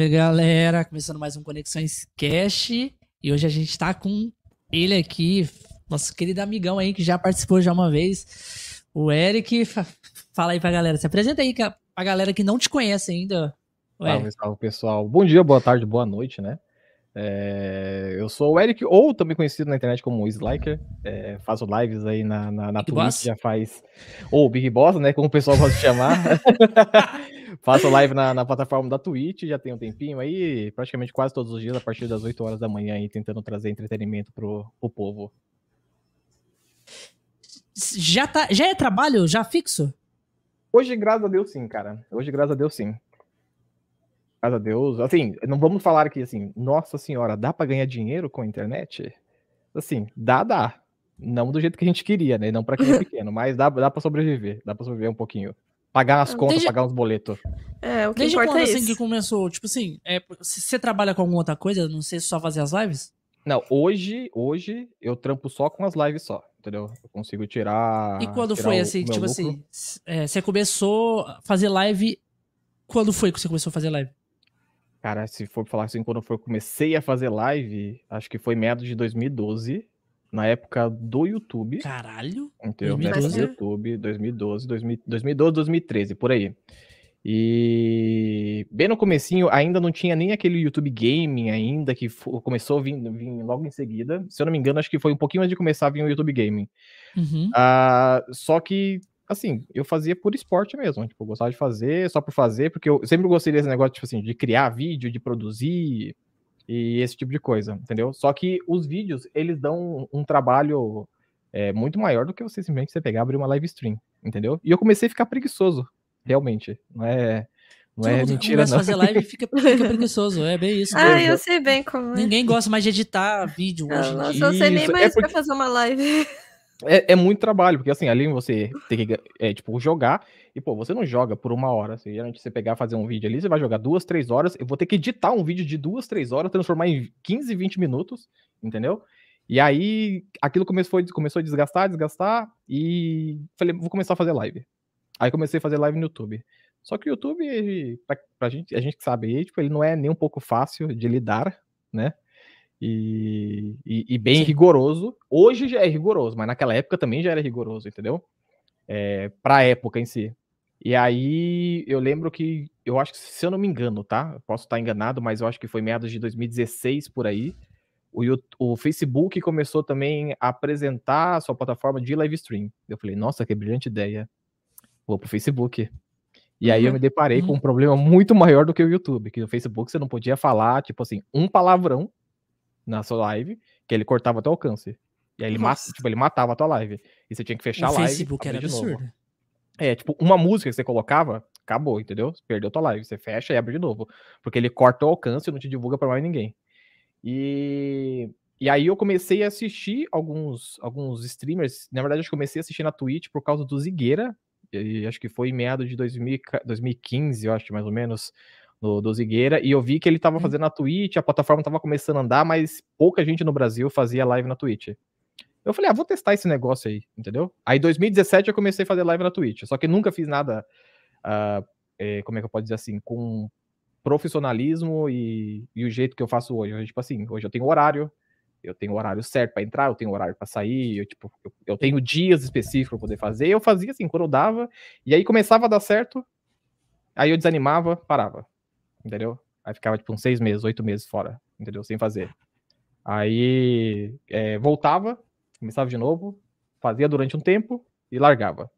Salve, galera! Começando mais um Conexões Cash. E hoje a gente tá com ele aqui, nosso querido amigão aí, que já participou já uma vez, o Eric. Fala aí pra galera, se apresenta aí pra galera que não te conhece ainda. Salve, salve, pessoal. Bom dia, boa tarde, boa noite, né? É, eu sou o Eric, ou também conhecido na internet como Sliker. É, faço lives aí na, na, na Twitch, já faz. Ou Big Boss, né? Como o pessoal gosta de chamar. faço live na, na, plataforma da Twitch, já tem um tempinho aí, praticamente quase todos os dias, a partir das 8 horas da manhã, aí, tentando trazer entretenimento pro, pro povo. Já, tá, já é trabalho? Já fixo? Hoje, graças a Deus, sim, cara. Hoje, graças a Deus, sim. Graças a Deus. Assim, não vamos falar aqui assim, nossa senhora, dá para ganhar dinheiro com a internet? Assim, dá, dá. Não do jeito que a gente queria, né? Não para quem é pequeno, mas dá, dá para sobreviver. Dá para sobreviver um pouquinho. Pagar as contas, Desde... pagar uns boletos. É, o que Desde importa quando, é assim, que começou? Tipo assim, é, você trabalha com alguma outra coisa? Não sei se só fazer as lives? Não, hoje, hoje eu trampo só com as lives só, entendeu? Eu consigo tirar. E quando tirar foi assim, tipo lucro. assim, é, você começou a fazer live. Quando foi que você começou a fazer live? Cara, se for falar assim, quando eu comecei a fazer live, acho que foi meados de 2012, na época do YouTube. Caralho! Entendeu? 2012? Na época do YouTube, 2012, 2012, 2013, por aí. E bem no comecinho, ainda não tinha nem aquele YouTube Gaming ainda, que começou a vir, vir, logo em seguida. Se eu não me engano, acho que foi um pouquinho antes de começar a vir o YouTube Gaming. Uhum. Uh, só que assim, eu fazia por esporte mesmo. Tipo, eu gostava de fazer só por fazer, porque eu sempre gostei desse negócio, tipo assim, de criar vídeo, de produzir e esse tipo de coisa, entendeu? Só que os vídeos, eles dão um, trabalho é, muito maior do que você simplesmente você pegar e abrir uma live stream, entendeu? E eu comecei a ficar preguiçoso, realmente. Não é. Não é mentira, não. fazer live fica, fica preguiçoso, é bem isso. Ah, eu sei bem como é. Ninguém gosta mais de editar vídeo hoje em dia. Não sei nem mais é porque... pra fazer uma live. É, é, muito trabalho, porque assim, ali você tem que, é, tipo, jogar, e pô, você não joga por uma hora. Assim, geralmente você pegar fazer um vídeo ali, você vai jogar duas, três horas, eu vou ter que editar um vídeo de duas, três horas, transformar em 15, 20 minutos, entendeu? E aí, aquilo começou, começou a desgastar, desgastar, e falei, vou começar a fazer live. Aí comecei a fazer live no YouTube. Só que o YouTube, pra, pra gente, a gente que sabe, tipo, ele não é nem um pouco fácil de lidar, né? E, e, e bem Sim. rigoroso. Hoje já é rigoroso, mas naquela época também já era rigoroso, entendeu? É, para a época em si. E aí eu lembro que, eu acho que, se eu não me engano, tá? posso estar enganado, mas eu acho que foi meados de 2016 por aí. O, o Facebook começou também a apresentar a sua plataforma de live stream. Eu falei, nossa, que brilhante ideia. Vou pro Facebook. E aí eu uhum. me deparei uhum. com um problema muito maior do que o YouTube, que no Facebook você não podia falar, tipo assim, um palavrão na sua live, que ele cortava o alcance. E aí ele, tipo, ele matava a tua live. E você tinha que fechar o a live. Facebook era absurdo. É, tipo, uma música que você colocava, acabou, entendeu? Você perdeu tua live. Você fecha e abre de novo. Porque ele corta o alcance e não te divulga para mais ninguém. E, e aí eu comecei a assistir alguns, alguns streamers. Na verdade, eu comecei a assistir na Twitch por causa do Zigueira. E acho que foi em meados de 2000, 2015, eu acho, mais ou menos no, do Zigueira, e eu vi que ele tava uhum. fazendo na Twitch, a plataforma tava começando a andar, mas pouca gente no Brasil fazia live na Twitch. Eu falei, ah, vou testar esse negócio aí, entendeu? Aí em 2017 eu comecei a fazer live na Twitch, só que nunca fiz nada, uh, é, como é que eu posso dizer assim, com profissionalismo e, e, o jeito que eu faço hoje. Eu, tipo assim, hoje eu tenho horário, eu tenho horário certo para entrar, eu tenho horário para sair, eu, tipo, eu, eu, tenho dias específicos para poder fazer. Eu fazia assim, quando eu dava, e aí começava a dar certo, aí eu desanimava, parava entendeu? Aí ficava tipo uns seis meses, oito meses fora, entendeu? Sem fazer. Aí é, voltava, começava de novo, fazia durante um tempo e largava,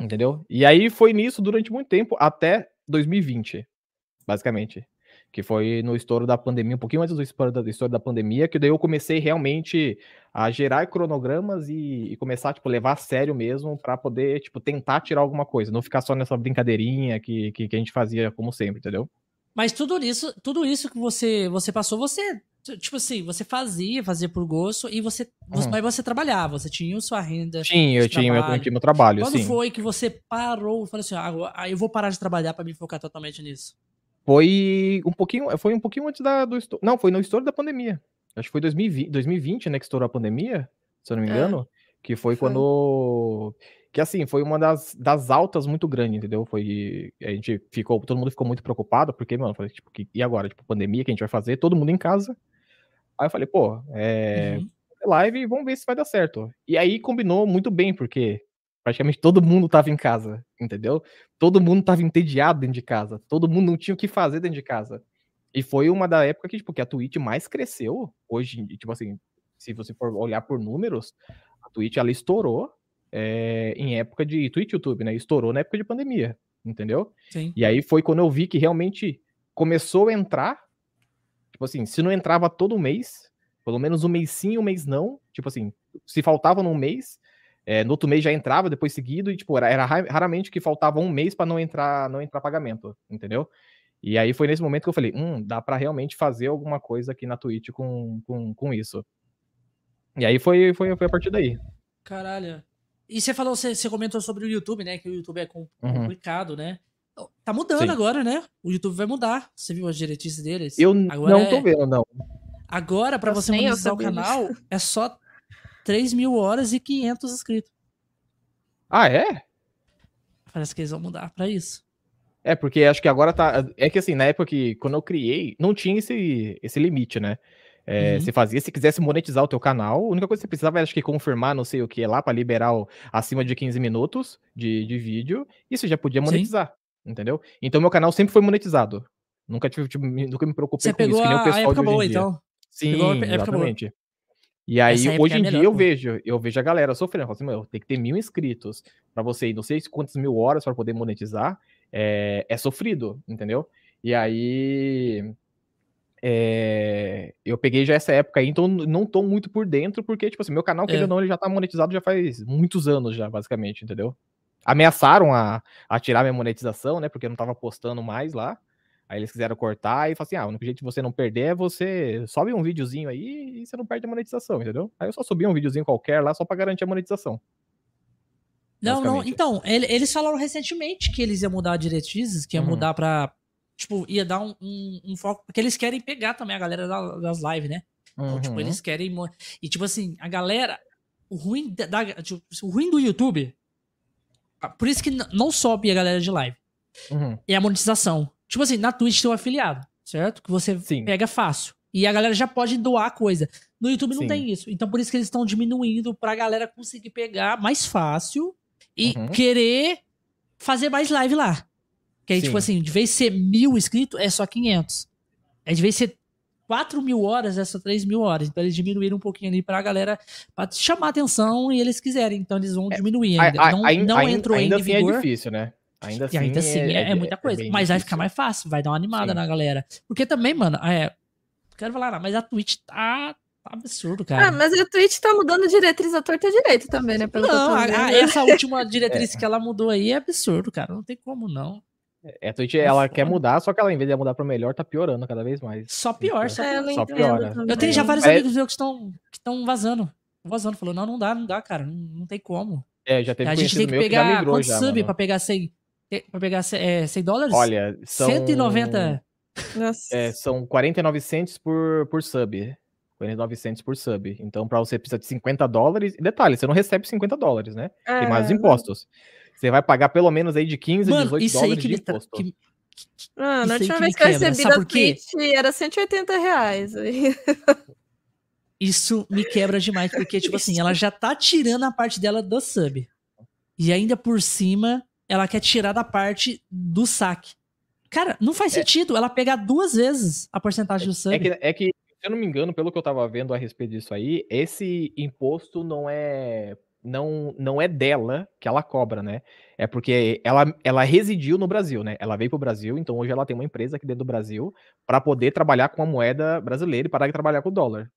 entendeu? E aí foi nisso durante muito tempo, até 2020, basicamente. Que foi no estouro da pandemia, um pouquinho antes do estouro da, da pandemia, que daí eu comecei realmente a gerar cronogramas e, e começar, tipo, levar a sério mesmo para poder, tipo, tentar tirar alguma coisa, não ficar só nessa brincadeirinha que, que, que a gente fazia como sempre, entendeu? Mas tudo isso, tudo isso que você, você passou, você, tipo assim, você fazia, fazia por gosto, e você, uhum. mas você trabalhava, você tinha sua renda. Tinha, eu tinha, meu, tinha meu trabalho, Quando sim. foi que você parou e falou assim, ah, eu vou parar de trabalhar para me focar totalmente nisso? Foi um pouquinho, foi um pouquinho antes da, do Não, foi no estouro da pandemia. Acho que foi 2020, 2020, né, que estourou a pandemia, se eu não me é. engano. É. Que foi, foi, quando que assim, foi uma das, das altas muito grande, entendeu? Foi. A gente ficou, todo mundo ficou muito preocupado, porque, mano, falei, tipo, que, e agora? Tipo, pandemia que a gente vai fazer, todo mundo em casa. Aí eu falei, pô, é. Uhum. Live vamos ver se vai dar certo. E aí combinou muito bem, porque praticamente todo mundo tava em casa, entendeu? Todo mundo tava entediado dentro de casa, todo mundo não tinha o que fazer dentro de casa. E foi uma da época que, tipo, que a Twitch mais cresceu hoje, tipo assim, se você for olhar por números, a Twitch ela estourou é, em época de Twitch YouTube, né? Estourou na época de pandemia, entendeu? Sim. E aí foi quando eu vi que realmente começou a entrar, tipo assim, se não entrava todo mês, pelo menos um mês sim, um mês não, tipo assim, se faltava num mês, é, no outro mês já entrava depois seguido e tipo era, era raramente que faltava um mês para não entrar não entrar pagamento, entendeu? E aí foi nesse momento que eu falei, hum, dá para realmente fazer alguma coisa aqui na Twitch com, com, com isso. E aí foi, foi, foi a partir daí. Caralho. E você falou, você, você comentou sobre o YouTube, né? Que o YouTube é uhum. complicado, uhum. né? Tá mudando Sim. agora, né? O YouTube vai mudar. Você viu as diretrizes deles? Eu agora não é... tô vendo, não. Agora, para você monetizar o canal, isso. é só 3 mil horas e 500 inscritos. Ah, é? Parece que eles vão mudar para isso. É, porque acho que agora tá. É que assim, na época que quando eu criei, não tinha esse, esse limite, né? É, uhum. Você fazia, se quisesse monetizar o teu canal, a única coisa que você precisava era acho que confirmar, não sei o que lá, para liberar o, acima de 15 minutos de, de vídeo, e você já podia monetizar, Sim. entendeu? Então meu canal sempre foi monetizado. Nunca tive, tipo, nunca me preocupei você com isso, que nem o pessoal a época boa, então. Sim, exatamente. Boa. E aí, hoje é em é dia, eu vejo, eu vejo a galera sofrendo. Assim, meu, tem que ter mil inscritos para você ir, não sei quantas mil horas para poder monetizar. É, é sofrido, entendeu? E aí, é, eu peguei já essa época aí, então não tô muito por dentro, porque, tipo assim, meu canal, querendo é. ou não, ele já tá monetizado já faz muitos anos já, basicamente, entendeu? Ameaçaram a, a tirar minha monetização, né, porque eu não tava postando mais lá, aí eles quiseram cortar e falaram assim, ah, o único jeito de você não perder é você sobe um videozinho aí e você não perde a monetização, entendeu? Aí eu só subi um videozinho qualquer lá só pra garantir a monetização. Não, não, então, eles falaram recentemente que eles iam mudar diretrizes, que ia uhum. mudar pra tipo, ia dar um, um, um, foco. Porque eles querem pegar também a galera das lives, né? Então, uhum. tipo, eles querem. E, tipo assim, a galera. O ruim, da, tipo, o ruim do YouTube. Por isso que não sobe a galera de live. Uhum. É a monetização. Tipo assim, na Twitch tem um afiliado, certo? Que você Sim. pega fácil. E a galera já pode doar coisa. No YouTube não Sim. tem isso. Então por isso que eles estão diminuindo pra galera conseguir pegar mais fácil e uhum. querer fazer mais live lá. Que aí, tipo Sim. tipo assim, de vez ser mil inscritos, é só 500. É de vez ser 4 mil horas, é só 3 mil horas. Então eles diminuíram um pouquinho ali pra galera pra chamar atenção e eles quiserem. Então eles vão é, diminuir ainda. A, não, a, não a, entrou ainda em assim é vigor. é difícil, né? Ainda assim, e ainda assim é, é, é muita coisa. mas difícil. vai ficar mais fácil, vai dar uma animada Sim. na galera. Porque também, mano, é. Quero falar, não, mas a Twitch tá tá absurdo, cara. Ah, mas a Twitch tá mudando diretriz à torta direito também, né? Pelo não, a, a, essa última diretriz é. que ela mudou aí é absurdo, cara. Não tem como não. É, a Twitch, ela quer mudar, só que ela, em vez de mudar para melhor, tá piorando cada vez mais. Só pior, só, é, só piora. Eu tenho já vários é... amigos meus que estão que estão vazando. Vazando, falou, não, não dá, não dá, cara, não, não tem como. É, já teve A gente tem que pegar quanto sub para pegar 100, pra pegar 100, é, 100 dólares? Olha, são... 190. Nossa. É, são 49 por, por sub. 49 por sub. Então, para você precisa de 50 dólares. E detalhe, você não recebe 50 dólares, né? É... Tem mais os impostos. Você vai pagar pelo menos aí de 15 a 18 dólares de imposto. Que, ah, na última vez que, eu recebi da Twitch era 180 reais. Isso me quebra demais, porque, tipo assim, ela já tá tirando a parte dela do sub. E ainda por cima, ela quer tirar da parte do saque. Cara, não faz é. sentido ela pegar duas vezes a porcentagem é, do sub. É que, é que, se eu não me engano, pelo que eu tava vendo a respeito disso aí, esse imposto não é não, não é dela que ela cobra, né? É porque ela, ela residiu no Brasil, né? Ela veio para o Brasil, então hoje ela tem uma empresa aqui dentro do Brasil para poder trabalhar com a moeda brasileira e parar de trabalhar com o dólar.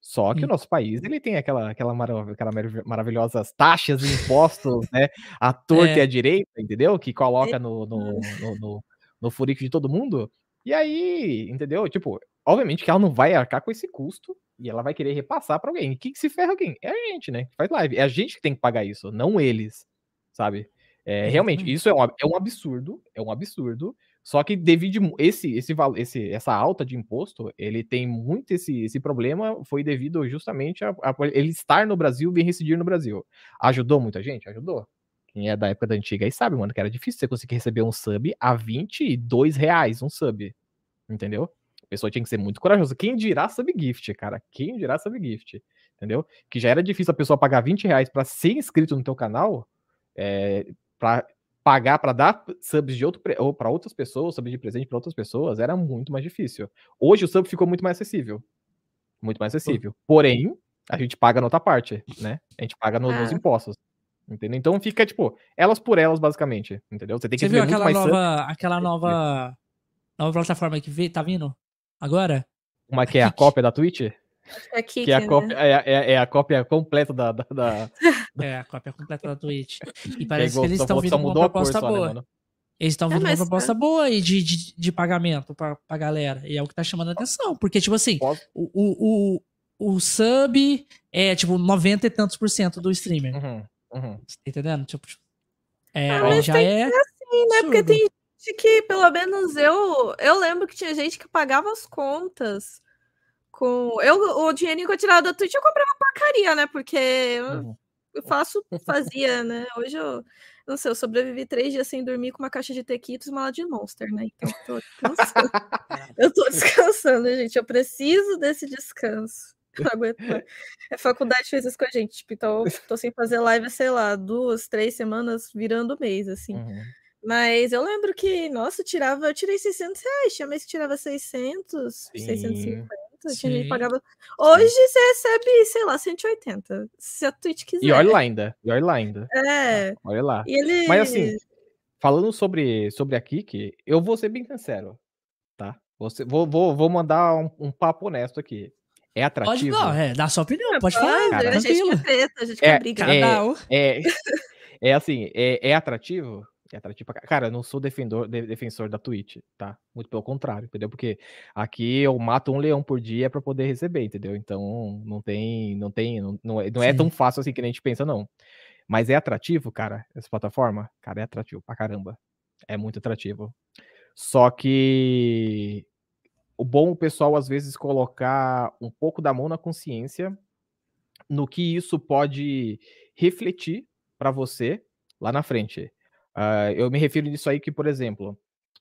Só que hum. o nosso país, ele tem aquela, aquela, marav aquela maravilhosas taxas e impostos, né? A torta é. e a direita, entendeu? Que coloca no, no, no, no, no furico de todo mundo. E aí, entendeu? Tipo, obviamente que ela não vai arcar com esse custo, e ela vai querer repassar para alguém. E quem que se ferra quem? É a gente, né? Que faz live. É a gente que tem que pagar isso, não eles, sabe? É, realmente, isso é um, é um absurdo, é um absurdo. Só que devido esse, esse, esse, essa alta de imposto, ele tem muito esse, esse problema, foi devido justamente a, a ele estar no Brasil e residir no Brasil. Ajudou muita gente? Ajudou. Quem é da época da antiga aí sabe, mano, que era difícil você conseguir receber um sub a 22 reais, um sub. Entendeu? A pessoa tinha que ser muito corajosa. Quem dirá sub gift, cara? Quem dirá sub gift? Entendeu? Que já era difícil a pessoa pagar 20 reais pra ser inscrito no teu canal, é, pra pagar para dar subs de outro ou para outras pessoas, subs de presente para outras pessoas, era muito mais difícil. Hoje o sub ficou muito mais acessível. Muito mais acessível. Porém, a gente paga na outra parte, né? A gente paga no, nos ah. impostos. Entendeu? Então fica, tipo, elas por elas, basicamente. Entendeu? Você tem que Você viu aquela nova, aquela nova, nova plataforma que tá vindo agora? Uma que é a cópia da Twitch? É que é a, cópia, né? é, é, é, a cópia completa da, da, da, É, a cópia completa da Twitch. E parece que, que eles estão vindo com uma proposta boa. Né, eles estão vindo é, com uma proposta boa aí de, de, de pagamento pra, pra galera. E é o que tá chamando a atenção. Porque, tipo assim, o, o, o, o sub é, tipo, 90 e tantos por cento do streamer. Uhum. Uhum. Você tá entendendo? Tipo, é, ah, já é. Assim, né? Porque tem que, pelo menos eu, eu lembro que tinha gente que pagava as contas com. Eu, o dinheirinho que eu tirava da Twitch eu comprava porcaria, né? Porque eu, eu faço, fazia, né? Hoje eu. Não sei, eu sobrevivi três dias sem dormir com uma caixa de tequitos e uma de Monster, né? Então eu tô descansando. eu tô descansando, gente. Eu preciso desse descanso. Não aguento. A faculdade fez isso com a gente. Tipo, então, tô sem fazer live, sei lá, duas, três semanas virando mês, assim. Uhum. Mas eu lembro que, nossa, eu tirava, eu tirei 600 reais, tinha mês que tirava 600, Sim. 650, Sim. tinha gente pagava. Hoje Sim. você recebe, sei lá, 180, se a Twitch quiser. E olha lá ainda, e olha lá ainda. É. Olha lá. Ele... Mas assim, falando sobre, sobre a Kik, eu vou ser bem sincero, tá? Você, vou, vou, vou mandar um, um papo honesto aqui. É atrativo. Pode, não, é, dá sua opinião, pode falar. Cara, a gente quer treta, a gente quer é, brigar. É, é, é, assim, é, é atrativo? É atrativo pra... Cara, eu não sou defensor, defensor da Twitch, tá? Muito pelo contrário, entendeu? Porque aqui eu mato um leão por dia para poder receber, entendeu? Então não tem, não tem, não, não, é, não é tão fácil assim que a gente pensa, não. Mas é atrativo, cara, essa plataforma? Cara, é atrativo pra caramba. É muito atrativo. Só que o bom o pessoal às vezes colocar um pouco da mão na consciência no que isso pode refletir para você lá na frente. Uh, eu me refiro nisso aí que, por exemplo,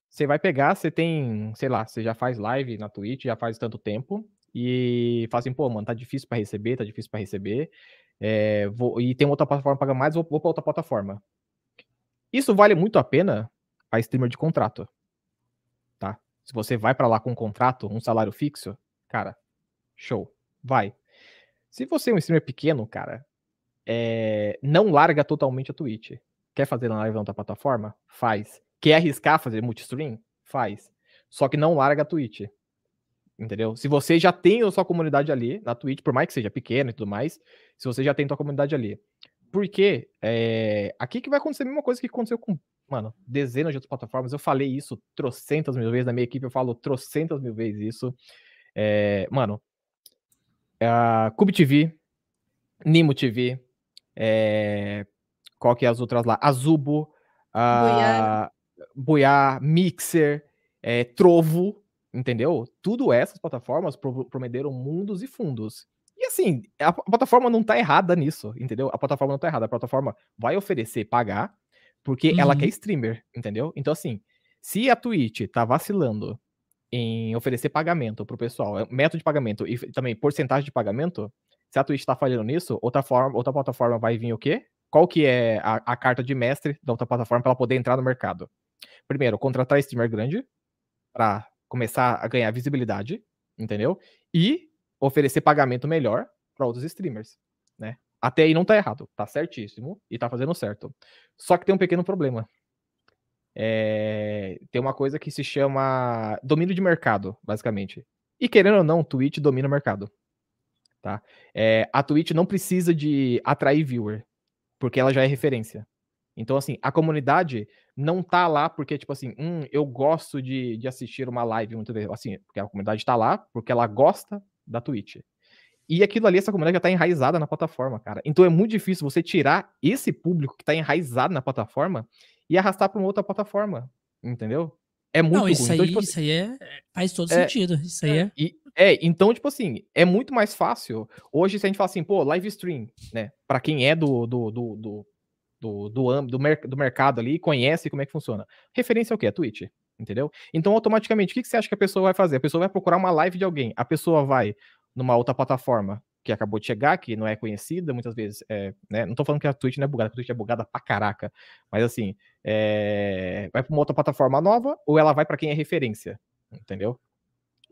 você vai pegar, você tem, sei lá, você já faz live na Twitch, já faz tanto tempo, e fala assim, pô, mano, tá difícil para receber, tá difícil para receber, é, vou, e tem outra plataforma paga mais, vou, vou para outra plataforma. Isso vale muito a pena para streamer de contrato. Se você vai para lá com um contrato, um salário fixo, cara, show, vai. Se você é um streamer pequeno, cara, é, não larga totalmente a Twitch. Quer fazer live na outra plataforma? Faz. Quer arriscar fazer multistream? Faz. Só que não larga a Twitch. Entendeu? Se você já tem a sua comunidade ali na Twitch, por mais que seja pequena e tudo mais, se você já tem a sua comunidade ali. Porque é, aqui que vai acontecer a mesma coisa que aconteceu com mano, dezenas de outras plataformas. Eu falei isso trocentas mil vezes na minha equipe, eu falo trocentas mil vezes isso. É, mano, a Cube TV, Nimo TV, é, qual que é as outras lá? Azubo, a Boiar, Mixer, é, Trovo, entendeu? Tudo essas plataformas prometeram mundos e fundos. E assim, a plataforma não tá errada nisso, entendeu? A plataforma não tá errada. A plataforma vai oferecer pagar, porque uhum. ela quer streamer, entendeu? Então, assim, se a Twitch tá vacilando em oferecer pagamento pro pessoal, é, método de pagamento e também porcentagem de pagamento, se a Twitch tá falhando nisso, outra, forma, outra plataforma vai vir o quê? Qual que é a, a carta de mestre da outra plataforma para ela poder entrar no mercado? Primeiro, contratar streamer grande para começar a ganhar visibilidade, entendeu? E oferecer pagamento melhor para outros streamers, né? Até aí não tá errado, tá certíssimo e tá fazendo certo. Só que tem um pequeno problema. É... Tem uma coisa que se chama domínio de mercado, basicamente. E querendo ou não, Twitch domina o mercado. Tá? É... A Twitch não precisa de atrair viewer, porque ela já é referência. Então, assim, a comunidade não tá lá porque, tipo assim, hum, eu gosto de, de assistir uma live muito. Assim, porque a comunidade tá lá porque ela gosta da Twitch. E aquilo ali, essa comunidade já tá enraizada na plataforma, cara. Então é muito difícil você tirar esse público que tá enraizado na plataforma e arrastar para uma outra plataforma. Entendeu? É muito Não, isso ruim. Então, aí, então, tipo, isso aí é, faz todo é, sentido. Isso aí é. E, é, então, tipo assim, é muito mais fácil. Hoje, se a gente fala assim, pô, live stream, né? Pra quem é do, do, do, do do, do, do, mer do mercado ali, conhece como é que funciona. Referência é o quê? É Twitch, entendeu? Então, automaticamente, o que, que você acha que a pessoa vai fazer? A pessoa vai procurar uma live de alguém, a pessoa vai numa outra plataforma que acabou de chegar, que não é conhecida, muitas vezes, é, né? Não tô falando que a Twitch não é bugada, a Twitch é bugada pra caraca, mas assim, é, vai pra uma outra plataforma nova ou ela vai para quem é referência, entendeu?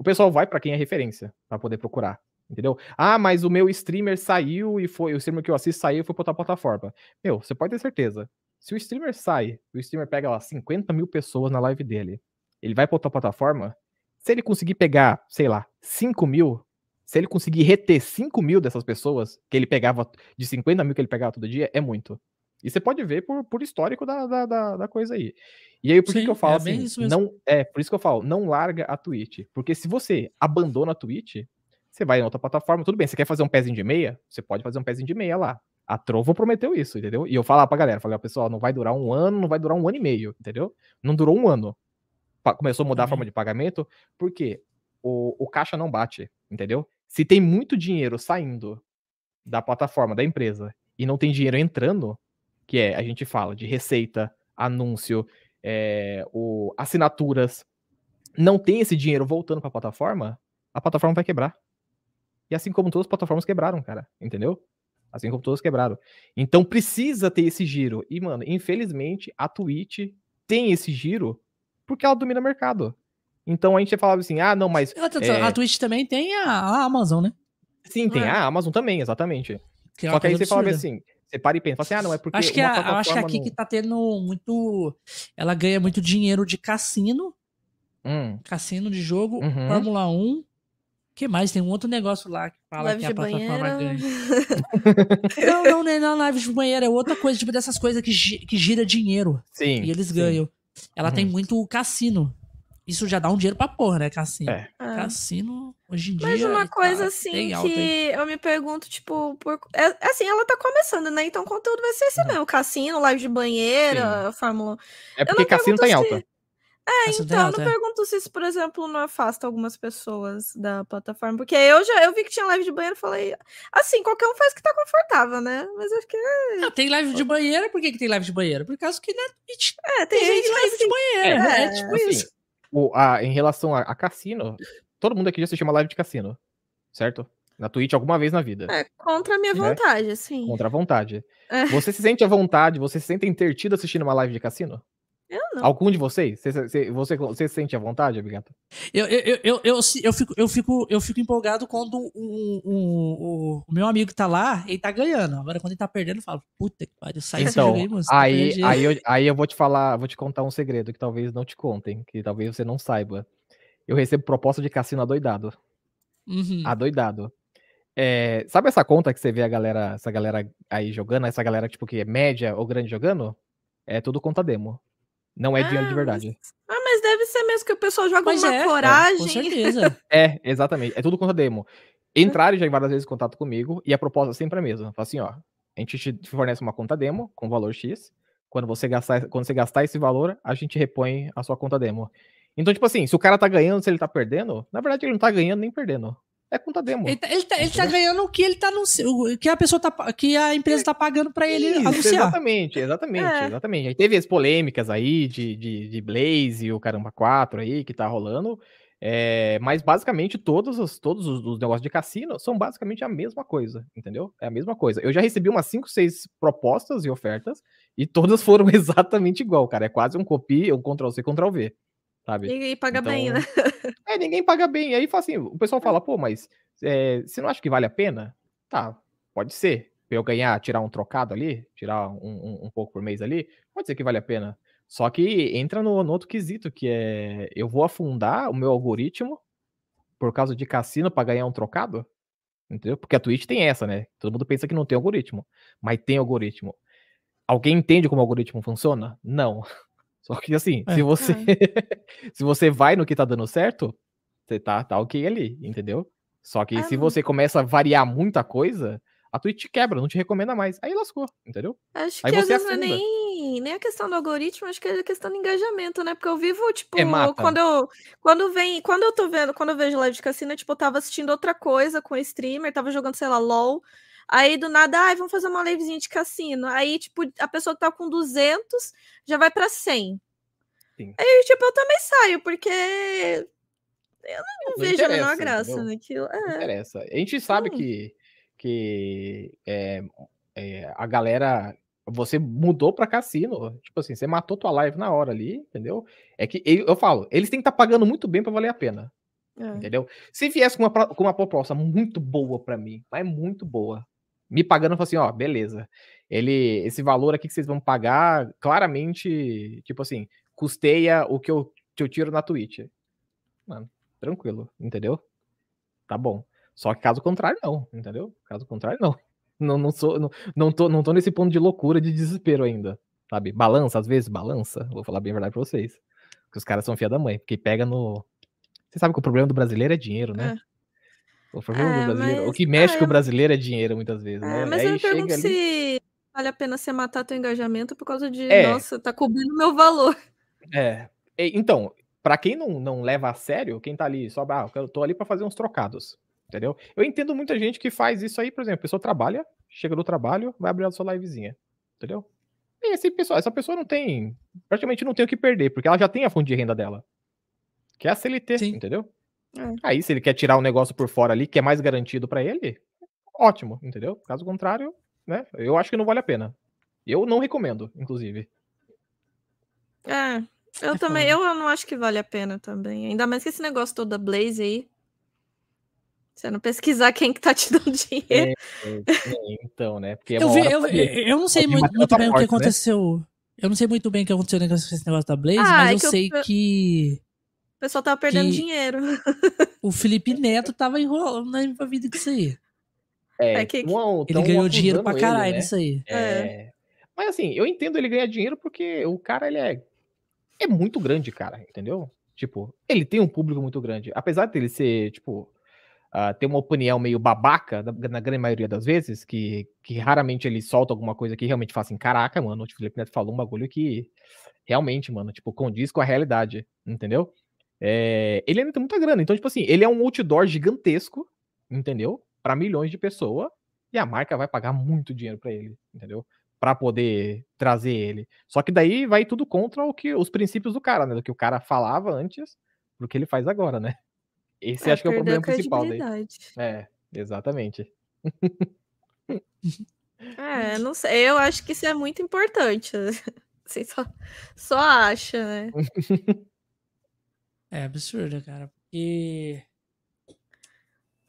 O pessoal vai para quem é referência para poder procurar, entendeu? Ah, mas o meu streamer saiu e foi, o streamer que eu assisto saiu e foi pra outra plataforma. Meu, você pode ter certeza, se o streamer sai, o streamer pega lá 50 mil pessoas na live dele, ele vai pra outra plataforma, se ele conseguir pegar, sei lá, 5 mil, se ele conseguir reter 5 mil dessas pessoas, que ele pegava, de 50 mil que ele pegava todo dia, é muito. E você pode ver por, por histórico da, da, da, da coisa aí. E aí, por Sim, que, eu falo é assim? Não, é, por isso que eu falo, não larga a Twitch. Porque se você abandona a Twitch, você vai em outra plataforma, tudo bem, você quer fazer um pezinho de meia? Você pode fazer um pezinho de meia lá. A Trovo prometeu isso, entendeu? E eu falar pra galera, falei, pessoal, não vai durar um ano, não vai durar um ano e meio, entendeu? Não durou um ano. Começou a mudar uhum. a forma de pagamento, porque o, o caixa não bate, entendeu? Se tem muito dinheiro saindo da plataforma da empresa e não tem dinheiro entrando, que é, a gente fala de receita, anúncio, é, o, assinaturas, não tem esse dinheiro voltando para a plataforma, a plataforma vai quebrar. E assim como todas as plataformas quebraram, cara, entendeu? Assim como todas quebraram. Então precisa ter esse giro. E, mano, infelizmente, a Twitch tem esse giro porque ela domina o mercado. Então a gente falava assim, ah, não, mas. É... A Twitch também tem a, a Amazon, né? Sim, tem é? a Amazon também, exatamente. Que é Só que aí você fala assim, você para e pensa, assim, ah, não, é porque. Acho que, a, acho que aqui não... que tá tendo muito. Ela ganha muito dinheiro de cassino. Hum. Cassino de jogo, uhum. Fórmula 1. que mais? Tem um outro negócio lá que fala live que a plataforma ganha. não, não, não é na live de banheiro, é outra coisa, tipo dessas coisas que, que gira dinheiro. Sim. E eles sim. ganham. Ela uhum. tem muito cassino. Isso já dá um dinheiro pra porra, né, cassino? É. é. Cassino, hoje em dia. Mas uma coisa tá assim que eu me pergunto, tipo, por... é, assim, ela tá começando, né? Então o conteúdo vai ser esse uhum. mesmo: cassino, live de banheira, Sim. Fórmula. É porque cassino tá em alta. Se... É, cassino então, alta, eu não é. pergunto se isso, por exemplo, não afasta algumas pessoas da plataforma. Porque eu já eu vi que tinha live de banheiro e falei. Assim, qualquer um faz que tá confortável, né? Mas acho que. É... Ah, tem live de banheira? Por que, que tem live de banheira? Por causa que na Twitch. É, tem, tem gente live assim, de banheira. É, é tipo assim, isso o, a, em relação a, a, cassino, todo mundo aqui já assistiu uma live de cassino, certo? Na Twitch alguma vez na vida. É, contra a minha né? vontade, assim. Contra a vontade. É. Você se sente à vontade, você se sente intertido assistindo uma live de cassino? Eu não. Algum de vocês? Você, você, você, você se sente à vontade, Abigato? Eu, eu, eu, eu, eu, fico, eu, fico, eu fico empolgado quando o, o, o, o meu amigo tá lá, ele tá ganhando. Agora, quando ele tá perdendo, eu falo, puta que pariu, sai então, desse jogo aí, aí, aí, eu, aí eu vou te falar, vou te contar um segredo que talvez não te contem, que talvez você não saiba. Eu recebo proposta de cassino adoidado. Uhum. Adoidado. É, sabe essa conta que você vê a galera, essa galera aí jogando, essa galera tipo que é média ou grande jogando? É tudo conta demo. Não é ah, dinheiro de verdade. Mas... Ah, mas deve ser mesmo que o pessoal joga mas uma é, coragem. É, com certeza. é, exatamente. É tudo conta demo. Entraram já em várias vezes em contato comigo e a proposta sempre é a mesma. Fala assim, ó, a gente te fornece uma conta demo com valor X. Quando você gastar, quando você gastar esse valor, a gente repõe a sua conta demo. Então, tipo assim, se o cara tá ganhando, se ele tá perdendo, na verdade ele não tá ganhando nem perdendo é conta demo. Ele, tá, ele, tá, ele tá ganhando o que ele tá anunciando, que a pessoa tá, que a empresa tá pagando para ele Isso, anunciar. Exatamente, exatamente, é. exatamente. Aí teve as polêmicas aí de, de, de Blaze e o Caramba 4 aí que tá rolando. É, mas basicamente todos, os, todos os, os, negócios de cassino são basicamente a mesma coisa, entendeu? É a mesma coisa. Eu já recebi umas 5, 6 propostas e ofertas e todas foram exatamente igual, cara. É quase um copy, um Ctrl C, Ctrl V sabe? Ninguém paga então, bem, né? É, ninguém paga bem. Aí assim, o pessoal fala, pô, mas é, você não acha que vale a pena? Tá, pode ser. Pra eu ganhar, tirar um trocado ali, tirar um, um, um, pouco por mês ali, pode ser que vale a pena. Só que entra no, no outro quesito, que é eu vou afundar o meu algoritmo por causa de cassino para ganhar um trocado? Entendeu? Porque a Twitch tem essa, né? Todo mundo pensa que não tem algoritmo, mas tem algoritmo. Alguém entende como o algoritmo funciona? Não. Só que assim, é. se você é. se você vai no que tá dando certo, você tá, tá ok ali, entendeu? Só que ah, se não. você começa a variar muita coisa, a Twitch quebra, não te recomenda mais. Aí lascou, entendeu? Acho Aí que às vezes não é nem, nem a questão do algoritmo, acho que é a questão do engajamento, né? Porque eu vivo, tipo, é quando eu quando vem, quando eu tô vendo, quando eu vejo live de cassino, tipo, eu tava assistindo outra coisa com o streamer, tava jogando, sei lá, LOL. Aí do nada, ai, vamos fazer uma livezinha de cassino. Aí, tipo, a pessoa que tá com 200 já vai para 100. Sim. Aí, tipo, eu também saio, porque eu não, não vejo a menor graça naquilo. É. Não interessa. A gente sabe que, que é, é, a galera. Você mudou pra cassino. Tipo assim, você matou tua live na hora ali, entendeu? É que eu falo, eles têm que estar tá pagando muito bem para valer a pena. É. Entendeu? Se viesse com uma, com uma proposta muito boa para mim, mas muito boa, me pagando, eu falo assim, ó, beleza. Ele, esse valor aqui que vocês vão pagar, claramente, tipo assim, custeia o que eu, que eu tiro na Twitch. Mano, tranquilo, entendeu? Tá bom. Só que caso contrário, não, entendeu? Caso contrário, não. Não, não, sou, não, não, tô, não tô nesse ponto de loucura, de desespero ainda, sabe? Balança, às vezes, balança. Vou falar bem a verdade pra vocês. Porque os caras são fia da mãe, porque pega no. Você sabe que o problema do brasileiro é dinheiro, né? É. O problema é, do brasileiro. Mas... O que mexe ah, com o brasileiro é dinheiro, muitas vezes, é, né? Mas Aí eu me pergunto ali... se vale a pena você matar teu engajamento por causa de, é. nossa, tá cobrindo meu valor. É. Então, para quem não, não leva a sério, quem tá ali só, ah, eu tô ali para fazer uns trocados, entendeu? Eu entendo muita gente que faz isso aí, por exemplo, a pessoa trabalha, chega do trabalho, vai abrir a sua livezinha, entendeu? E esse pessoal, essa pessoa não tem, praticamente não tem o que perder, porque ela já tem a fonte de renda dela, que é a CLT, Sim. entendeu? É. Aí, se ele quer tirar um negócio por fora ali, que é mais garantido para ele, ótimo, entendeu? Caso contrário, né? Eu acho que não vale a pena. Eu não recomendo, inclusive. É, eu é também, eu não acho que vale a pena também. Ainda mais que esse negócio todo da Blaze aí. Você não pesquisar quem que tá te dando dinheiro. É, é, então, né? Porque eu, vi, eu, eu, não sei muito, muito bem o que né? aconteceu. Né? Eu não sei muito bem o que aconteceu com esse negócio da Blaze, ah, mas é eu sei eu... que. O pessoal tava perdendo dinheiro. O Felipe Neto tava enrolando, né, envolvido com isso aí. É, é que... ele ganhou dinheiro pra caralho ele, né? nisso aí. É. Mas assim, eu entendo ele ganhar dinheiro porque o cara ele é é muito grande, cara, entendeu? Tipo, ele tem um público muito grande. Apesar dele ser, tipo, uh, ter uma opinião meio babaca, na, na, grande maioria das vezes, que, que raramente ele solta alguma coisa que realmente fala assim, caraca, mano, o Felipe Neto falou um bagulho que realmente, mano, tipo, condiz com a realidade, entendeu? É, ele ainda tem muita grana. Então, tipo assim, ele é um outdoor gigantesco, entendeu? Para milhões de pessoas, e a marca vai pagar muito dinheiro para ele, entendeu? para poder trazer ele. Só que daí vai tudo contra o que os princípios do cara, né? Do que o cara falava antes, do que ele faz agora, né? Esse é, acho que é o problema principal daí. É, exatamente. É, não sei. Eu acho que isso é muito importante. Você só, só acha, né? É absurdo, cara. Porque.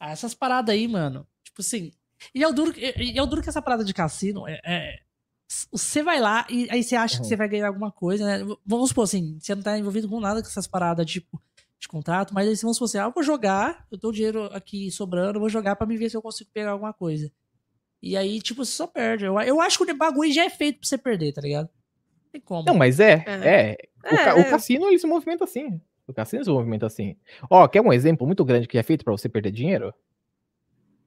Essas paradas aí, mano. Tipo assim. E é o duro, e é o duro que essa parada de cassino é, é, você vai lá e aí você acha uhum. que você vai ganhar alguma coisa, né? Vamos supor assim, você não tá envolvido com nada com essas paradas, tipo, de contrato, mas aí vamos supor assim, ah, eu vou jogar, eu tô o dinheiro aqui sobrando, eu vou jogar para me ver se eu consigo pegar alguma coisa. E aí, tipo, você só perde. Eu, eu acho que o bagulho já é feito pra você perder, tá ligado? Não tem como. Não, mas é, é. é. O, ca é. o, cassino, ele se movimenta assim. O cassino se movimenta assim. Ó, quer um exemplo muito grande que é feito para você perder dinheiro?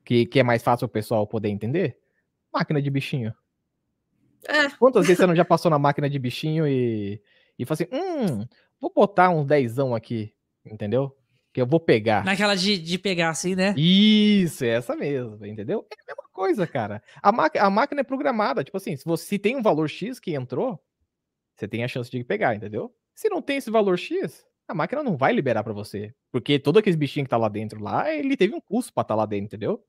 Que, que é mais fácil o pessoal poder entender? Máquina de bichinho. É. Quantas vezes você não já passou na máquina de bichinho e, e falou assim: hum, vou botar uns dezão aqui, entendeu? Que eu vou pegar. Naquela de, de pegar assim, né? Isso, é essa mesmo, entendeu? É a mesma coisa, cara. A, a máquina é programada, tipo assim, se você se tem um valor X que entrou, você tem a chance de pegar, entendeu? Se não tem esse valor X, a máquina não vai liberar para você. Porque todo aquele bichinho que tá lá dentro lá, ele teve um custo pra estar tá lá dentro, entendeu?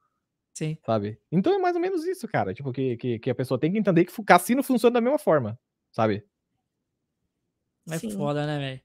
Sim. Sabe? Então é mais ou menos isso, cara. Tipo, que, que, que a pessoa tem que entender que o cassino funciona da mesma forma, sabe? É Sim. foda, né, velho?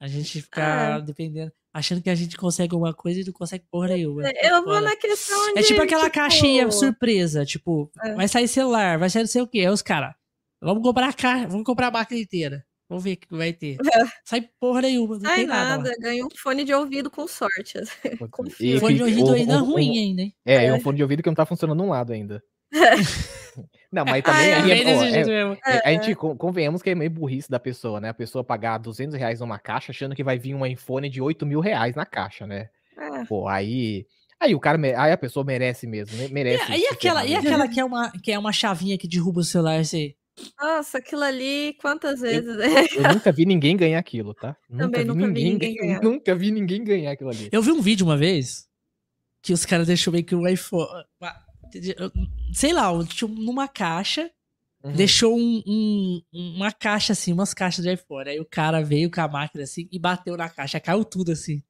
A gente ficar é. dependendo, achando que a gente consegue alguma coisa e não consegue porra nenhuma. É, eu vou na questão de. É tipo aquela tipo... caixinha surpresa, tipo, é. vai sair celular, vai sair não sei o quê. Aí os caras, vamos comprar a caixa, vamos comprar a máquina inteira. Vamos ver o que vai ter. É. Sai porra nenhuma. Não Sai tem nada. nada ganha um fone de ouvido com sorte. com e, fone de ouvido ainda um, ruim ainda, hein? É, é um fone de ouvido que não tá funcionando num lado ainda. não, mas também ah, é, é, é, a gente convenhamos que é meio burrice da pessoa, né? A pessoa pagar 200 reais numa caixa achando que vai vir um iPhone de 8 mil reais na caixa, né? É. Pô, aí. Aí o cara, aí a pessoa merece mesmo, né? merece. E, e aquela, e aquela que é uma que é uma chavinha que derruba o celular, assim? Nossa, aquilo ali, quantas vezes? Eu, eu nunca vi ninguém ganhar aquilo, tá? Também nunca, nunca vi ninguém, ninguém ganhar. Nunca vi ninguém ganhar aquilo ali. Eu vi um vídeo uma vez que os caras deixou meio que o iPhone. Sei lá, numa caixa. Uhum. Deixou um, um, uma caixa assim, umas caixas de iPhone. Aí o cara veio com a máquina assim e bateu na caixa, caiu tudo assim.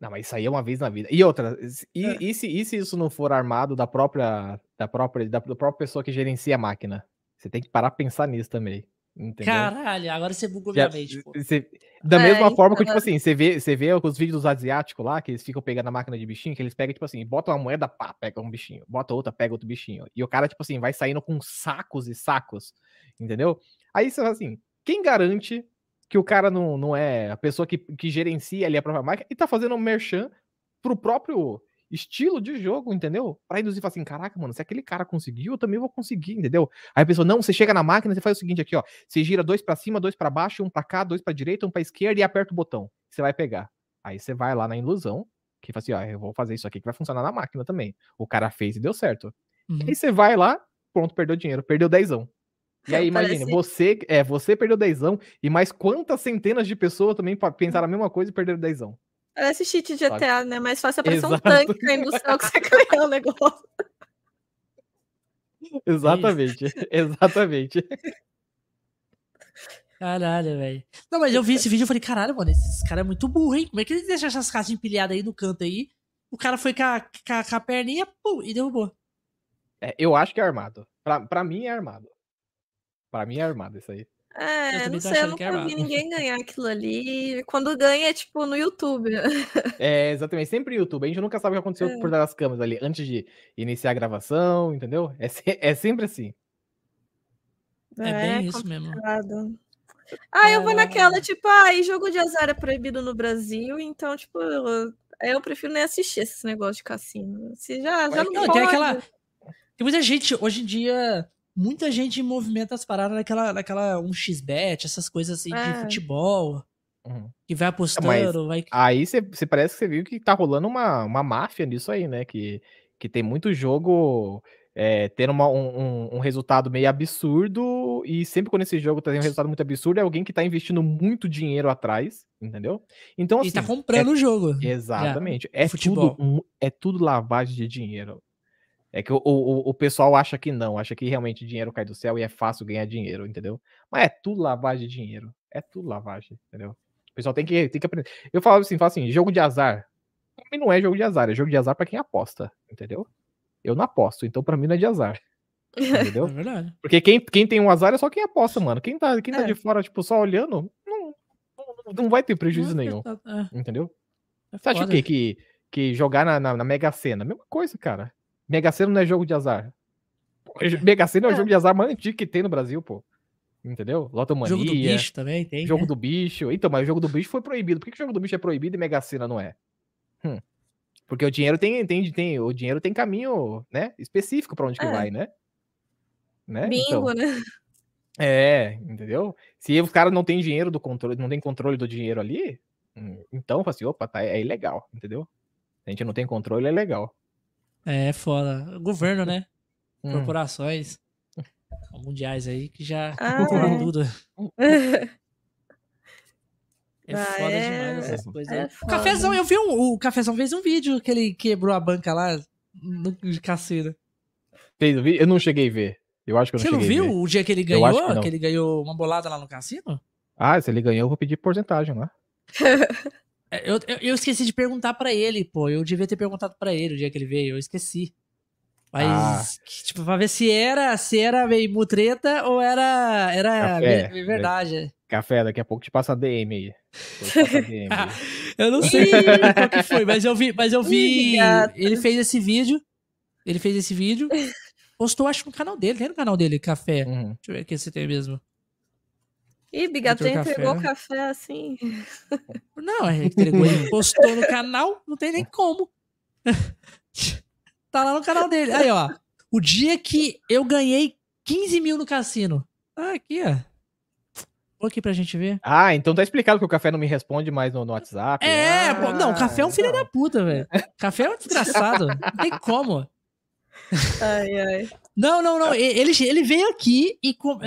Não, mas isso aí é uma vez na vida. E outra, e, é. e, se, e se isso não for armado da própria, da própria, da, da própria pessoa que gerencia a máquina? Você tem que parar a pensar nisso também. Entendeu? Caralho, agora você bugou minha mente, você, Da é, mesma forma que, tipo assim, você vê, você vê os vídeos dos asiáticos lá, que eles ficam pegando a máquina de bichinho, que eles pegam, tipo assim, bota uma moeda, pá, pega um bichinho, bota outra, pega outro bichinho. E o cara, tipo assim, vai saindo com sacos e sacos, entendeu? Aí você fala assim, quem garante que o cara não, não é a pessoa que, que gerencia ali a própria máquina e tá fazendo um merchan pro próprio estilo de jogo, entendeu? Pra induzir e falar assim, caraca, mano, se aquele cara conseguiu, eu também vou conseguir, entendeu? Aí a pessoa, não, você chega na máquina, você faz o seguinte aqui, ó, você gira dois para cima, dois para baixo, um para cá, dois para direita, um para esquerda e aperta o botão. Você vai pegar. Aí você vai lá na ilusão, que fala assim, ó, eu vou fazer isso aqui que vai funcionar na máquina também. O cara fez e deu certo. Uhum. Aí você vai lá, pronto, perdeu dinheiro, perdeu dezão. E aí, imagina, Parece... você, é, você perdeu dezão e mais quantas centenas de pessoas também pensaram a mesma coisa e perderam dezão. Parece cheat de GTA, né? Mais fácil aparecer Exato. um tanque caindo do céu que você ganhar o negócio. Exatamente, exatamente. Caralho, velho. Não, mas eu vi esse vídeo e falei, caralho, mano, esse cara é muito burro, hein? Como é que ele deixa essas caixas empilhadas aí no canto aí? O cara foi com a, com a, com a perninha pum, e derrubou. É, eu acho que é armado. Pra, pra mim é armado. Pra mim é armado isso aí. É, não sei, eu nunca é vi ninguém ganhar aquilo ali. Quando ganha é tipo no YouTube. É, exatamente, sempre no YouTube. A gente nunca sabe o que aconteceu é. por trás das câmeras ali, antes de iniciar a gravação, entendeu? É, é sempre assim. É, é bem isso mesmo. Ah, eu vou naquela, tipo, ah, e jogo de azar é proibido no Brasil, então, tipo, eu, eu prefiro nem assistir esse negócio de cassino. Se já, já não, não Tem aquela. Tem muita gente, hoje em dia, muita gente movimenta as paradas naquela, naquela 1xbet, essas coisas assim é. de futebol. Uhum. Que vai apostando, Mas vai. Aí você parece que você viu que tá rolando uma, uma máfia nisso aí, né? Que, que tem muito jogo é, tendo uma, um, um, resultado meio absurdo, e sempre quando esse jogo tá tendo um resultado muito absurdo, é alguém que tá investindo muito dinheiro atrás, entendeu? Então, assim. E tá assim, comprando é, o jogo. Exatamente. É, futebol. Tudo, é tudo lavagem de dinheiro. É que o, o, o pessoal acha que não, acha que realmente dinheiro cai do céu e é fácil ganhar dinheiro, entendeu? Mas é tudo lavagem de dinheiro. É tudo lavagem, entendeu? O pessoal tem que, tem que aprender. Eu falo assim, falo assim, jogo de azar. Pra mim não é jogo de azar, é jogo de azar para quem aposta, entendeu? Eu não aposto, então para mim não é de azar. Entendeu? É verdade. Porque quem, quem tem um azar é só quem aposta, mano. Quem tá, quem tá é. de fora, tipo, só olhando, não, não, não vai ter prejuízo não, nenhum. É. Entendeu? É Você acha o quê? Que, que jogar na, na, na Mega Sena? Mesma coisa, cara. Mega Sena não é jogo de azar. Mega Sena é o é. jogo de azar mais antigo que tem no Brasil, pô. Entendeu? Lotomania. Jogo do bicho também tem. Jogo né? do bicho. Então, mas o jogo do bicho foi proibido. Por que, que o jogo do bicho é proibido e Mega Sena não é? Hum. Porque o dinheiro tem, tem, tem, o dinheiro tem caminho, né? Específico para onde é. que vai, né? né? Bingo, então, né? É, entendeu? Se os caras não têm dinheiro do controle, não tem controle do dinheiro ali, hum, então, assim, opa, tá, é ilegal, entendeu? A gente não tem controle, é legal. É, foda. Governo, né? Hum. Corporações mundiais aí que já ah, é. tudo. É ah, foda é... demais essas coisas. É o Cafezão, eu vi um, o Cafezão fez um vídeo que ele quebrou a banca lá no, de cassino. Fez o vídeo? Eu não cheguei a ver. Eu acho que eu não Você não viu o dia que ele ganhou? Que, que, ele ganhou uma bolada lá no cassino? Ah, se ele ganhou, eu vou pedir porcentagem lá. É, eu, eu, eu, esqueci de perguntar para ele, pô. Eu devia ter perguntado para ele o dia que ele veio, eu esqueci. Mas, ah. tipo, pra ver se era, se era meio mutreta ou era, era Café, verdade. Café, daqui a pouco te passa DM aí. DM aí. eu não sei qual que foi, mas eu vi, mas eu vi. ele fez esse vídeo. Ele fez esse vídeo. Postou, acho, no canal dele. Tem no canal dele, Café. Uhum. Deixa eu ver aqui se tem mesmo. Ih, Bigatão entregou café. café assim. Não, ele entregou, ele postou no canal, não tem nem como. tá lá no canal dele. Aí, ó. O dia que eu ganhei 15 mil no cassino. Ah, aqui, ó. Vou aqui pra gente ver. Ah, então tá explicado que o café não me responde mais no, no WhatsApp. É, ah, pô, não, o café é um filho da puta, velho. Café é um desgraçado. não tem como. Ai, ai. Não, não, não. Ele, ele veio aqui e. Com...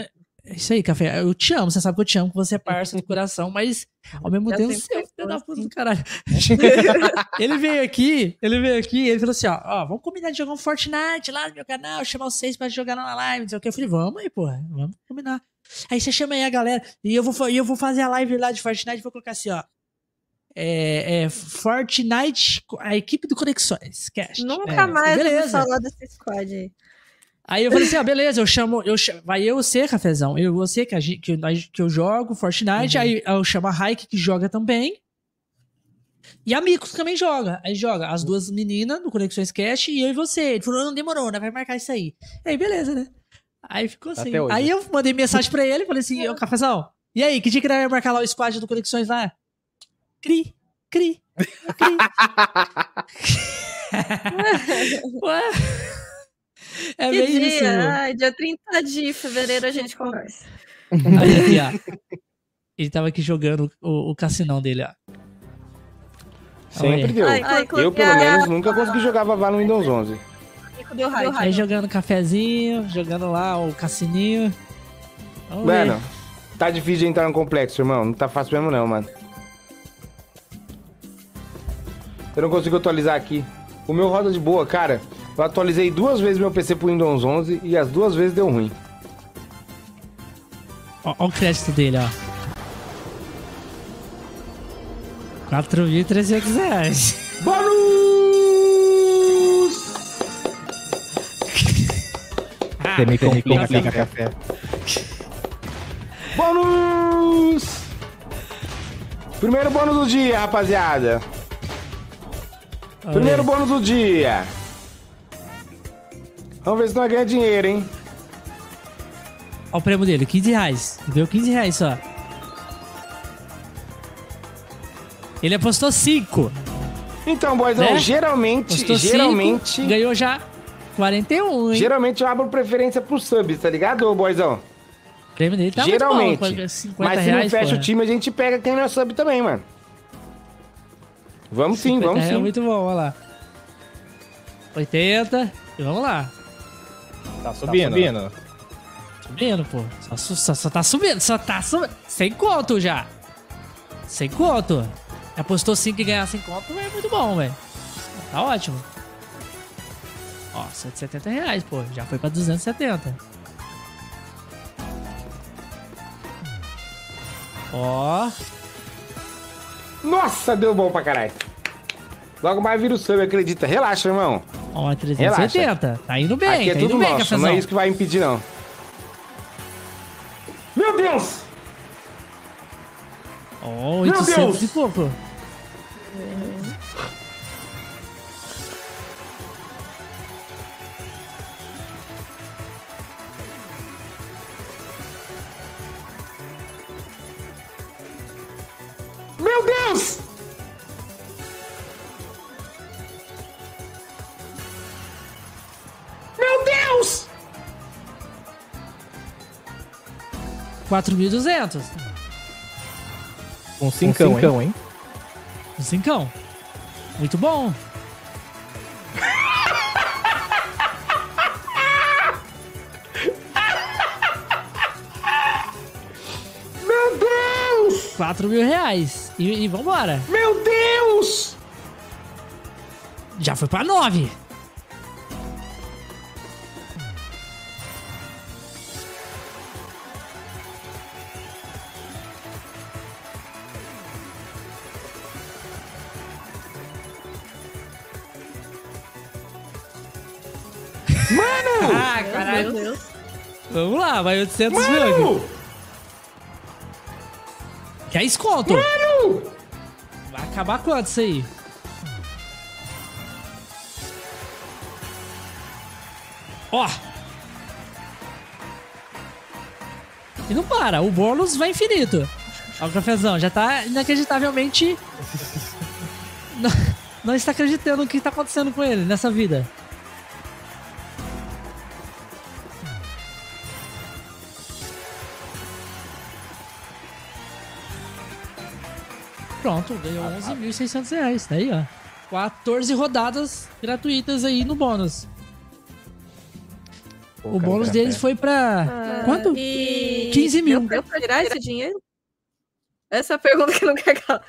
É isso aí, Café. Eu te amo, você sabe que eu te amo, que você é parça do coração, mas ao mesmo eu tempo você, filho da puta do caralho. ele veio aqui, ele veio aqui, ele falou assim, ó, ó, vamos combinar de jogar um Fortnite lá no meu canal, chamar vocês pra jogar na live, não sei o que. Eu falei, vamos aí, porra, vamos combinar. Aí você chama aí a galera, e eu vou, e eu vou fazer a live lá de Fortnite, vou colocar assim, ó, é, é, Fortnite, a equipe do Conexões. Cast. Nunca é, mais beleza. falar desse squad aí. Aí eu falei assim, ah, beleza, eu chamo, eu chamo, vai eu você, Cafezão, eu você que, a gente, que, que eu jogo Fortnite, uhum. aí eu chamo a Raik que joga também, e a Micos também joga, aí joga as duas meninas no Conexões Cast e eu e você. Ele falou, não demorou, né, vai marcar isso aí. Aí beleza, né? Aí ficou assim. Aí eu mandei mensagem pra ele, falei assim, ô Cafezão, e aí, que dia que vai marcar lá o squad do Conexões lá? Cri, cri, cri. Ué? É que dia? Isso. Ai, dia 30 de fevereiro a gente conversa. Aí, aqui, ó. Ele tava aqui jogando o, o cassinão dele, ó. Sempre deu. Ai, eu, pelo menos, nunca consegui jogar Vavá no Windows 11. Aí jogando cafezinho, jogando lá o cassininho. Vamos mano, ver. tá difícil de entrar no complexo, irmão. Não tá fácil mesmo não, mano. Eu não consigo atualizar aqui. O meu roda de boa, cara. Eu atualizei duas vezes meu PC pro Windows 11 e as duas vezes deu ruim. Olha o crédito dele, ó. 4.300 reais. Bônus! Você me complica, café. Bônus! Primeiro bônus do dia, rapaziada. Primeiro bônus do dia. Vamos ver se nós ganhamos dinheiro, hein? Olha o prêmio dele, 15 reais. Deu 15 reais só. Ele apostou 5. Então, boizão, né? geralmente, apostou geralmente... Cinco, ganhou já 41, hein? Geralmente eu abro preferência pro subs, tá ligado, boizão? O prêmio dele tá Geralmente. Muito bom, 50 Mas se reais, não fecha porra. o time, a gente pega quem não é sub também, mano. Vamos sim, vamos sim. É muito bom, olha lá. 80. E vamos lá. Tá subindo. Tá subindo. Subindo, pô. Só, só, só, tá subindo, só tá subindo. Sem conto já. Sem conto. Apostou 5 e ganhar sem conto é muito bom, velho. Tá ótimo. Ó, 170 reais, pô. Já foi pra 270. Ó. Nossa, deu bom pra caralho. Logo mais vira o sub, acredita. Relaxa, irmão. Ó, 370. Relaxa. Tá indo bem, Aqui é tá tudo bem, nosso, não é isso que vai impedir, não. Meu Deus! Ó, oh, 800 e pouco. Meu Deus! Meu Deus! 4.200. Com cincão, cincão hein? Com cincão. Muito bom. Meu Deus! 4 mil reais. E, e vambora. Meu Deus! Já foi pra 9. Mano! ah, caralho. Vamos lá, vai 800 Mano! mil. Quer desconto? Mano! Vai acabar quanto isso aí? Ó! E não para, o bônus vai infinito. Ó o cafezão, já tá inacreditavelmente... não, não está acreditando no que está acontecendo com ele nessa vida. Pronto, ganhou 11.600 reais. Tá aí, ó. 14 rodadas gratuitas aí no bônus. Pô, o bônus deles foi pra. Ah, quanto? E... 15 mil. Deu pra tirar esse dinheiro? Essa é a pergunta que não quer calar.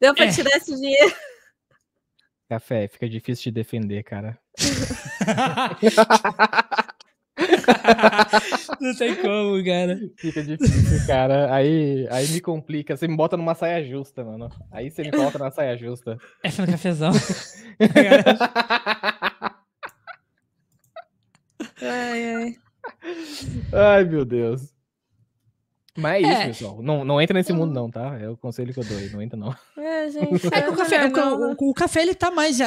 Deu pra é. tirar esse dinheiro. Café, fica difícil de defender, cara. Não tem como, cara. Fica difícil, cara. Aí, aí me complica. Você me bota numa saia justa, mano. Aí você me coloca na saia justa. É no cafezão. ai, ai. Ai, meu Deus. Mas é isso, é. pessoal. Não, não entra nesse mundo, não, tá? É o conselho que eu dou aí. Não entra, não. É, gente. É, o, café, o, o, o, café, ele tá mais,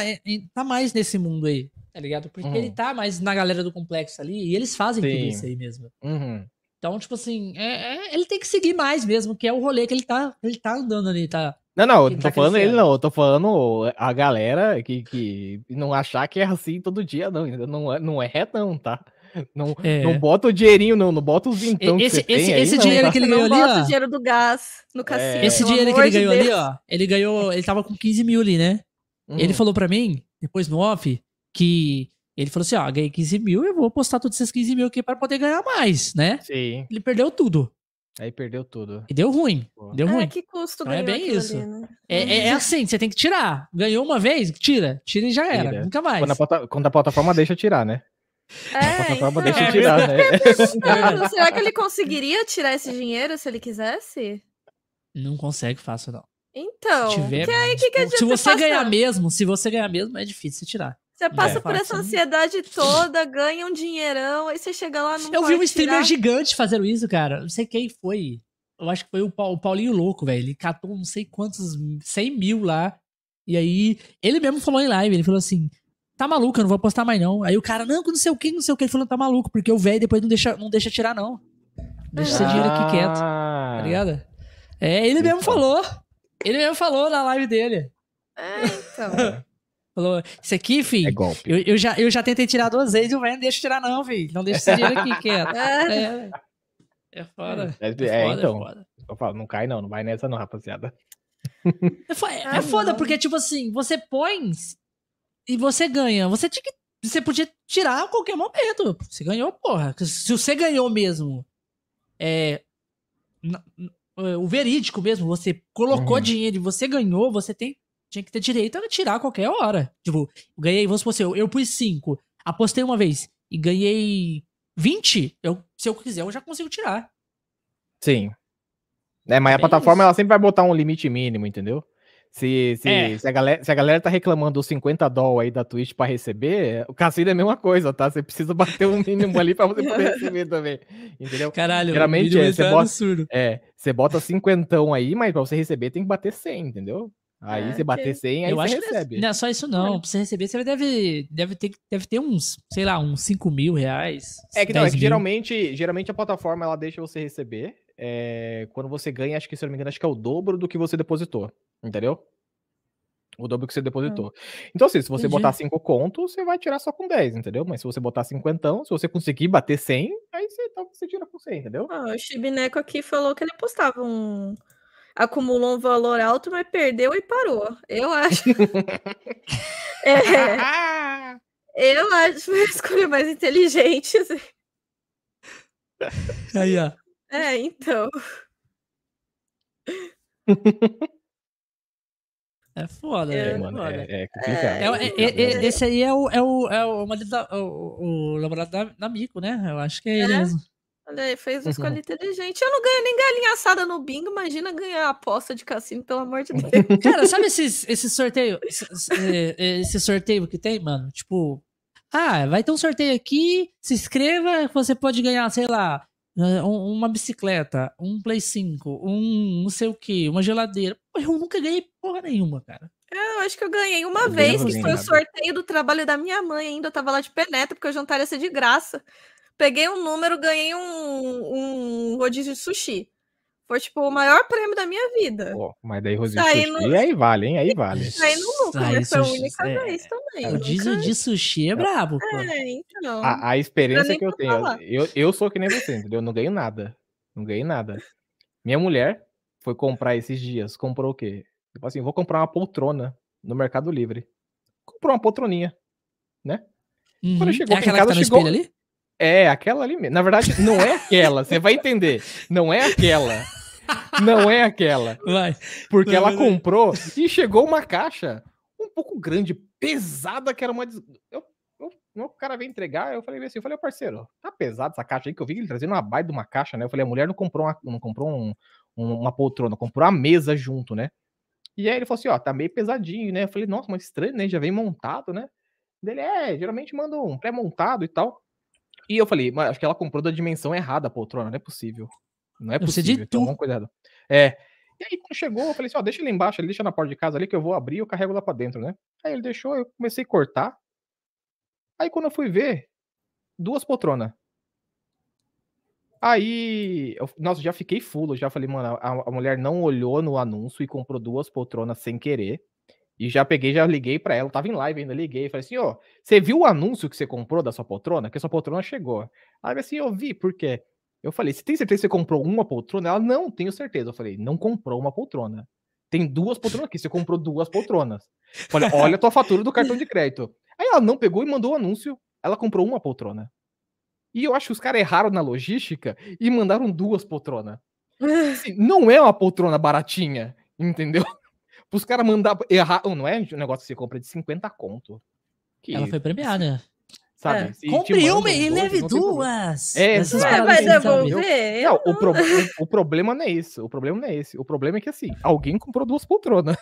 tá mais nesse mundo aí tá ligado? Porque uhum. ele tá mais na galera do complexo ali e eles fazem Sim. tudo isso aí mesmo. Uhum. Então, tipo assim, é, é, ele tem que seguir mais mesmo, que é o rolê que ele tá, ele tá andando ali, tá? Não, não, eu tô tá falando ele não, eu tô falando a galera que, que não achar que é assim todo dia, não. Não é, não é não, tá? Não, é. não bota o dinheirinho, não. Não bota os vintão esse, que esse, aí, esse dinheiro que ele ganhou ali, ó. o dinheiro do gás no cassino. É. Esse dinheiro que ele ganhou Deus. ali, ó. Ele ganhou. Ele tava com 15 mil ali, né? Hum. Ele falou pra mim, depois no off, que ele falou assim: ó, ganhei 15 mil, eu vou apostar todos esses 15 mil aqui para poder ganhar mais, né? Sim. Ele perdeu tudo. Aí perdeu tudo. E deu ruim. Pô. Deu é, ruim. que custo então é bem isso. Ali, né? é, é, é, assim, você tem que tirar. Ganhou uma vez, tira. Tira e já era. Tira. Nunca mais. Quando a, plata, quando a plataforma deixa tirar, né? É, a plataforma então, deixa é, tirar, né? Será que ele conseguiria tirar esse dinheiro se ele quisesse? Não consegue fácil, não. Então, se, tiver, que aí, que que se você ganhar mesmo, se você ganhar mesmo, é difícil você tirar. Você passa é, por essa ansiedade toda, ganha um dinheirão, aí você chega lá no. Eu vi um streamer gigante fazendo isso, cara. Não sei quem foi. Eu acho que foi o, Paulinho Louco, velho. Ele catou não sei quantos, 100 mil lá. E aí, ele mesmo falou em live, ele falou assim, tá maluco, eu não vou apostar mais não. Aí o cara, não, não sei o que, não sei o que. Ele falou, tá maluco, porque o velho depois não deixa, não deixa tirar não. Deixa ah. esse dinheiro aqui quieto. Tá ligado? É, ele mesmo falou. Ele mesmo falou na live dele. É, então. Falou, isso aqui, filho. É golpe. Eu, eu, já, eu já tentei tirar duas vezes e o velho não deixa tirar, não, filho. Não deixa esse dinheiro aqui quieto. É, é foda. É, é, é, é então. Foda. Eu falo, não cai, não. Não vai nessa, não, rapaziada. É, foda, é ah, foda porque, tipo assim, você põe e você ganha. Você tinha que. Você podia tirar a qualquer momento. Você ganhou, porra. Se você ganhou mesmo. É. O verídico mesmo, você colocou uhum. dinheiro e você ganhou, você tem tinha que ter direito a tirar a qualquer hora. Tipo, ganhei, vamos supor, eu, eu pus 5, apostei uma vez e ganhei 20, eu, se eu quiser, eu já consigo tirar. Sim. É, mas é a plataforma ela sempre vai botar um limite mínimo, entendeu? Se, se, é. se, a galera, se a galera tá reclamando dos 50 dólares aí da Twitch pra receber, o cassino é a mesma coisa, tá? Você precisa bater um mínimo ali pra você poder receber também. Entendeu? Caralho, Geralmente é, você é bota, absurdo. É, você bota 50 aí, mas pra você receber tem que bater 100, entendeu? Aí é, você bater 100, aí eu você acho recebe. Que não é só isso não, pra você receber você deve, deve, ter, deve ter uns, sei lá, uns 5 mil reais. É que não, é que geralmente, geralmente a plataforma ela deixa você receber, é, quando você ganha, acho que se eu não me engano, acho que é o dobro do que você depositou, entendeu? O dobro que você depositou. Hum. Então, assim, se você Entendi. botar 5 contos, você vai tirar só com 10, entendeu? Mas se você botar 50, se você conseguir bater 100, aí você, então, você tira com 100, entendeu? Ah, o Chibineco aqui falou que ele postava um acumulou um valor alto, mas perdeu e parou. Eu acho. é, eu acho a escolha mais inteligente. Assim. Aí, ó. É, então. É foda, é, mano. É, é, complicado. É, é, é, esse aí é o, é o, é o, o, o namorado da, da Mico, né? Eu acho que é ele mesmo. Olha aí, fez uma escolha inteligente. Eu não ganho nem galinha assada no bingo, imagina ganhar aposta de cassino, pelo amor de Deus. Cara, sabe esses, esse sorteio? Esse, esse sorteio que tem, mano? Tipo, ah, vai ter um sorteio aqui, se inscreva, você pode ganhar, sei lá, uma bicicleta, um Play 5, um não sei o que, uma geladeira. Eu nunca ganhei porra nenhuma, cara. É, eu acho que eu ganhei uma eu vez, que foi o sorteio do trabalho da minha mãe ainda. Eu tava lá de penetra, porque o jantar ia ser de graça. Peguei um número, ganhei um, um rodízio de sushi. Foi, tipo, o maior prêmio da minha vida. Pô, mas daí rodízio de sushi, no... aí vale, hein? Aí vale. Aí não nunca, mas foi a única é... vez também. Rodízio nunca... de sushi é brabo, pô. É, então. A, a experiência que eu tenho, eu, eu sou que nem você, entendeu? Eu não ganho nada. Não ganhei nada. Minha mulher foi comprar esses dias. Comprou o quê? Tipo assim, vou comprar uma poltrona no Mercado Livre. Comprou uma poltroninha, né? Uhum. Quando chegou é aquela em casa, que tá chegou... ali? É, aquela ali mesmo. Na verdade, não é aquela, você vai entender. Não é aquela. Não é aquela. Vai. Porque ela é- comprou e chegou uma caixa um pouco grande, pesada, que era uma. des- Eu, eu- o cara veio entregar, eu falei assim, eu falei, "Ô, parceiro, tá pesado essa caixa aí que eu vi ele trazendo uma baita de uma caixa, né? Eu falei, a mulher não comprou uma, não comprou um- um- uma poltrona, comprou a mesa junto, né? E aí ele falou assim, ó, tá meio pesadinho, né? Eu falei, nossa, mas estranho, né? Já vem montado, né? Dele, é, geralmente manda um pré-montado e tal. E eu falei, mas acho que ela comprou da dimensão errada a poltrona, não é possível. Não é possível, tu. alguma coisa errada. É. E aí, quando chegou, eu falei assim, ó, deixa ele embaixo, ele deixa na porta de casa ali que eu vou abrir e eu carrego lá pra dentro, né? Aí ele deixou, eu comecei a cortar. Aí quando eu fui ver, duas poltronas. Aí, eu, nossa, já fiquei fulo, já falei, mano, a, a mulher não olhou no anúncio e comprou duas poltronas sem querer. E já peguei, já liguei pra ela, tava em live ainda, liguei, falei assim, ó, você viu o anúncio que você comprou da sua poltrona? Que a sua poltrona chegou. Aí assim, eu vi, por quê? Eu falei, você tem certeza que você comprou uma poltrona? Ela, não, tenho certeza. Eu falei, não comprou uma poltrona. Tem duas poltronas aqui, você comprou duas poltronas. Falei, olha a tua fatura do cartão de crédito. Aí ela não pegou e mandou o anúncio, ela comprou uma poltrona. E eu acho que os caras erraram na logística e mandaram duas poltronas. Assim, não é uma poltrona baratinha, entendeu? Os caras mandar errar. Não é um negócio que você compra de 50 conto. Que, Ela foi premiada. Sabe? É. Compre uma e leve duas. É, Essas. É, vai devolver? Não, o, pro- o problema não é isso. O problema não é esse. O problema é que assim, alguém comprou duas poltronas.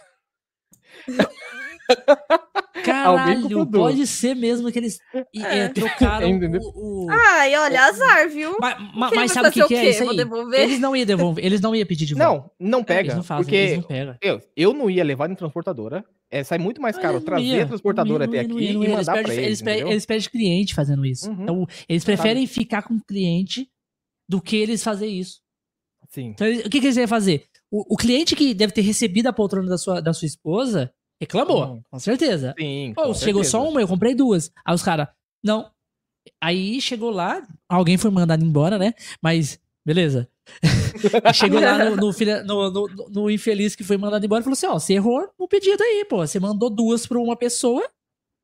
Caralho, pode ser mesmo que eles É. é, trocaram o... o... Ai, olha, azar, viu? Mas, mas vai sabe o que, que é isso Vou aí? Eles não iam devolver, eles não iam pedir de volta. Não, não eles pega. não fazem, porque eles não pegam. eu, eu não ia levar em transportadora. É, sai muito mais Ah, caro eles trazer ia, a transportadora não ia, até aqui ia, e mandar eles pra eles. eles, eles perdem cliente fazendo isso. Uhum. Então, eles preferem ficar com o cliente do que eles fazer isso. Sim. Então, eles- o que, que eles iam fazer? O, o cliente que deve ter recebido a poltrona da sua, da sua esposa reclamou, Uhum. com certeza. Sim. Pô, com chegou certeza. só uma, eu comprei duas. Aí os caras, não. Aí chegou lá, alguém foi mandado embora, né? Mas, beleza. chegou lá no, no, filha- no- no- no- infeliz que foi mandado embora e falou assim: ó, você errou no pedido aí, pô. Você mandou duas pra uma pessoa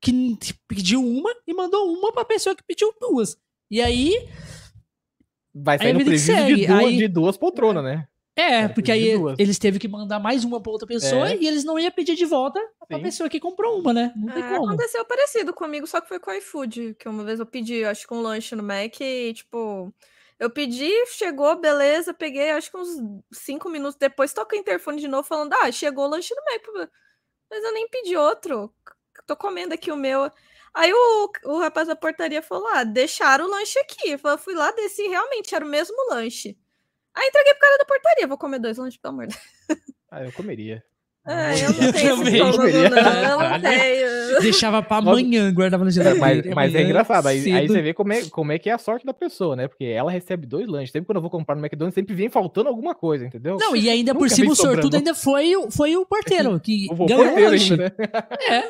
que pediu uma e mandou uma pra pessoa que pediu duas. E aí, Vai Aí sair a no prejuízo de duas, aí- de duas poltronas, né? É, Era porque aí duas. eles teve que mandar mais uma pra outra pessoa É. e eles não iam pedir de volta pra Sim. pessoa que comprou uma, né? Não tem É, como. aconteceu parecido comigo, só que foi com o iFood, que uma vez eu pedi, acho que um lanche no Mac e, tipo, eu pedi, chegou, beleza, peguei, acho que uns cinco minutos depois, toca o interfone de novo falando, ah, chegou o lanche no Mac, mas eu nem pedi outro, tô comendo aqui o meu. Aí o, o rapaz da portaria falou, ah, deixaram o lanche aqui, eu falei, fui lá, desci, realmente era o mesmo lanche. Aí entreguei pro cara da portaria, vou comer dois lanches, pelo amor de Deus. Ah, eu comeria. É, eu Eu não tenho esse também estômago, não, eu não tenho. Deixava pra amanhã, guardava É, geladeira. mas, mas é engraçado, aí, aí você vê como é, como é que é a sorte da pessoa, né? Porque ela recebe dois lanches. Sempre quando eu vou comprar no McDonald's, sempre vem faltando alguma coisa, entendeu? Não, e ainda por Nunca cima vem o sortudo ainda foi, o- foi o porteiro, que O ganhou o lanche. ainda, né? É,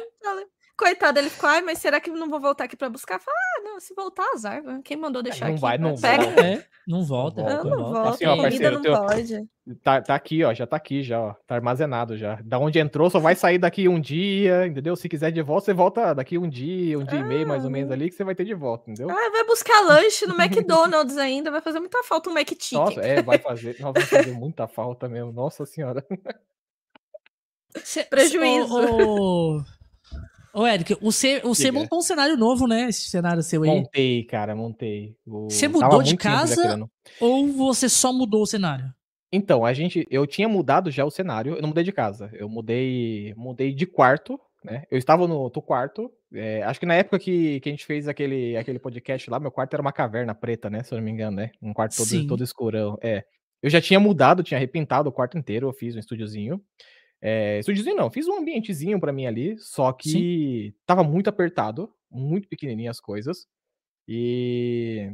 Coitado, ele ficou, ai, mas será que não vou voltar aqui pra buscar? Fala, ah, não, se voltar, azar. Quem mandou deixar não aqui? vai, não Pega. volta. é, não volta. Não volta. não volta. Assim, ó, parceiro, não teu- pode. Tá, tá aqui, ó. Já tá aqui, já, ó. Tá armazenado já. Da onde entrou, só vai sair daqui um dia, entendeu? Se quiser de volta, você volta daqui um dia, um dia e meio, mais ou menos ali, que você vai ter de volta, entendeu? Ah, vai buscar lanche no McDonald's ainda, vai fazer muita falta um McChicken. Nossa, é, vai fazer, vai fazer muita falta mesmo. Nossa senhora. Cê- Prejuízo. Ô, ô, ô, Eric, você, você montou um cenário novo, né? Esse cenário seu aí. Montei, cara, montei. O- Você mudou de casa? Ou você só mudou o cenário? Então, a gente, eu tinha mudado já o cenário, eu não mudei de casa, eu mudei, mudei de quarto, né? Eu estava no outro quarto, é, acho que na época que, que a gente fez aquele, aquele podcast lá, meu quarto era uma caverna preta, né? Se eu não me engano, né? Um quarto todo, Sim. todo escurão. É. Eu já tinha mudado, tinha repintado o quarto inteiro, eu fiz um estúdiozinho. É, estúdiozinho não, fiz um ambientezinho pra mim ali, só que tava muito apertado, muito pequenininho as coisas. E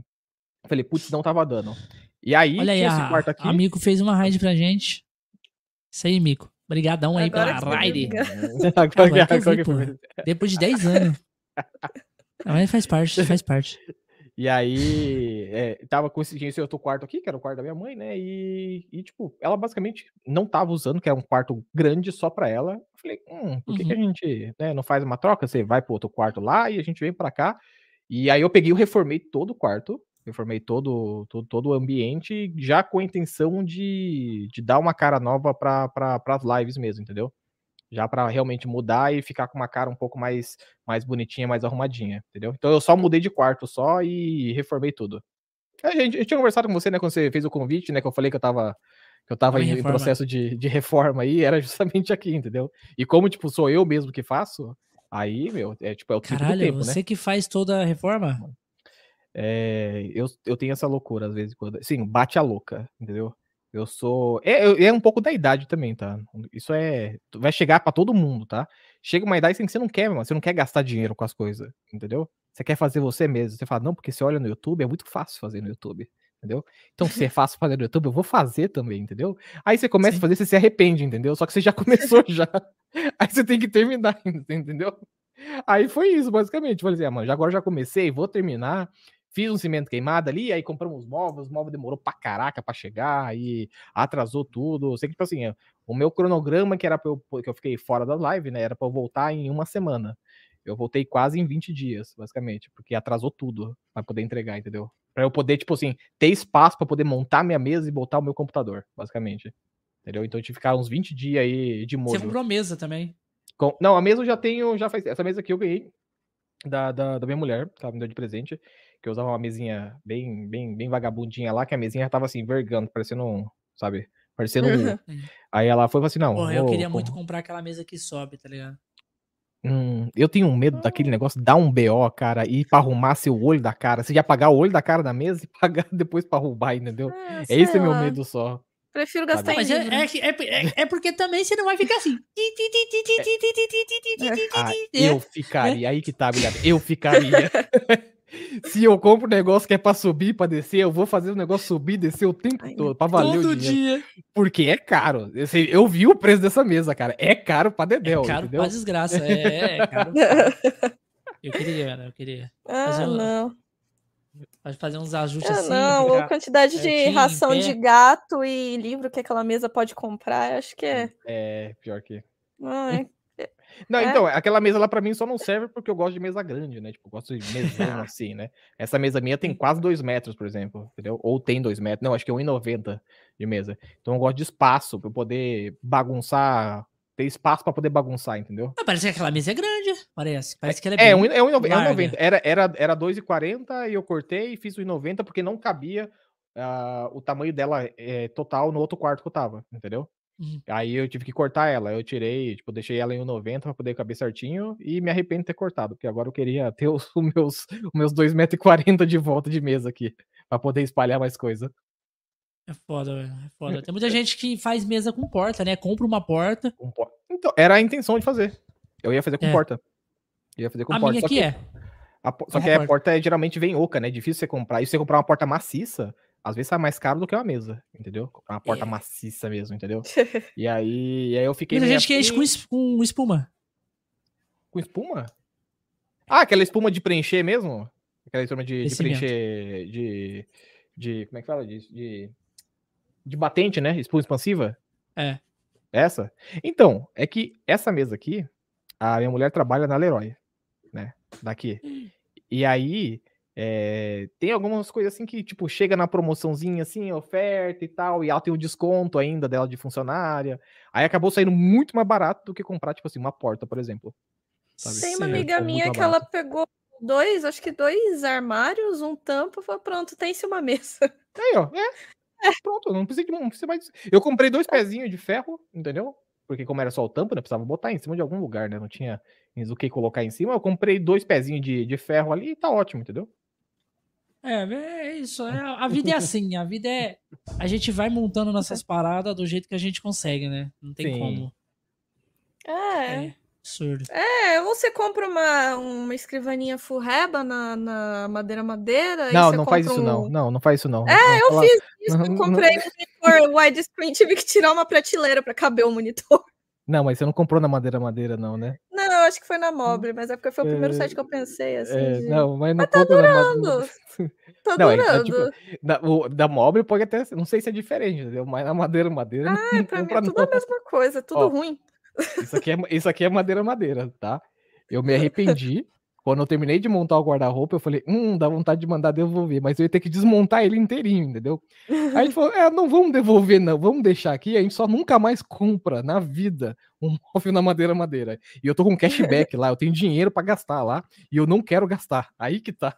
falei, putz, não tava dando. E aí, Olha aí, esse a, quarto aqui. a Mico fez uma raid pra gente. Isso aí, Mico. Obrigadão aí Agora pela raid. Depois de 10 anos. Mas faz parte, faz parte. E aí, é, tava com esse, outro quarto aqui, que era o quarto da minha mãe, né? E, e, tipo, ela basicamente não tava usando, que era um quarto grande só pra ela. Eu falei, hum, por que, que a Uhum. gente né, não faz uma troca? Você vai pro outro quarto lá e a gente vem pra cá. E aí eu peguei e reformei todo o quarto. Reformei todo, todo, todo o ambiente, já com a intenção de, de dar uma cara nova para pra, as lives mesmo, entendeu? Já para realmente mudar e ficar com uma cara um pouco mais, mais bonitinha, mais arrumadinha, entendeu? Então eu só mudei de quarto só e reformei tudo. A gente, eu tinha conversado com você, né, quando você fez o convite, né, que eu falei que eu tava que eu tava em, em, processo de, de reforma aí, era justamente aqui, entendeu? E como, tipo, sou eu mesmo que faço, aí, meu, é tipo, é o Caralho, tempo, né? você né? que faz toda a reforma? É, eu, eu tenho essa loucura às vezes quando. Sim, bate a louca, entendeu? Eu sou. É, é um pouco da idade também, tá? Isso é. Vai chegar para todo mundo, tá? Chega uma idade assim que você não quer, mano. Você não quer gastar dinheiro com as coisas, entendeu? Você quer fazer você mesmo. Você fala, não, porque você olha no YouTube, é muito fácil fazer no YouTube, entendeu? Então, se é fácil fazer no YouTube, eu vou fazer também, entendeu? Aí você começa Sim. a fazer, você se arrepende, entendeu? Só que você já começou já. Aí você tem que terminar, entendeu? Aí foi isso, basicamente. Falei assim, ah, mano, agora já comecei, vou terminar. Fiz um cimento queimado ali, aí compramos móveis, o móvel demorou pra caraca pra chegar, aí atrasou tudo. Sei que, tipo assim, o meu cronograma, que era pra eu, que eu fiquei fora da live, né? Era pra eu voltar em uma semana. Eu voltei quase em 20 dias, basicamente, porque atrasou tudo pra poder entregar, entendeu? Pra eu poder, tipo assim, ter espaço para poder montar minha mesa e botar o meu computador, basicamente. Entendeu? Então eu tive que ficar uns 20 dias aí de molho. Você comprou mesa também? Com... Não, a mesa eu já tenho, já faz. Essa mesa aqui eu ganhei da, da, da minha mulher, que ela me deu de presente que eu usava uma mesinha bem, bem, bem vagabundinha lá, que a mesinha tava assim, vergando, parecendo um, sabe? Parecendo um. Aí ela foi assim: não. Porra, eu queria muito comprar aquela mesa que sobe, tá ligado? Hum, eu tenho um medo daquele hum. negócio, dar um BO, cara, e pra arrumar seu olho da cara. Você já pagar o olho da cara da mesa e pagar depois pra roubar, entendeu? É, é esse é meu medo só. Prefiro gastar Mas em é, é, é, é, porque também você não vai ficar assim. ah, eu ficaria, aí que tá, Guilherme. Eu ficaria. Se eu compro um negócio que é pra subir, pra descer, eu vou fazer o negócio subir e descer o tempo Ai, todo, pra valer todo dia. Porque é caro. Eu vi o preço dessa mesa, cara. É caro pra dedéu, É caro entendeu? pra desgraça. É, é caro. eu queria, né? Eu queria. Ah, fazer um, não. Pode fazer uns ajustes ah, assim. Não, a quantidade de ração de gato e livro que aquela mesa pode comprar, acho que é. É, pior que. Não, é não, é. então, aquela mesa lá para mim só não serve porque eu gosto de mesa grande, né? Tipo, eu gosto de mesa assim, né? Essa mesa minha tem quase 2 metros, por exemplo, entendeu? Ou tem 2 metros. Não, acho que é 1,90 de mesa. Então eu gosto de espaço para poder bagunçar, ter espaço para poder bagunçar, entendeu? Ah, parece que aquela mesa é grande, parece. Parece que ela é, é, bem é 1,90. Era, era, era 2,40 e eu cortei e fiz 1,90 porque não cabia uh, o tamanho dela é, total no outro quarto que eu tava, entendeu? Uhum. Aí eu tive que cortar ela. Eu tirei, tipo, deixei ela em 1,90 pra poder caber certinho e me arrependo de ter cortado, porque agora eu queria ter os, os meus, os meus 2,40m de volta de mesa aqui, pra poder espalhar mais coisa. É foda, velho. É foda. Tem muita gente que faz mesa com porta, né? Compra uma porta. Porta. Então, era a intenção de fazer. Eu ia fazer com é. porta. Eu ia fazer com a porta. Minha aqui que, é. A, só que a porta é, geralmente vem oca, né? Difícil você comprar. E se você comprar uma porta maciça, às vezes sai mais caro do que uma mesa, entendeu? Uma porta é. maciça mesmo, entendeu? e, aí, e aí eu fiquei. Mas a gente quer isso com, com espuma. Com espuma? Ah, aquela espuma de preencher mesmo? Aquela espuma de, de preencher. De, de. Como é que fala? De, de, de batente, né? Espuma expansiva? É. Essa? Então, é que essa mesa aqui, a minha mulher trabalha na Leroy, né? Daqui. Hum. E aí, é, tem algumas coisas assim que, tipo, chega na promoçãozinha, assim, oferta e tal, e ela tem o desconto ainda dela de funcionária. Aí acabou saindo muito mais barato do que comprar, tipo assim, uma porta, por exemplo. Sabe? Tem uma amiga minha que ela pegou dois, acho que dois armários, um tampo, falou, pronto, tem-se uma mesa. Aí, ó, é. é. Pronto, não precisa de não precisa mais. Eu comprei dois pezinhos de ferro, entendeu? Porque como era só o tampo, né? Precisava botar em cima de algum lugar, né? Não tinha o que colocar em cima. Eu comprei dois pezinhos de, de ferro ali e tá ótimo, entendeu? É, é isso. É, a vida é assim. A vida é. A gente vai montando nossas paradas do jeito que a gente consegue, né? Não tem Sim. como. É. é. Absurdo. É, ou você compra uma, uma escrivaninha furreba na, na madeira madeira. Não, não faz isso um... não. Não, não faz isso não. É, não, eu fiz isso. Eu comprei um monitor widescreen, tive que tirar uma prateleira para caber o monitor. Não, mas você não comprou na madeira madeira, não, né? Acho que foi na Mobre, mas é porque foi o primeiro é, site que eu pensei, assim. É, de... Não, mas não mas tá durando. Tá não, durando. É, tipo, da, o, da Mobre pode até. Não sei se é diferente, entendeu? Mas na madeira, madeira. Ah, não, pra mim é tudo não. a mesma coisa, tudo Ó, ruim. Isso aqui, é, isso aqui é madeira, madeira, tá? Eu me arrependi Quando eu terminei de montar o guarda-roupa, eu falei, hum, dá vontade de mandar devolver, mas eu ia ter que desmontar ele inteirinho, entendeu? Aí ele falou, é, não vamos devolver, não, vamos deixar aqui, a gente só nunca mais compra na vida um móvel na madeira madeira. E eu tô com cashback lá, eu tenho dinheiro para gastar lá, e eu não quero gastar. Aí que tá.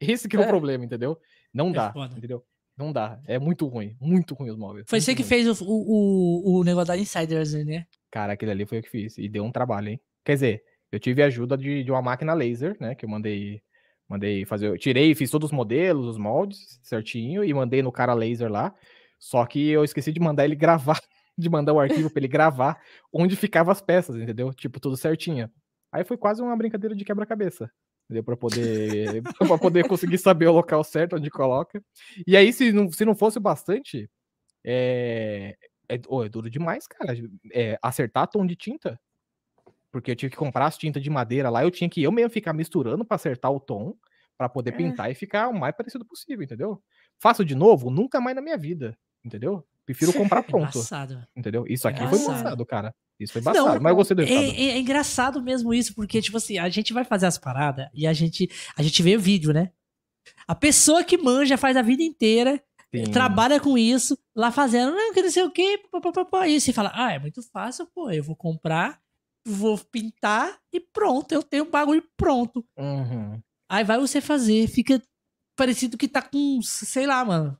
Esse que é, é. o problema, entendeu? Não é dá, foda. entendeu? Não dá. É muito ruim, muito ruim os móveis. Foi você que fez o, o, o negócio da Insiders, né? Cara, aquele ali foi eu que fiz. E deu um trabalho, hein? Quer dizer, eu tive ajuda de, de uma máquina laser, né? Que eu mandei mandei fazer. Eu tirei, fiz todos os modelos, os moldes certinho e mandei no cara laser lá. Só que eu esqueci de mandar ele gravar, de mandar o arquivo para ele gravar onde ficavam as peças, entendeu? Tipo, tudo certinho. Aí foi quase uma brincadeira de quebra-cabeça. Entendeu? Para poder, pra poder conseguir saber o local certo onde coloca. E aí, se não, se não fosse bastante, é, é, oh, é duro demais, cara. É, acertar tom de tinta porque eu tive que comprar as tintas de madeira lá, eu tinha que eu mesmo ficar misturando para acertar o tom, para poder é. pintar e ficar o mais parecido possível, entendeu? Faço de novo, nunca mais na minha vida, entendeu? Prefiro comprar pronto. É entendeu? Isso aqui foi embaçado, cara. Isso foi embaçado, Não, mas eu gostei do é, é, é, engraçado mesmo isso, porque, tipo assim, a gente vai fazer as paradas e a gente, a gente vê o vídeo, né? A pessoa que manja faz a vida inteira, Sim. trabalha com isso, lá fazendo, não, que não sei o quê, e você fala, ah, é muito fácil, pô, eu vou comprar vou pintar e pronto, eu tenho o bagulho pronto. Uhum. Aí vai você fazer, fica parecido que tá com, sei lá, mano.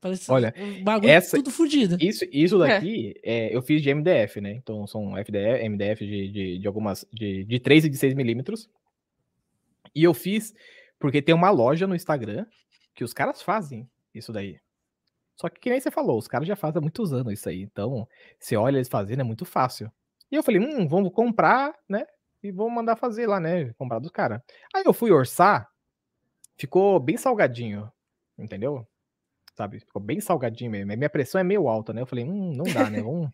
Parece Olha, bagulho essa, tudo fodido. Isso, isso daqui é. é. eu fiz de MDF, né? Então são FDF, MDF de, de, de algumas. De, de 3 e de 6 milímetros. E eu fiz porque tem uma loja no Instagram que os caras fazem isso daí. Só que, que nem você falou, os caras já fazem há muitos anos isso aí. Então, você olha eles fazendo, é muito fácil. E eu falei, hum, vamos comprar, né? E vou mandar fazer lá, né? Comprar dos caras. Aí eu fui orçar, ficou bem salgadinho, entendeu? Sabe? Ficou bem salgadinho mesmo. Minha pressão é meio alta, né? Eu falei, hum, não dá, né? Vamos,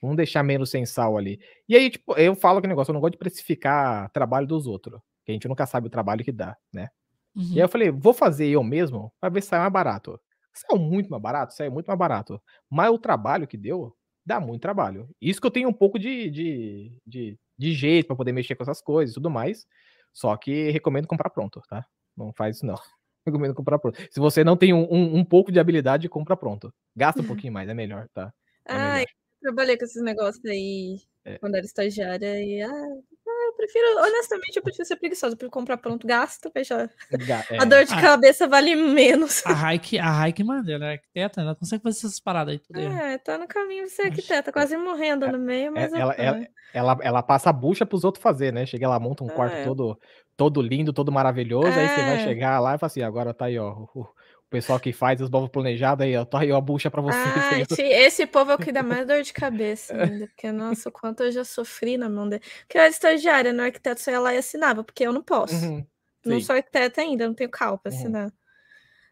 vamos deixar menos sem sal ali. E aí, tipo, eu falo que negócio, eu não gosto de precificar trabalho dos outros. Que a gente nunca sabe o trabalho que dá, né? Uhum. E aí eu falei, vou fazer eu mesmo pra ver se sai mais barato. Saiu muito mais barato, saiu muito mais barato. Mas o trabalho que deu, dá muito trabalho. Isso que eu tenho um pouco de, de, de, de jeito para poder mexer com essas coisas e tudo mais. Só que recomendo comprar pronto, tá? Não faz isso não. Recomendo comprar pronto. Se você não tem um, um, um pouco de habilidade, compra pronto. Gasta um pouquinho mais, é melhor, tá? É Ai, melhor. trabalhei com esses negócios aí é. quando era estagiária e ah, prefiro, honestamente, eu prefiro ser preguiçosa, prefiro comprar pronto, gasto, veja. É. A dor de a, cabeça vale menos. A Raik, a Raik manda, ela é arquiteta, ela consegue fazer essas paradas aí tudo. É, tá no caminho de ser arquiteta, quase morrendo é, no meio, mas. É, ela, ela, ela, ela, passa a bucha pros outros fazer, né? Chega, ela monta um quarto é. todo, todo lindo, todo maravilhoso, aí você vai é. chegar lá e fala assim: agora tá aí, ó. O, pessoal que faz os novos planejados aí, ó, tá aí ó, a bucha pra você. Ah, esse, esse, povo é o que dá mais dor de cabeça ainda, porque, nossa, o quanto eu já sofri na mão dele. Porque eu era estagiária no arquiteto, só ia lá e assinava, porque eu não posso. Uhum, não sou arquiteta ainda, não tenho cal pra uhum. assinar.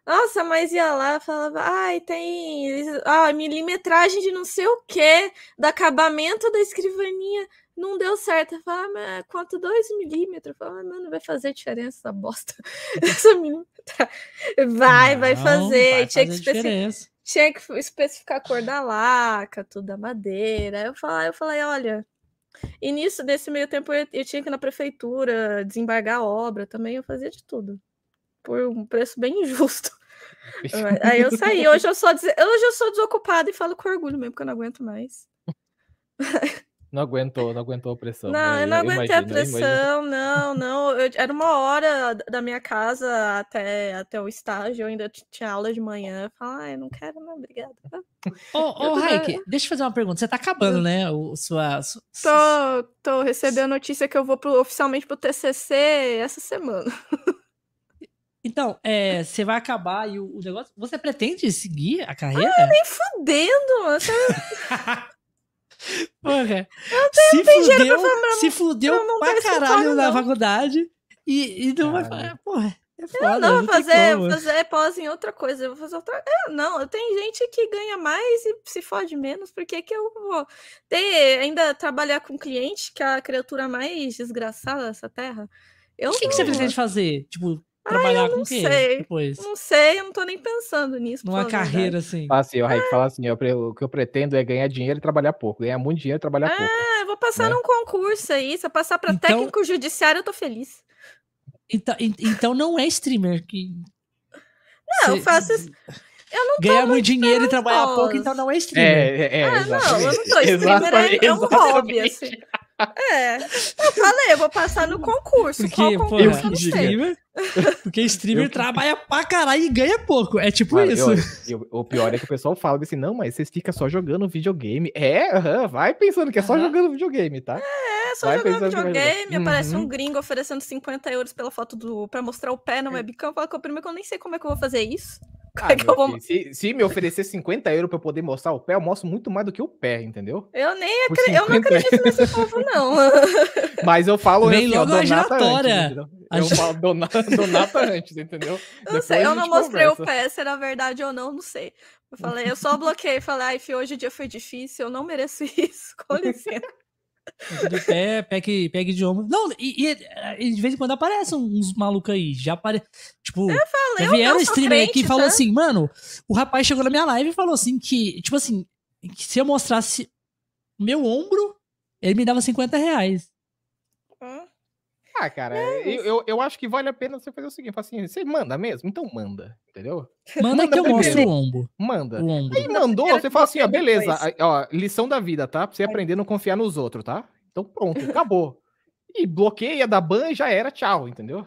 Nossa, mas ia lá falava, ai, tem ah, milimetragem de não sei o que, do acabamento da escrivaninha não deu certo. Eu falava, mas quanto 2 milímetros? Eu falava, mano, vai fazer diferença essa bosta. Essa menina vai, não, vai fazer. Vai tinha, fazer que especificar, tinha que especificar a cor da laca, tudo da madeira. Eu falei, eu falei, olha. E nisso, desse meio tempo, eu, eu tinha que ir na prefeitura desembargar a obra também, eu fazia de tudo. Por um preço bem injusto. Aí eu saí. Hoje eu, sou, hoje eu sou desocupada e falo com orgulho mesmo, porque eu não aguento mais. Não aguentou, não aguentou a pressão. Não, né? eu não aguentei imagino, a pressão, não, não. Eu, era uma hora da minha casa até, até o estágio, eu ainda tinha aula de manhã. Eu falei, ah, não quero, não, obrigada. Ô, ô Raik, deixa eu fazer uma pergunta. Você tá acabando, né? O, sua, Tô, tô recebendo a notícia que eu vou pro, oficialmente pro TCC essa semana. Então, é, você vai acabar e o, o, negócio. Você pretende seguir a carreira? Ah, nem fudendo, mano. Porra. se fudeu, se fudeu pra caralho na faculdade e, e não vai fazer. Porra. É foda, eu não, vou fazer, fazer pós em outra coisa, eu vou fazer outra. É, não, eu tenho gente que ganha mais e se fode menos, por que que eu vou ter, ainda trabalhar com cliente, que é a criatura mais desgraçada dessa terra? Eu o que, não... que você pretende fazer? Tipo, Trabalhar Ai, com quê? Sei. Depois? Não sei, eu não tô nem pensando nisso. Numa carreira, assim. Fala assim, o Raik é. fala assim: eu, o que eu pretendo é ganhar dinheiro e trabalhar pouco. Ganhar muito dinheiro e trabalhar é, pouco. É, vou passar né? num concurso aí. Se eu passar pra então... técnico judiciário, eu tô feliz. Então, então não é streamer que. Não, Cê... eu faço isso. Eu não Ganhar muito dinheiro e trabalhar pouco, então não é streamer. É, é, é ah, não, eu não tô streamer, é, é um hobby, assim. É, eu falei, eu vou passar no concurso. Porque, Qual concurso? Porra, streamer, porque streamer eu... trabalha pra caralho e ganha pouco. É tipo Mano, isso. Eu, eu, o pior é que o pessoal fala assim: não, mas vocês ficam só jogando videogame. É, uh -huh, vai pensando que é só uh -huh. jogando videogame, tá? É, só vai jogando videogame. Aparece uhum. um gringo oferecendo 50 euros pela foto do. pra mostrar o pé no é. webcam. Fala que primeiro que eu nem sei como é que eu vou fazer isso. Ah, é vou... se, se, me oferecer 50 euros pra eu poder mostrar o pé, eu mostro muito mais do que o pé, entendeu? Eu nem acredito, eu não acredito nesse povo, não. Mas eu falo Vem assim, logo ó, Donata antes, Eu falo donata, donata antes, entendeu? Não sei, eu não mostrei conversa. o pé, se era verdade ou não, não sei. Eu falei, eu só bloqueei, falei, ai, hoje o dia foi difícil, eu não mereço isso, com licença. De pé, de ombro. Não, e, e, e, de vez em quando aparecem uns malucos aí. Já apare... Tipo, eu falei, vieram streamer aqui e falou tá? assim, mano, o rapaz chegou na minha live e falou assim que, tipo assim, que se eu mostrasse meu ombro, ele me dava 50 reais. Ah, cara, é eu, eu, eu, acho que vale a pena você fazer o seguinte: assim, você manda mesmo? Então manda, entendeu? Manda, manda que eu mostro o ombro. Manda. O ombro. Aí mandou, você fala assim: ó, beleza, ó, lição da vida, tá? Pra você aprender a não confiar nos outros, tá? Então pronto, acabou. E bloqueia da ban e já era, tchau, entendeu?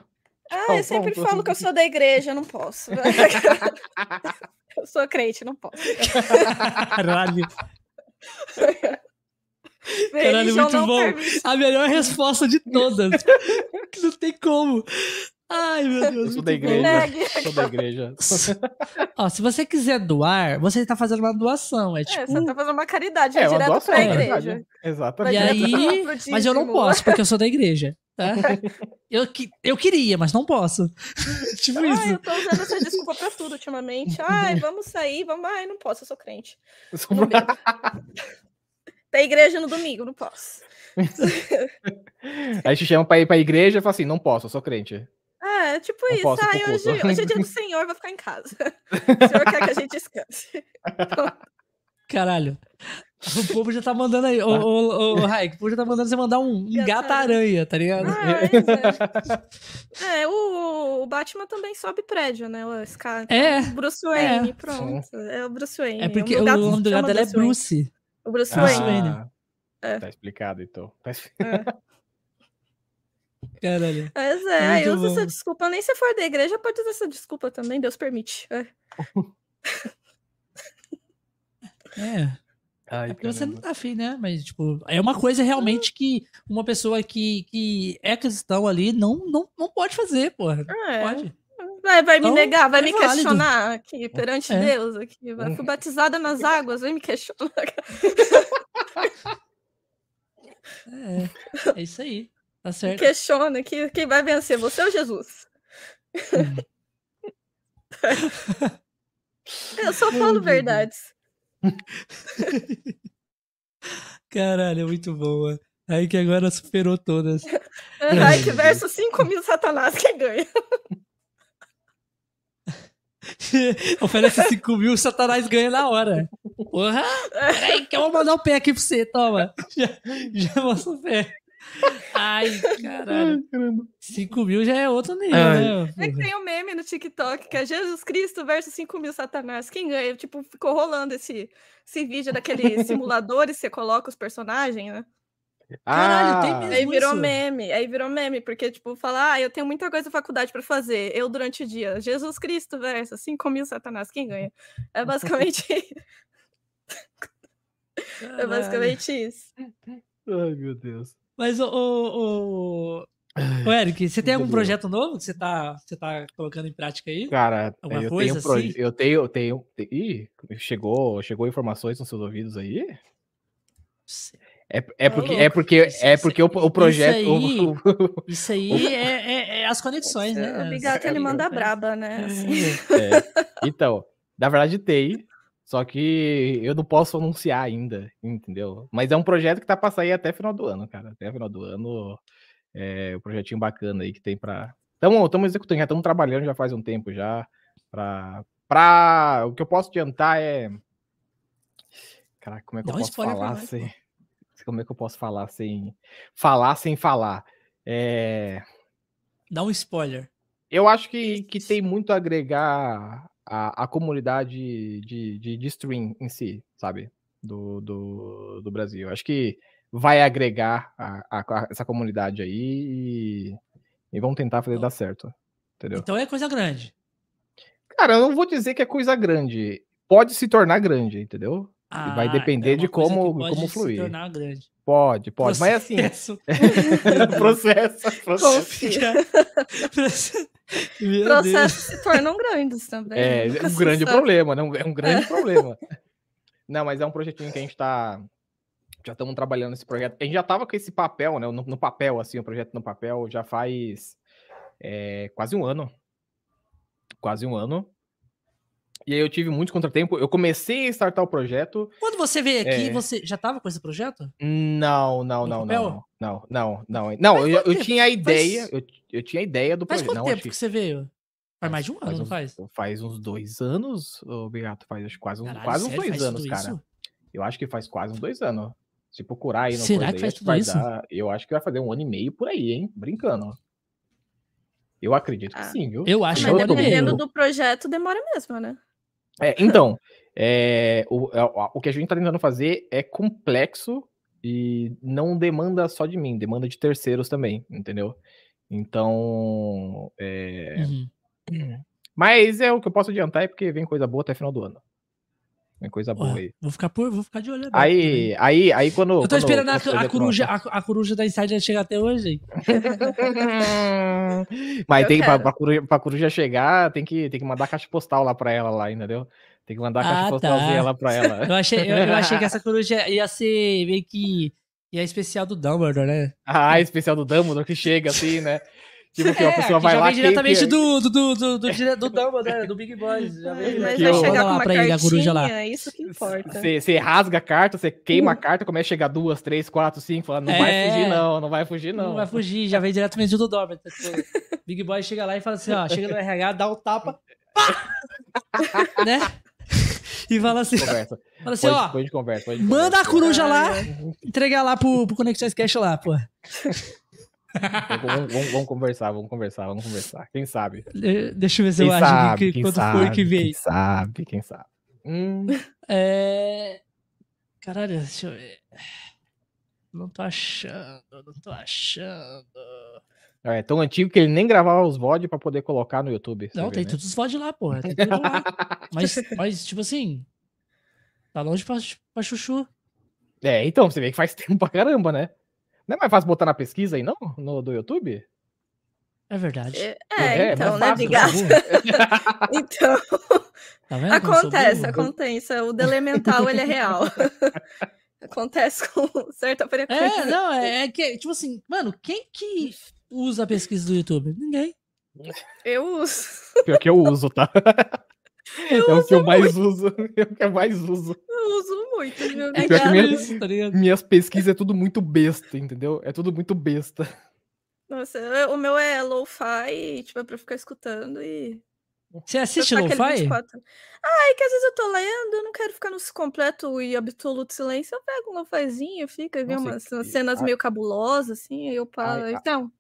Ah, tchau, eu sempre pronto. falo que eu sou da igreja, não posso. eu sou crente, não posso. Caralho. Caralho, muito bom. Permite. A melhor resposta de todas. não tem como. Ai, meu Deus. Eu sou da igreja. Sou da igreja. Ó, se você quiser doar, você está fazendo uma doação. É, tipo... é você está fazendo uma caridade, é, é direto para a igreja. É, exatamente. E aí, mas eu não posso, porque eu sou da igreja. Tá? Eu, eu queria, mas não posso. tipo Ai, isso. Eu tô usando essa desculpa pra tudo ultimamente. Ai, vamos sair, vamos. Ai, não posso, eu sou crente. Eu sou... Tem igreja no domingo, não posso. Aí te chama pra ir pra igreja e fala assim: não posso, eu sou crente. É, tipo não isso. Ai, hoje, hoje, é dia do Senhor, vou ficar em casa. O Senhor quer que a gente descanse. Caralho. O povo já tá mandando aí. Ô, ô, ô, Raik, o povo já tá mandando você mandar um, um gata-aranha, tá ligado? Ah, é, é o, o, Batman também sobe prédio, né? O Scar, é. O Bruce Wayne, é. pronto. É o Bruce Wayne. É porque o, nome do gato dela é Bruce. O Bruce Wayne. Ah, é. Tá explicado, então. Tá explicado. É. Caralho. Mas é, aí usa essa desculpa. Nem se for da igreja, pode usar essa desculpa também, Deus permite. É. é. Ai, é porque você não tá afim, né? Mas, tipo, é uma coisa realmente que uma pessoa que, que é cristão ali não, não, não pode fazer, porra. É. Pode. Vai, vai então, me negar, vai é me válido. questionar aqui perante é. Deus. Aqui. Vai. Fui batizada nas águas, vem me questionar. É, é isso aí. Tá certo. Me questiona que quem vai vencer, você ou Jesus? Hum. Eu só falo verdades. Caralho, é muito boa. Aí que agora superou todas. Ai, que verso 5 mil satanás que ganha. Oferece 5 mil, o Satanás ganha na hora. Porra! Peraí, que eu vou mandar o pé aqui pra você, toma. Já, já mostra o pé. Ai, caralho. 5 mil já é outro nível, Ai. né? É que tem um meme no TikTok que é Jesus Cristo versus 5 mil Satanás. Quem ganha? Tipo, ficou rolando esse, esse vídeo daquele simulador e você coloca os personagens, né? Caralho, ah, tem mesmo Aí virou isso. meme, aí virou meme, porque, tipo, falar, ah, eu tenho muita coisa da faculdade para fazer, eu durante o dia, Jesus Cristo versus 5 mil satanás, quem ganha? É basicamente... é basicamente isso. Ai, meu Deus. Mas, o, o, o... Eric, você tem algum projeto novo que você tá, você tá colocando em prática aí? Cara, Alguma eu, coisa tenho assim? eu tenho, eu tenho, Ih, chegou, chegou informações nos seus ouvidos aí? Sim. É, é, porque, é porque, é porque o, o projeto. Isso aí, isso aí é, é, é, as conexões, né? O Bigato ele manda braba, né? Assim. É. Então, na verdade tem, só que eu não posso anunciar ainda, entendeu? Mas é um projeto que tá pra sair até final do ano, cara. Até final do ano. É um projetinho bacana aí que tem pra. Estamos executando, já estamos trabalhando já faz um tempo já. Pra, pra... O que eu posso adiantar é. Caraca, como é que Dá eu posso falar assim? Como é que eu posso falar sem falar sem falar? É... Dá um spoiler. Eu acho que, que tem muito a agregar a, a comunidade de, de, de stream em si, sabe? Do, do, do Brasil. Eu acho que vai agregar a, a, a essa comunidade aí e, e vamos tentar fazer dar certo. Entendeu? Então é coisa grande. Cara, eu não vou dizer que é coisa grande. Pode se tornar grande, entendeu? Ah, vai depender é de como, pode como se fluir. tornar grande. Pode, pode. Mas assim, Processo. processo, processo. Confia. Meu Deus. Processos se tornam grandes também. É, nunca um se grande sabe. problema, né? É um grande problema. Não, mas é um projetinho que a gente tá. Já estamos trabalhando nesse projeto. A gente já tava com esse papel, né? No, no papel, assim, o projeto no papel já faz é, quase um ano. Quase um ano. E aí eu tive muito contratempo. Eu comecei a startar o projeto. Quando você veio aqui, É. você já tava com esse projeto? Não, não, não, não, não, não, não, não. Faz eu, eu tinha a ideia, Faz- eu, eu tinha a ideia do Faz projeto. quanto Não, tempo acho que que você veio? Faz mais de um ano, não uns, faz? Faz uns dois anos, Beato, faz acho, quase, uns, Caralho, quase uns sério? dois Faz anos, cara. isso? Eu acho que faz quase uns dois anos. Se procurar aí no Será que aí, faz acho tudo vai isso? dar- eu acho que vai fazer um ano e meio por aí, hein? Brincando. Eu acredito que Ah. sim, viu? Eu acho tô dependendo do projeto, demora mesmo, né? É, então, é, o, o- que a gente tá tentando fazer é complexo e não demanda só de mim, demanda de terceiros também, entendeu? Então, é, Uhum. mas é o que eu posso adiantar é porque vem coisa boa até final do ano. Vem coisa boa Ué, aí. vou ficar por, vou ficar de olho aberto Aí, também. aí, aí quando. Eu tô quando- esperando a, a coruja, lança- a, a coruja da Insider chegar até hoje. Mas Eu tem pra, pra, coruja, pra coruja chegar, tem que, tem que mandar caixa postal lá pra ela, lá, entendeu? Tem que mandar a caixa Ah, postalzinha tá. lá pra ela. Eu achei, eu, eu achei que essa coruja ia ser meio que. Ia especial do Dumbledore, né? Ah, especial do Dumbledore que chega assim, né? Tipo que uma pessoa que vai já lá. vem que- diretamente que- do, do, do, do, do, do Dumbledore, né? do Big Boys. Já vem, Mas vai chegar com lá uma pra ele, a coruja lá. cartinha, isso que importa. Você rasga a carta, você queima a carta, começa a chegar duas, três, quatro, cinco, falando, não vai É. fugir, não, não vai fugir, Não. não. vai fugir, já vem diretamente do Dumbledore. Big Boy chega lá e fala assim, ó, chega no RH, dá o tapa, pá! né? E fala assim, Conversa. fala assim, Pode, ó, pode conversa, pode manda a conversa. coruja lá, Ai, entregar lá pro, pro Conexões Cash lá, pô. Vamos, vamos- vamos conversar, vamos conversar, vamos conversar. Quem sabe? Deixa eu ver se Quem eu acho sabe, que, que quem quando sabe, foi que veio. Quem sabe, quem sabe. Hum, É... Caralho, deixa eu ver. Não tô achando, não tô achando. é tão antigo que ele nem gravava os VOD pra poder colocar no YouTube. Não, tem né? todos os VOD lá, porra. Tem tudo lá. mas, mas, tipo assim, tá longe pra, pra chuchu. É, então, você vê que faz tempo pra caramba, né? Não é mais fácil botar na pesquisa aí, não? No do YouTube? É verdade. É, É, então, mais né, Obrigada. Burro. Então, Tá vendo? acontece, acontece. O do elemental, ele é real. acontece com certa frequência. É, não, é, é que, tipo assim, mano, quem que usa a pesquisa do YouTube? Ninguém. Eu uso. Pior que eu uso, tá? Eu é o que eu mais uso. É o que eu mais uso. Eu uso muito, viu? É Pior que que minha- tá ligado? Minhas pesquisas é tudo muito besta, entendeu? É tudo muito besta. Nossa, eu- o meu é lo-fi, tipo, é pra ficar escutando e. Você assiste lo-fi? 24. Ah, é que às vezes eu tô lendo, eu não quero ficar no completo e absoluto silêncio. Eu pego um lo-fizinho, fica, vê umas, e- umas cenas a- meio cabulosas, assim, aí eu paro. Ai, a- Então,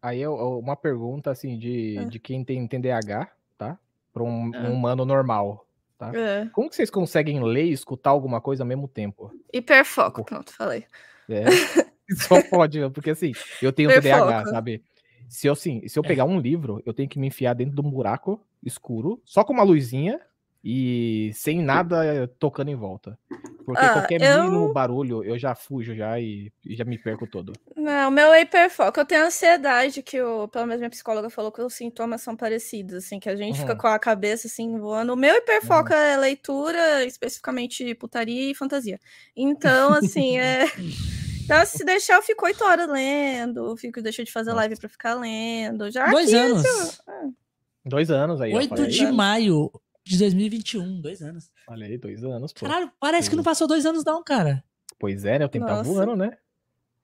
Aí é uma pergunta, assim, de, Ah. de quem tem, tem DH, tá? Pra um, Ah. um humano normal. é. Como que vocês conseguem ler e escutar alguma coisa ao mesmo tempo? Hiperfoco, pronto, falei. É, só pode, porque assim, eu tenho TDAH, Hiperfoco. sabe? Se eu, assim, se eu pegar um livro, eu tenho que me enfiar dentro de um buraco escuro, só com uma luzinha e sem nada tocando em volta. Porque Ah, qualquer eu- mínimo barulho, eu já fujo já e, e já me perco todo. Não, o meu é hiperfoco. Eu tenho ansiedade, que eu, pelo menos minha psicóloga falou que os sintomas são parecidos, assim, que a gente fica Uhum. com a cabeça assim voando. O meu hiperfoco é leitura, especificamente putaria e fantasia. Então, assim, é. Então, se deixar, eu fico oito horas lendo, fico, deixo de fazer live pra ficar lendo. Já Dois aqui, anos. Dois anos aí. ó, 8 falei, de maio de 2021. Dois anos. Falei, dois anos, pô. Caralho, parece que não passou dois anos, não, cara. Pois é, né? O tempo tá voando, né?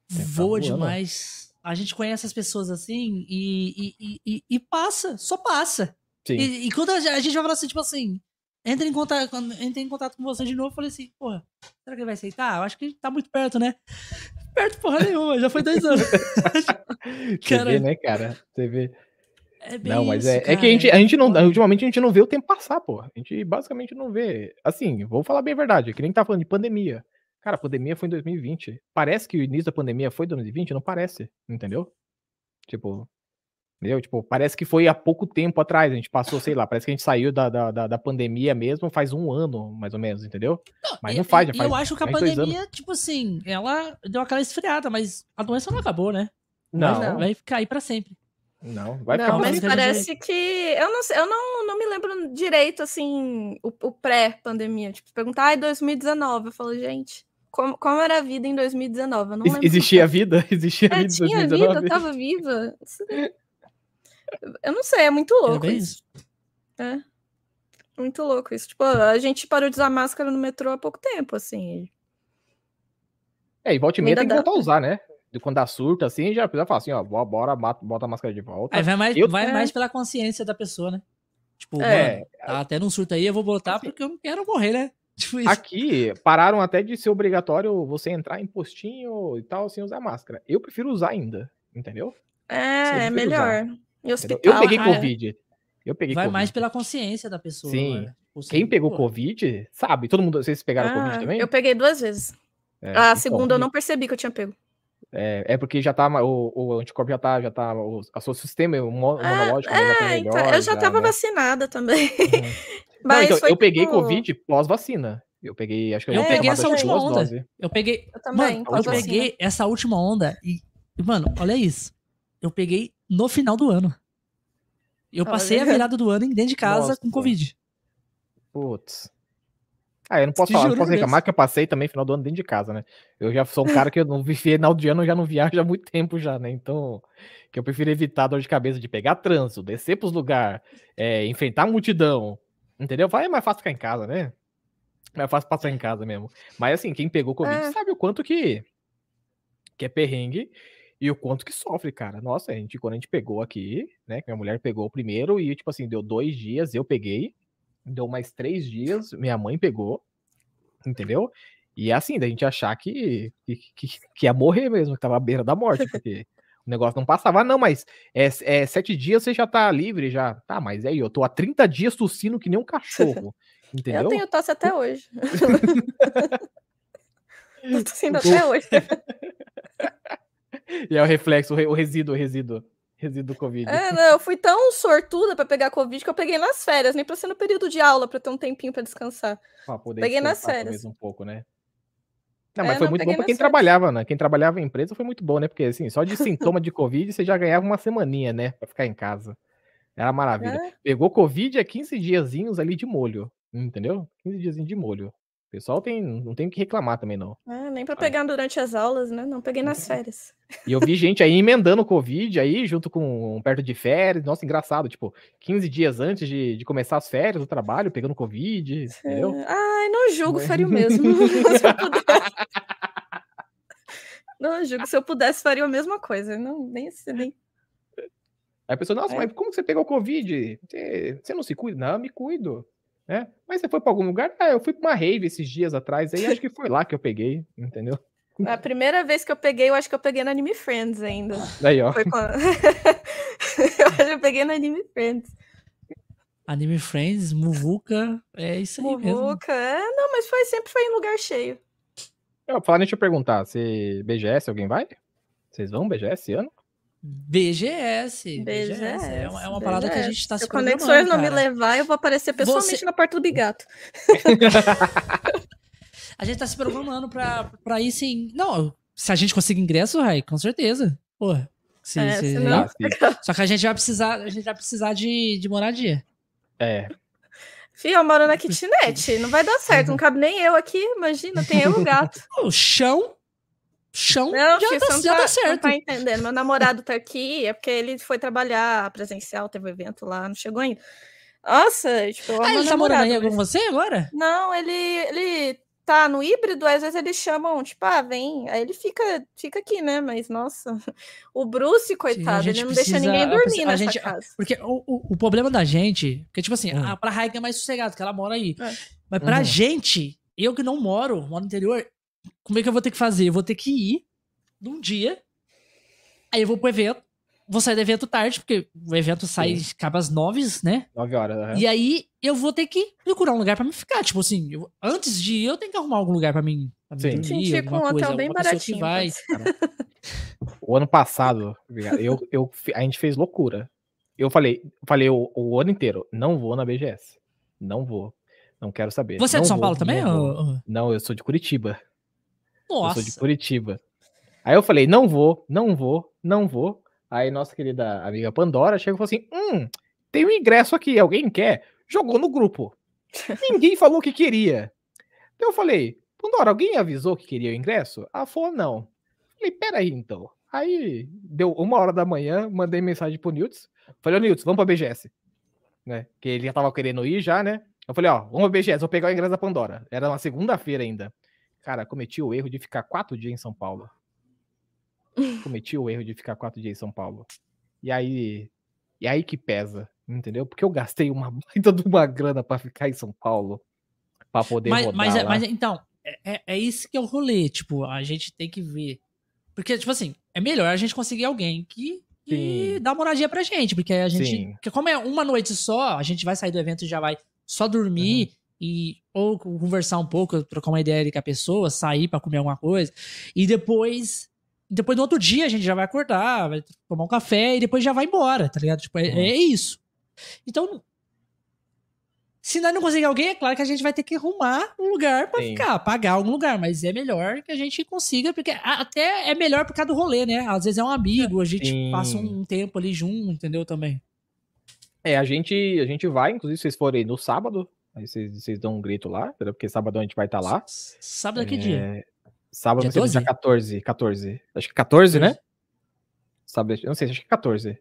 Tempo tá Voa voando. demais. A gente conhece as pessoas assim e, e, e, e- passa, só passa. Sim. E, e quando a gente vai falar assim, tipo assim, entrei em contato, quando entrei em contato com você de novo, falei assim, porra, será que ele vai aceitar? Eu acho que tá muito perto, né? Perto porra nenhuma, já foi dois anos. Você vê, né, cara? Você vê. É bem Não, mas isso, é, é que a gente, a gente não, ultimamente a gente não vê o tempo passar, pô. A gente basicamente não vê. Assim, vou falar bem a verdade, que nem tá falando de pandemia. Cara, a pandemia foi em 2020. Parece que o início da pandemia foi em 2020? Não parece, entendeu? Tipo, entendeu? Tipo, parece que foi há pouco tempo atrás. A gente passou, sei lá, parece que a gente saiu da, da, da, da pandemia mesmo faz um ano, mais ou menos, entendeu? Mas E- não faz, já faz eu acho que a pandemia, tipo assim, ela deu aquela esfriada, mas a doença não acabou, né? Não, Vai, não, vai ficar aí pra sempre. Vai não, ficar mas a parece que. Eu não eu não, não me lembro direito, assim, o, o pré-pandemia. Tipo, perguntar, ai, 2019. Eu falo, gente, como, como era a vida em 2019? Eu não lembro. Existia vida? Existia É, vida em tinha vida, 2019? eu tava viva. Eu não sei, é muito louco isso. É. Muito louco isso. Tipo, a gente parou de usar máscara no metrô há pouco tempo, assim. É, e volta e meia tem que dá. voltar a usar, né? De quando dá surto, assim, já precisa falar assim, ó, bo- bora, bota a máscara de volta. Aí vai mais, Eu- vai É. mais pela consciência da pessoa, né? Tipo, É. mano, tá até num surto aí, eu vou botar porque eu não quero morrer, né? Tipo isso. Aqui, pararam até de ser obrigatório você entrar em postinho e tal, sem usar máscara. Eu prefiro usar ainda, entendeu? É, é melhor. Hospital. Eu peguei ah, é. Covid. Eu peguei Vai Covid. mais pela consciência da pessoa. Sim. né? Tipo assim, Quem pegou pô, Covid, sabe? Todo mundo, vocês pegaram Ah, Covid também? Eu peguei duas vezes. É, a então, segunda eu não percebi que eu tinha pego. É, é porque já tá, o, o anticorpo já tá, já tá, o, a seu sistema Ah, imunológico né, já tá É, melhor. então, eu já tava né? vacinada também. Uhum. Não, Mas então, foi eu peguei tipo- Covid pós-vacina. Eu peguei, acho que Eu já tinha peguei essa última duas onda. doses. Eu peguei. Eu também, Mano, eu peguei essa última onda e. Mano, olha isso. Eu peguei no final do ano. Eu passei a Olha. virada do ano dentro de casa Nossa. com Covid. Putz. Ah, eu não posso Te falar, não posso reclamar que eu passei também final do ano dentro de casa, né? Eu já sou um cara que eu não vi final de ano, eu já não viajo há muito tempo já, né? Então, que eu prefiro evitar a dor de cabeça de pegar trânsito, descer pros lugares, é, enfrentar a multidão, entendeu? Vai, é mais fácil ficar em casa, né? É mais fácil passar em casa mesmo. Mas assim, quem pegou Covid É. sabe o quanto que, que é perrengue e o quanto que sofre, cara. Nossa, a gente, quando a gente pegou aqui, né? que Minha mulher pegou o primeiro e, tipo assim, deu dois dias, eu peguei. Deu mais três dias, minha mãe pegou, entendeu? E é assim, da gente achar que, que, que, ia morrer mesmo, que tava à beira da morte, porque o negócio não passava. Ah, não, mas é, é sete dias você já tá livre já. Tá, mas aí eu tô há 30 dias tossindo que nem um cachorro, entendeu? Eu tenho tosse até hoje. Tô tossindo até hoje. E é o reflexo, o, re- o resíduo, o resíduo, resíduo do Covid. É, não, eu fui tão sortuda pra pegar Covid que eu peguei nas férias, nem pra ser no período de aula, pra ter um tempinho pra descansar. Peguei nas férias. um pouco, né? Não, É, mas foi não, muito bom nas quem férias. trabalhava, né? Quem trabalhava em empresa foi muito bom, né? Porque assim, só de sintoma de Covid você já ganhava uma semaninha, né? Pra ficar em casa. Era maravilha. É. Pegou Covid é 15 diazinhos ali de molho, entendeu? 15 diazinhos de molho. O pessoal tem, não tem o que reclamar também, não. É, nem pra pegar durante as aulas, né? Não peguei nas férias. E eu vi gente aí emendando Covid aí, junto com perto de férias. Nossa, engraçado. Tipo, 15 dias antes de, de começar as férias do trabalho, pegando Covid, entendeu? É, Ai, não julgo, faria o mesmo. Não julgo, se eu pudesse, faria a mesma coisa. Não, nem, nem... Aí a pessoa, nossa, É. mas como você pegou Covid? Você, você não se cuida? Não, eu me cuido. Né? Mas você foi pra algum lugar? Ah, eu fui pra uma rave esses dias atrás, aí acho que foi lá que eu peguei, entendeu? A primeira vez que eu peguei, eu acho que eu peguei no Anime Friends ainda. Aí, ó. Foi quando... eu acho que eu peguei no Anime Friends. Anime Friends, Muvuca, é isso aí mesmo. Muvuca, é, não, mas foi, sempre foi em lugar cheio. Eu, falar, deixa eu perguntar, se BGS alguém vai? Vocês vão BGS esse ano? BGS. BGS. É uma, é uma parada que a gente tá Se se o Conexões não me levar, eu vou aparecer pessoalmente Você- na porta do Bigato. A gente tá se programando pra, pra ir sim. Não, se a gente conseguir ingresso, Rai, com certeza. Porra. Se, É, se- senão- Ah. Só que a gente vai precisar, a gente vai precisar de, de moradia. É, Fih, eu moro na kitnet, não vai dar certo, não cabe nem eu aqui, imagina, tem eu e o gato. O chão. Chão Não, já, tá, não já tá, tá não certo. tá entendendo. Meu namorado tá aqui, é porque ele foi trabalhar presencial, teve um evento lá, não chegou ainda. Nossa, tipo, eu Ah, ele tá morando aí namorado, com mas- você agora? Não, ele, ele tá no híbrido, às vezes eles chamam, tipo, ah, vem, aí ele fica, fica aqui, né? Mas, nossa, o Bruce, coitado, Sim, ele não precisa, deixa ninguém dormir a, nessa gente, casa. Porque o, o, o, problema da gente, porque, tipo assim, hum. a, pra Raika é mais sossegado, porque ela mora aí. É. Mas pra uhum. gente, eu que não moro, moro no interior, como é que eu vou ter que fazer? Eu vou ter que ir num dia, aí eu vou pro evento, vou sair do evento tarde, porque o evento sai, Sim. acaba às nove, né? Nove horas, né? E aí eu vou ter que procurar um lugar pra me ficar. Tipo assim, eu, antes de ir, eu tenho que arrumar algum lugar pra mim. Pra Sim. Dormir, alguma um coisa, hotel bem baratinho. vai. o ano passado, eu, eu, a gente fez loucura. Eu falei, falei o, o, ano inteiro, não vou na BGS. Não vou. Não quero saber. Você não é de São vou, Paulo também? Não, ou... não, eu sou de Curitiba. Nossa. Eu sou de Curitiba. Aí eu falei, não vou, não vou, não vou. Aí nossa querida amiga Pandora chegou e falou assim: Hum, tem um ingresso aqui, alguém quer? Jogou no grupo. Ninguém falou que queria. Então eu falei, Pandora, alguém avisou que queria o ingresso? Ela falou, não. Falei, peraí então. Aí deu uma hora da manhã, mandei mensagem pro Niltz. Falei, ô Niltz, vamos pra BGS. Né? Que ele já tava querendo ir já, né? Eu falei, ó, vamos pra BGS, vou pegar o ingresso da Pandora. Era uma segunda-feira ainda. Cara, cometi o erro de ficar quatro dias em São Paulo cometi o erro de ficar quatro dias em São Paulo. E aí, e aí que pesa, entendeu? Porque eu gastei uma baita de uma grana para ficar em São Paulo, para poder mas, rodar mas, lá. mas então, é, é, é isso que é o rolê, tipo, a gente tem que ver. Porque, tipo assim, é melhor a gente conseguir alguém que, que dá moradia pra gente, porque a gente. Sim. Porque como é uma noite só, a gente vai sair do evento e já vai só dormir. Uhum. E, ou conversar um pouco, trocar uma ideia com a pessoa, sair para comer alguma coisa, e depois depois no outro dia a gente já vai acordar, vai tomar um café e depois já vai embora, tá ligado? Tipo, é, uhum. é isso. Então, se nós não conseguir alguém, é claro que a gente vai ter que arrumar um lugar para ficar, pagar algum lugar, mas é melhor que a gente consiga, porque até é melhor por causa do rolê, né? Às vezes é um amigo, a gente Sim. passa um tempo ali junto, entendeu? Também. É, a gente, a gente vai, inclusive, se vocês forem no sábado, aí vocês, dão um grito lá? Porque sábado a gente vai estar tá lá. Sábado é que dia? Sábado dia, 12? dia 14, 14. Acho que 14, 14? né? Sábado, não sei, acho que 14.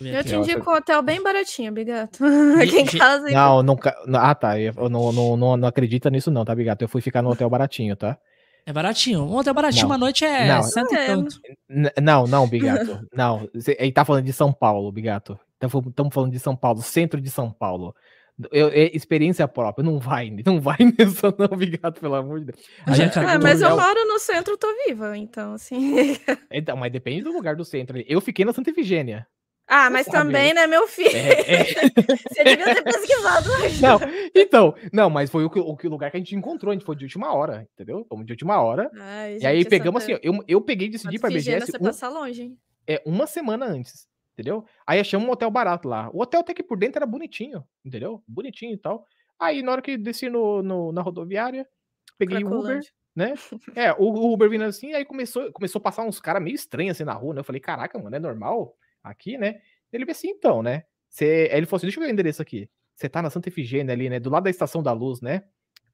Eu te indico um hotel bem baratinho, Bigato. Aqui em casa. Não, não, ah, tá. Eu não, não, não, não acredita nisso, não, tá, Bigato? Eu fui ficar no hotel baratinho, tá? É baratinho. Um hotel baratinho, não. uma noite é não. cento é. e tanto. Não, não, Bigato. não. Ele tá falando de São Paulo, Bigato. Estamos falando de São Paulo, centro de São Paulo. Eu, é experiência própria, não vai, não vai nisso, não, obrigado, pelo amor de Deus. Gente, ah, mas eu moro no centro, tô viva, então, assim. Então, mas depende do lugar do centro. Eu fiquei na Santa Efigênia. Ah, mas também, né, meu filho? É, é... Você devia ter pesquisado mais. Não, então, não, mas foi o, o, o, lugar que a gente encontrou, a gente foi de última hora, entendeu? Fomos de última hora. Ai, e aí pegamos Santa... assim, eu, eu peguei e decidi pra BGS. Você um, passa longe, hein? É, uma semana antes entendeu? Aí achamos um hotel barato lá. O hotel até que por dentro era bonitinho, entendeu? Bonitinho e tal. Aí na hora que desci no, no na rodoviária, peguei o Uber, né? É, o, o, Uber vindo assim, aí começou, começou a passar uns caras meio estranhos assim na rua, né? Eu falei, caraca, mano, é normal aqui, né? Ele veio assim, então, né? Cê... Aí ele falou assim, deixa eu ver o endereço aqui. Você tá na Santa Efigênia ali, né? Do lado da Estação da Luz, né?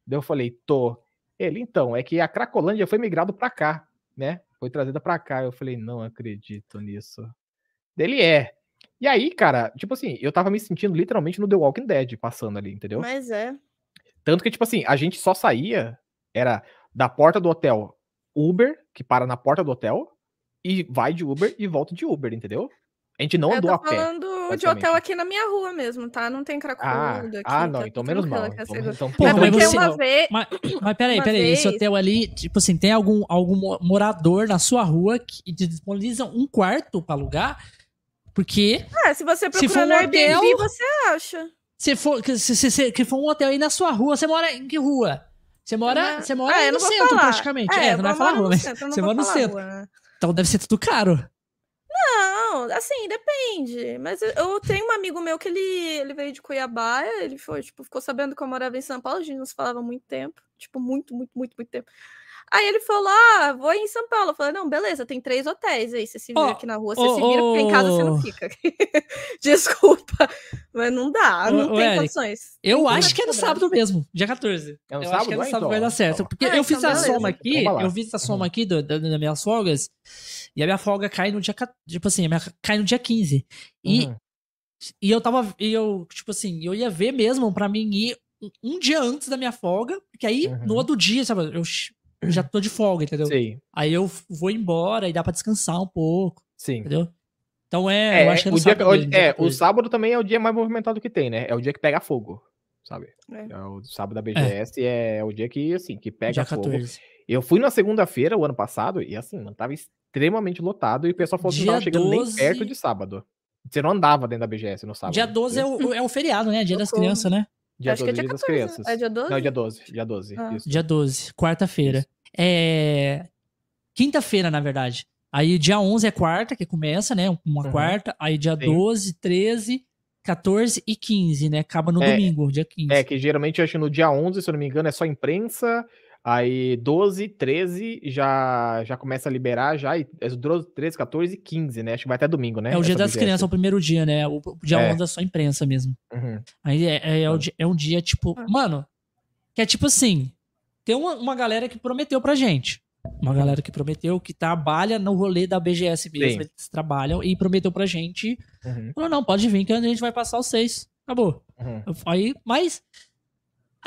Daí eu falei, tô. Ele, então, é que a Cracolândia foi migrado pra cá, né? Foi trazida pra cá. Eu falei, não acredito nisso dele é. E aí, cara, tipo assim, eu tava me sentindo literalmente no The Walking Dead passando ali, entendeu? Mas é. Tanto que, tipo assim, a gente só saía, era da porta do hotel Uber, que para na porta do hotel, e vai de Uber e volta de Uber, entendeu? A gente não andou a pé. Eu tô falando de hotel aqui na minha rua mesmo, tá? Não tem cracudo ah, aqui. Ah, não, tá então menos mal. Então, então, Pô, mas você... uma vez... Mas, mas peraí, peraí, vez... esse hotel ali, tipo assim, tem algum, algum morador na sua rua que disponibiliza um quarto pra alugar? Porque. Ah, se você procurar se for um no Airbnb, hotel, você acha. Se for, se, se, se, que for um hotel aí na sua rua, você mora em que rua? Você mora, você mora ah, no centro, falar. praticamente. É, é não vai falar rua, mas centro, você mora no centro. Rua, né? Então deve ser tudo caro. Não, assim, depende. Mas eu tenho um amigo meu que ele, ele veio de Cuiabá, ele foi, tipo, ficou sabendo que eu morava em São Paulo, a gente não se falava há muito tempo. Tipo, muito, muito, muito, muito tempo. Aí ele falou: Ah, vou em São Paulo. Eu falei: Não, beleza, tem três hotéis aí. Você se vira oh, aqui na rua, você oh, se vira, porque em casa você não fica. Desculpa, mas não dá, não tem Eric, condições. Eu tem acho que é no sábado mesmo, dia 14. É no eu sábado, acho que é no sábado então, vai dar certo. Porque ah, eu fiz então a beleza. soma aqui, eu fiz a soma uhum. aqui do, do, das minhas folgas, e a minha folga cai no dia. Tipo assim, a minha, cai no dia 15. E. Uhum. E eu tava. E eu, tipo assim, eu ia ver mesmo pra mim ir um dia antes da minha folga, porque aí Uhum. no outro dia, sabe, eu já tô de folga, entendeu? Sim, Aí eu vou embora e dá pra descansar um pouco, sim. entendeu? Então é, eu acho que é o no sábado mesmo, dia é, o 14. sábado também é o dia mais movimentado que tem, né? É o dia que pega fogo, sabe? É. É o sábado da BGS é, o dia que, assim, que pega dia fogo. 14. Eu fui na segunda-feira, o ano passado, e assim, mano, tava extremamente lotado e o pessoal falou que não Dia tava chegando 12 nem perto de sábado. Você não andava dentro da BGS no sábado. Dia 12 é o, é o feriado, né? Dia das crianças, né? Dia Acho que é 12 dia das 14, crianças. É dia 12? Não, dia 12. Dia 12. Ah. Isso. Dia 12, quarta-feira. É. Quinta-feira, na verdade. Aí dia 11 é quarta, que começa, né? Uma Uhum. quarta. Aí dia Sim. 12, 13, 14 e 15, né? Acaba no É, domingo, dia 15. É, que geralmente eu acho que no dia 11, se eu não me engano, é só imprensa. Aí 12, 13 já, já começa a liberar já. E é 12, 13, 14 e 15, né? Acho que vai até domingo, né? É o dia das crianças, é o primeiro dia, né? O, dia É. 11 é só imprensa mesmo. Uhum. Aí é, é, é o di- é um dia, tipo. Ah. Mano, que é tipo assim: tem uma, uma galera que prometeu pra gente. Uma galera que prometeu, que trabalha no rolê da BGS mesmo. Sim. Eles trabalham e prometeu pra gente. Uhum. Falou, não, pode vir que a gente vai passar os seis. Acabou. Uhum. Aí, mas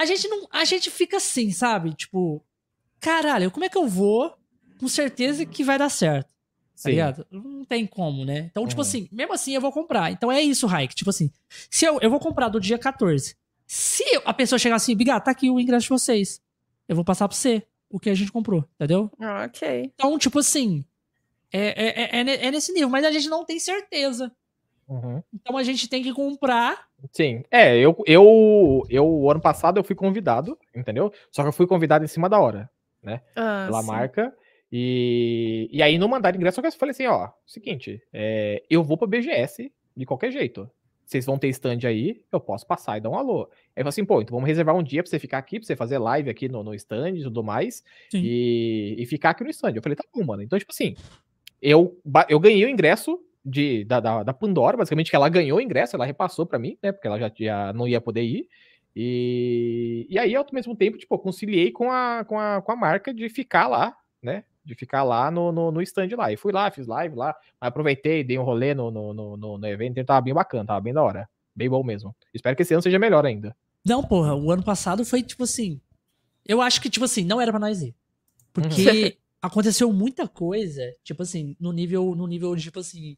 a gente não, a gente fica assim, sabe? Tipo, caralho, como é que eu vou com certeza que vai dar certo? Tá Sim. ligado? Não tem como, né? Então, tipo Uhum. assim, mesmo assim eu vou comprar. Então é isso, Raik. Tipo assim, se eu, eu vou comprar do dia 14. Se eu- a pessoa chegar assim, Biga, tá aqui o ingresso de vocês. Eu vou passar pra você o que a gente comprou, entendeu? Ah, ok. Então, tipo assim, é, é, é, é é nesse nível, mas a gente não tem certeza. Uhum. Então a gente tem que comprar. Sim. É, eu, eu, eu, o ano passado eu fui convidado, entendeu? Só que eu fui convidado em cima da hora, Ah, pela sim. marca. E, e aí não mandaram ingresso, só que eu falei assim, ó, seguinte, é, eu vou pra BGS de qualquer jeito. Vocês vão ter stand aí, eu posso passar e dar um alô. Aí eu falei assim, pô, então vamos reservar um dia pra você ficar aqui, pra você fazer live aqui no, no stand e tudo mais, Sim. e, e ficar aqui no stand. Eu falei, tá bom, mano. Então, tipo assim, eu, eu ganhei o ingresso de, da, da, da Pandora, basicamente, que ela ganhou o ingresso, ela repassou pra mim, né, porque ela já, já não ia poder ir. E, e aí, ao mesmo tempo, tipo, conciliei com a, com, a, com a marca de ficar lá, né? De ficar lá no, no, no stand lá. E fui lá, fiz live lá, aproveitei, dei um rolê no, no, no, no, evento, então tava bem bacana, tava bem da hora. Bem bom mesmo. Espero que esse ano seja melhor ainda. Não, porra, o ano passado foi tipo assim. Eu acho que, tipo assim, não era pra nós ir. Porque aconteceu muita coisa, tipo assim, no nível, no nível, tipo assim.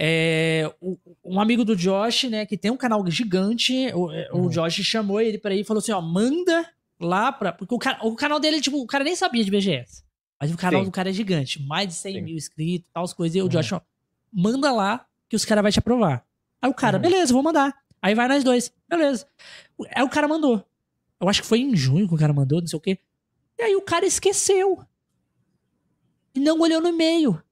É, o- um amigo do Josh, né, que tem um canal gigante, o, é, o Uhum. Josh chamou ele pra ir e falou assim: ó, manda lá pra. Porque o, o canal dele, tipo, o cara nem sabia de BGS. Mas o canal Sim. do cara é gigante, mais de 100 Sim. mil inscritos, tal, as coisas. E o Uhum. Josh, ó, manda lá que os caras vão te aprovar. Aí o cara, Uhum. beleza, vou mandar. Aí vai nós dois, beleza. Aí o cara mandou. Eu acho que foi em junho que o cara mandou, não sei o quê. E aí o cara esqueceu. E não olhou no e-mail.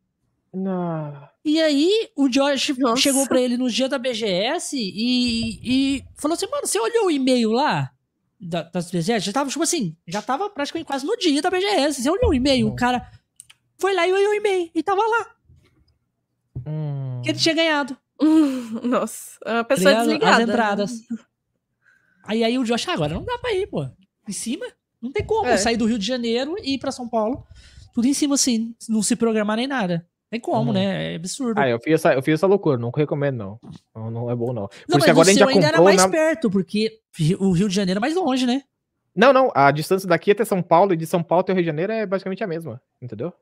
Não. E aí o Josh Nossa. chegou pra ele no dia da BGS e, e falou assim, mano, você olhou o e-mail lá? Da, das BGS? Já tava, tipo assim, já tava praticamente quase no dia da BGS. Você olhou o e-mail? Uhum. O cara foi lá e olhou o e-mail. E tava lá, Hum. que ele tinha ganhado. Nossa, a tá pessoa ligado? desligada. As entradas. Aí, aí o Josh, ah, agora não dá pra ir, pô. Em cima? Não tem como É. sair do Rio de Janeiro e ir pra São Paulo. Tudo em cima, assim, não se programar nem nada. Tem como, Uhum. né? É absurdo. Ah, eu fiz, essa, eu fiz essa loucura, não recomendo, não. Não, não é bom, não. Por não, mas agora a gente já ainda era mais na... perto, porque o Rio de Janeiro é mais longe, né? Não, não, a distância daqui até São Paulo e de São Paulo até o Rio de Janeiro é basicamente a mesma, entendeu?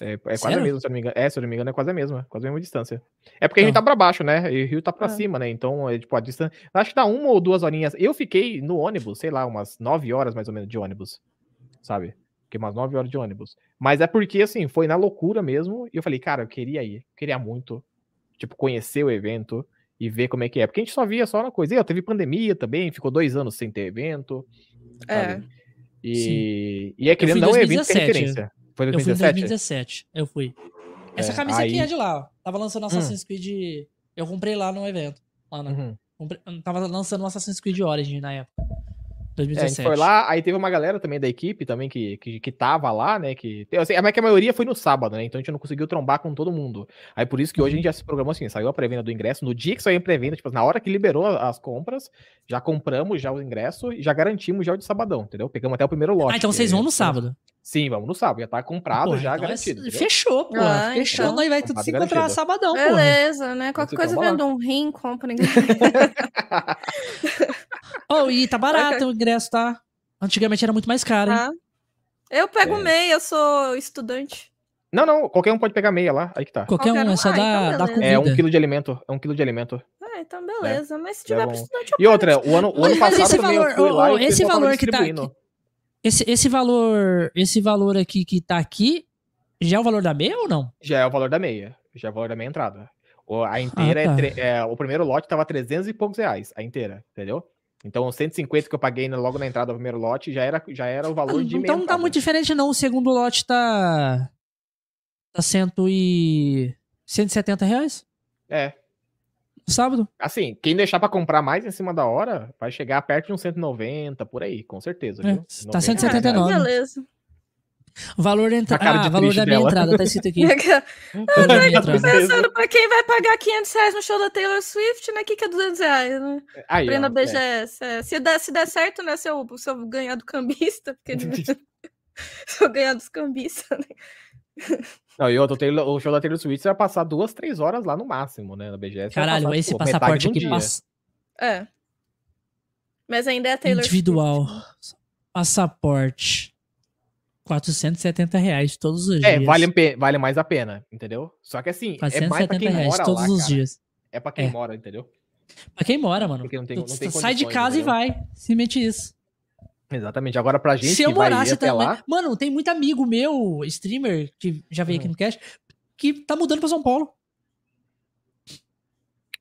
É, é quase Sério? a mesma, se eu não me engano. É, se eu não me engano, é quase a mesma, quase a mesma distância. É porque a gente Então. tá pra baixo, né? E o Rio tá pra É. cima, né? Então, é, tipo, a distância. Acho que dá uma ou duas horinhas. Eu fiquei no ônibus, sei lá, umas nove horas mais ou menos de ônibus, sabe? Fiquei umas nove horas de ônibus. Mas é porque, assim, foi na loucura mesmo. E eu falei, cara, eu queria ir, queria muito, tipo, conhecer o evento e ver como é que é. Porque a gente só via só na coisa. E ó, teve pandemia também, ficou dois anos sem ter evento. É. sabe? E, e é querendo em não é evento que é 2017. referência. Foi Eu fui em 2017? 2017. Eu fui. Essa É, camisa aqui aí- é de lá, ó. Tava lançando Assassin's Creed. Eu comprei lá no evento. Lá na- Uhum. comprei- tava lançando o Assassin's Creed Origin na época. É, a gente 2017. foi lá, aí teve uma galera também da equipe também que, que, que tava lá, né? Que, mas que a maioria foi no sábado, né? Então a gente não conseguiu trombar com todo mundo. Aí por isso que hoje a gente já se programou assim, saiu a pré-venda do ingresso. No dia que saiu a pré-venda, tipo, na hora que liberou as compras, já compramos já o ingresso e já garantimos já o de sabadão, entendeu? Pegamos até o primeiro lote. Ah, então vocês vão no é- sábado. Sim, vamos no sábado. Já tá comprado, Porra, já então é- garantido. entendeu? Fechou, pô. Ah, Fechou. então. Nós vai tudo se encontrar garantido. sabadão, pô. Beleza, né? Qualquer coisa vendo um rim, compra ninguém. Oh, e tá barato o ingresso, tá? Antigamente era muito mais caro, hein? Tá. Eu pego É. meia, eu sou estudante. Não, não, qualquer um pode pegar meia lá. Aí que tá. Qualquer Qualquer um, um? é só Ah, dar, então comida. É um quilo de alimento. É um quilo de alimento. Ah, então beleza. Mas se É tiver bom. pra estudante, eu E outra, o ano, o ano mas passado esse também valor, eu fui lá e ô, o esse valor que tá distribuindo. Esse, esse valor, esse valor aqui que tá aqui, já é o valor da meia ou não? Já é o valor da meia. Já é o valor da meia entrada. O, a inteira tá. é, é, O primeiro lote tava 300 e poucos reais, a inteira, entendeu? Então, os 150 que eu paguei logo na entrada do primeiro lote já era, já era o valor de meia então não tá muito diferente não, o segundo lote tá tá cento e 170 reais É. no sábado. Assim, quem deixar pra comprar mais em cima da hora, vai chegar perto de uns 190, por aí, com certeza. É, viu? tá 90 179. reais. Beleza. Valor, entra... Ah, de valor da minha dela. entrada, tá escrito aqui. Minha entrada. Pensando pra quem vai pagar 500 reais no show da Taylor Swift, né? O que, que é 200 reais, né? Aí, ó, Prenda é. BGS. é. Se, der, se der certo, né? Se eu, se eu ganhar do cambista, porque se eu ganhar dos cambistas, né? Não, e outro, o Taylor- o show da Taylor Swift vai passar duas, três horas lá no máximo, né? Na BGS. Caralho, esse tipo, metade passaporte um aqui dia. passa É. Mas ainda é a Taylor individual. Swift. Passaporte. 470 reais todos os É, dias. vale, a pe- vale mais a pena, entendeu? Só que assim, é mais pra 470 quem reais mora todos lá, os cara. dias. É pra quem É. mora, entendeu? Pra quem mora, mano. Porque não tem- não tem sai de casa entendeu? e vai. Se mete isso. Exatamente. Agora pra gente Se eu morasse também. lá... Mano, tem muito amigo meu, streamer, que já veio aqui Uhum. no cast, que tá mudando pra São Paulo.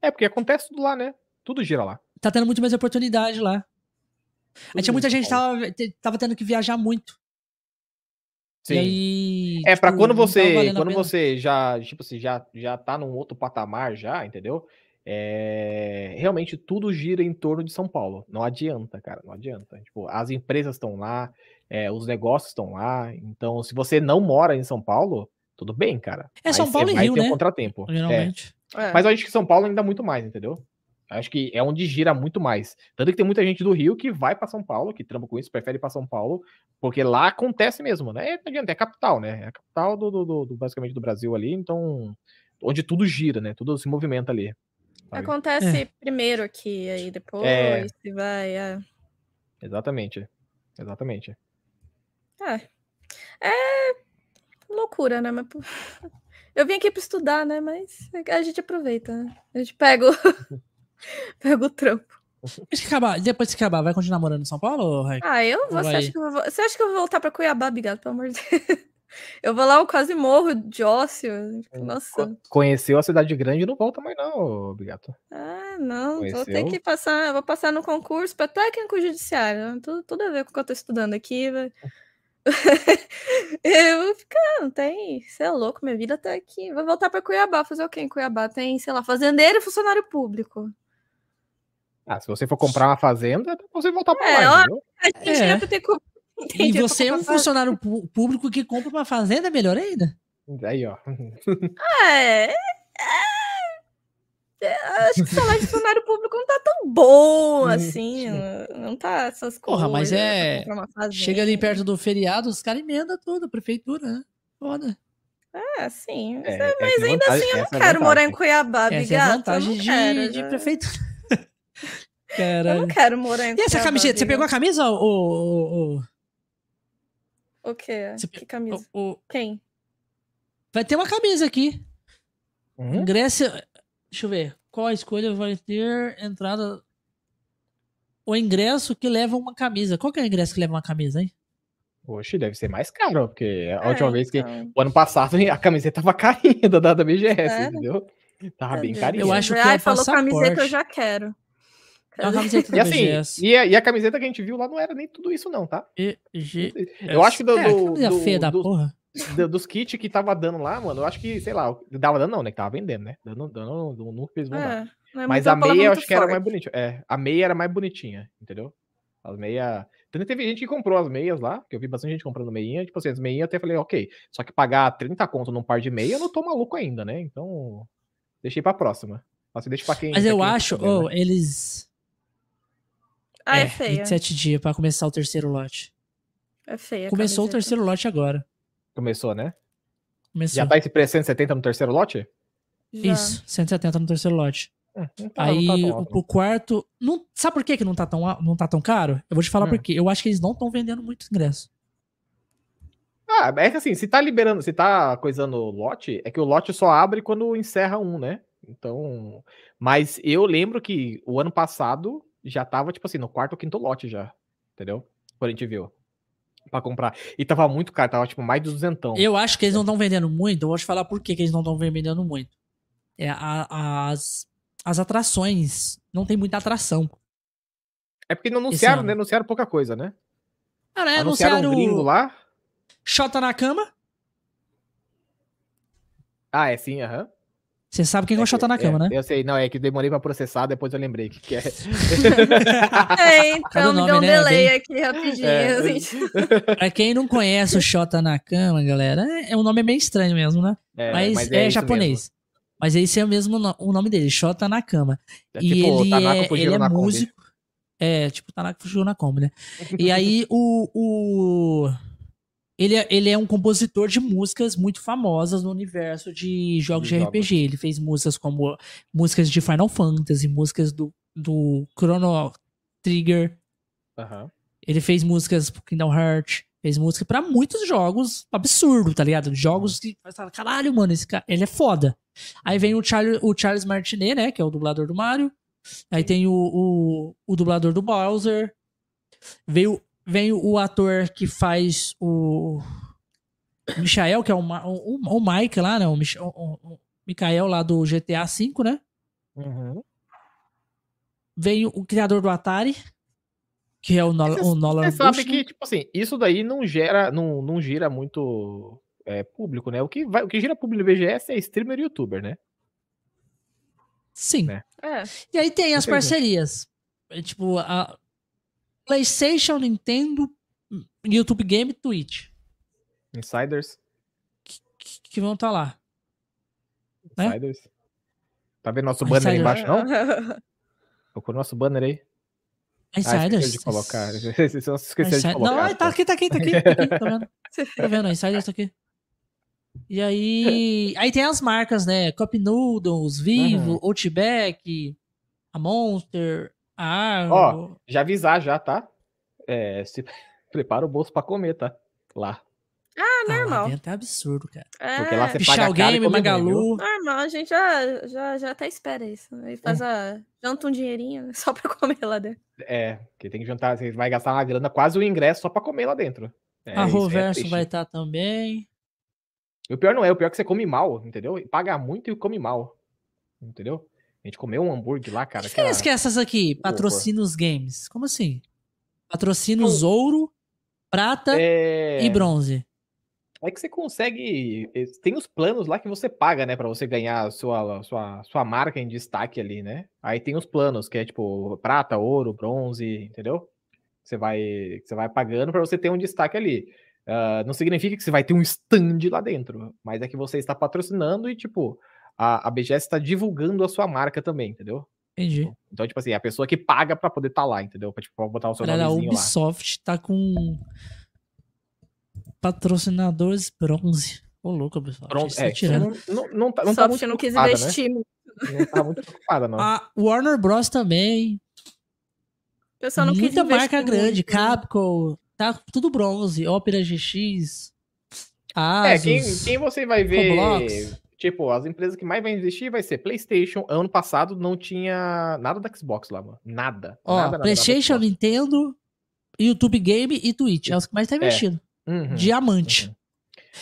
É, porque acontece tudo lá, né? Tudo gira lá. Tá tendo muito mais oportunidade lá. Aí Tudo tinha muita gente que tava, tava tendo que viajar muito. Sim. E aí. É, pra tipo, quando não tava você, quando você já, tipo assim, já, já tá num outro patamar já, entendeu? É, realmente tudo gira em torno de São Paulo. Não adianta, cara, não adianta. Tipo, as empresas estão lá, é, os negócios estão lá. Então, se você não mora em São Paulo, tudo bem, cara. É São Paulo e vai Rio, ter um né? contratempo. É. Geralmente. É. Mas eu acho que São Paulo ainda muito mais, entendeu? Acho que é onde gira muito mais. Tanto que tem muita gente do Rio que vai pra São Paulo, que trampa com isso, prefere ir pra São Paulo, porque lá acontece mesmo, né? Não adianta, é a capital, né? É a capital do, do- do- basicamente do Brasil ali, então onde tudo gira, né? Tudo se movimenta ali. sabe? Acontece É. primeiro aqui, aí depois É. se vai. É. Exatamente. Exatamente. É. É loucura, né? Mas, Eu vim aqui pra estudar, né? Mas a gente aproveita, né? A gente pega o, pega o trampo. Depois que acabar, depois que acabar, vai continuar morando em São Paulo, Raik? Ah, eu vou. Você acha, que eu vou você acha que eu vou voltar pra Cuiabá, obrigado, pelo amor de Deus? Eu vou lá, eu quase morro de ócio. Nossa. Co- Conheceu a cidade grande não volta mais, não, Bigato. Ah, não. Vou ter que passar. Vou passar no concurso para técnico judiciário. né? Tudo, tudo a ver com o que eu tô estudando aqui. vai. eu vou ficar, não tem. Você é louco, minha vida tá aqui. Vou voltar para Cuiabá. Fazer o quê em Cuiabá? Tem, sei lá, fazendeiro e funcionário público. Ah, se você for comprar uma fazenda, dá pra você voltar pra É, lá, ó? A gente É. é. ter co- E você é um funcionário público que compra uma fazenda, é melhor ainda. Aí, ó. É, é, é, acho que o salário de funcionário público não tá tão bom assim. Não, tá essas coisas. Porra, mas é-. Chega ali perto do feriado, os caras emendam tudo, a prefeitura, né? Foda. É, sim. É, mas mas ainda assim eu não quero morar em Cuiabá, Essa é a vantagem não de, quero, de né? Prefeitura. Eu não Caralho. quero morar em E essa camiseta? Você pegou a camisa ou. ou- O quê? Você Que pe- camisa? ou- ou- Quem? Vai ter uma camisa aqui. Uhum. Ingresso. Deixa eu ver. Qual a escolha vai ter entrada. O ingresso que leva uma camisa. Qual que é o ingresso que leva uma camisa, hein? Oxe, deve ser mais caro, porque a É, última vez que. então. O ano passado a camiseta tava carinha da, da BGS, Sério? entendeu? Tava Meu bem carinha. Eu acho que é Ai, o falou camiseta, eu passaporte. já quero. É uma camiseta E do assim, BGS. e a, e a camiseta que a gente viu lá não era nem tudo isso, não, tá? BGS. Eu acho que do, É, do- camisa do- feia da porra. do- dos kits que tava dando lá, mano, eu acho que, sei lá, dava dando não, né? Que tava vendendo, né? Dando, dando, dando nunca fez mandar. É, não é Mas a meia eu acho que era forte. mais bonitinha. É, a meia era mais bonitinha, entendeu? As meia. Tanto que teve gente que comprou as meias lá, que eu vi bastante gente comprando meinha. Tipo assim, as meinhas eu até falei, ok. Só que pagar 30 conto num par de meia, eu não tô maluco ainda, né? Então, deixei pra próxima. Assim, deixa pra quem. Mas pra eu quem acho, quiser, oh, né? eles. Ah, é, feia. 27 dias pra começar o terceiro lote. É feia. Começou o terceiro lote agora. Começou, né? Começou. Já tá esse preço 170 no terceiro lote? Já. Isso, 170 no terceiro lote. Hum, não tá- Aí não tá alto, o quarto. Não, sabe por que, que não, tá tão, não tá tão caro? Eu vou te falar Hum. por quê. Eu acho que eles não estão vendendo muito ingresso. Ah, é que assim, se tá liberando, se tá coisando o lote, é que o lote só abre quando encerra um, né? Então. Mas eu lembro que o ano passado já tava, tipo assim, no quarto ou quinto lote já. Entendeu? Quando a gente viu. Pra comprar. E tava muito caro, tava tipo mais de duzentão. Eu acho que eles não estão vendendo muito. Eu vou te falar por que, que eles não estão vendendo muito. É, a- as, as atrações. Não tem muita atração. É porque não anunciaram, né? Anunciaram pouca coisa, né? É, anunciaram anunciaram um gringo lá. Xota na cama. Ah, é sim, aham. Você sabe quem é o Xota na cama, É, né? Eu sei, não, é que demorei pra processar, depois eu lembrei que, que é. É, então me nome, deu um né? delay Bem- aqui rapidinho. É. assim. Pra quem não conhece o Xota na cama, galera, é, o nome é meio estranho mesmo, né? É, mas, é, isso japonês. Mas esse é o mesmo no- o nome dele, Xota na cama. mesmo. É e tipo ele Tanaka é, ele é na Kombi. músico. É, tipo, Tanaka fugiu na Kombi, né? E aí, o. o ele, é, ele é um compositor de músicas muito famosas no universo de jogos De de. RPG. Ele fez músicas como músicas de Final Fantasy, músicas do, do Chrono Trigger. Aham. Ele fez músicas pro Kingdom Hearts. Fez música pra muitos jogos absurdo, tá ligado? Jogos que caralho, mano, esse cara, ele é foda. Aí vem o, Charlie, o Charles Martinet, né? Que é o dublador do Mario. Aí tem o, o, o dublador do Bowser. Veio, vem o ator que faz o. o Michael, que é o, Ma- o, o Mike lá, né? O, Mich, o, o, o Michael lá do GTA V, né? Uhum. Veio o criador do Atari, que é o, Nol, o Nolan Você sabe Bushnell. que, tipo assim, isso daí não gera, não, não gira muito é, público, né? O que, vai, o que gira público no BGS é streamer e youtuber, né? Sim. né? É. E aí tem as Entendi. parcerias. É, tipo, a PlayStation, Nintendo, YouTube Game e Twitch. Insiders. Que, que vão estar lá. Né? Insiders. Tá vendo nosso Ah, banner aí embaixo, não? Procura nosso banner aí. Ah, Insiders. esqueceu de colocar. Você não se esqueceu de colocar. Não, ah, tá aqui, tá aqui, tá aqui. Tá aqui tá vendo? Tá vendo? Insiders tá aqui. E aí. Aí tem as marcas, né? Cup Noodles, Vivo, Uhum. Outback, a Monster, a Argo. Ó, Já avisar já, tá? É, se prepara o bolso pra comer, tá? Lá. Ah, lá normal. dentro é absurdo, cara. Porque lá É, você paga caro e Game, ruim, Magalu. normal, a gente já, já, já até espera isso. Aí faz a. Janta um dinheirinho só pra comer lá dentro. É, que tem que juntar, você vai gastar uma grana, quase o ingresso só pra comer lá dentro. É, a é Roverso triste. vai estar também. E o pior não é, o pior é que você come mal, entendeu? E Paga muito e come mal. Entendeu? A gente comeu um hambúrguer lá, cara. Que diferença que é essas aqui? Patrocina os games. Como assim? Patrocina os ouro, prata é... e bronze. É que você consegue. eh, Tem os planos lá que você paga, né? Pra você ganhar a sua, sua, sua marca em destaque ali, né? Aí tem os planos, que é tipo prata, ouro, bronze, entendeu? Você vai, você vai pagando pra você ter um destaque ali. Ah, não significa que você vai ter um stand lá dentro, mas é que você está patrocinando e, tipo, a, a BGS está divulgando a sua marca também, entendeu? Entendi. Então, tipo assim, a pessoa que paga pra poder estar lá, entendeu? Pra, tipo, pra botar o seu a nomezinho lá. Ubisoft tá com patrocinadores bronze. Ô, louco, pessoal. Pronto, Vocês é, tirando. não, não, não tá, não tá muito não quis preocupada, né? investir. muito. Não tá muito preocupada, não. A Warner Bros também. O pessoal não quis Muita marca grande. muito. Capcom. Tá tudo bronze. Opera GX. É, Asus. quem, quem você vai ver. Roblox. Tipo, as empresas que mais vai investir vai ser PlayStation. Ano passado não tinha nada da Xbox lá, mano. Nada. Ó, nada, nada, nada da PlayStation, Xbox. Nintendo, YouTube Game e Twitch. É os que mais tá investindo. Uhum, Diamante. uhum.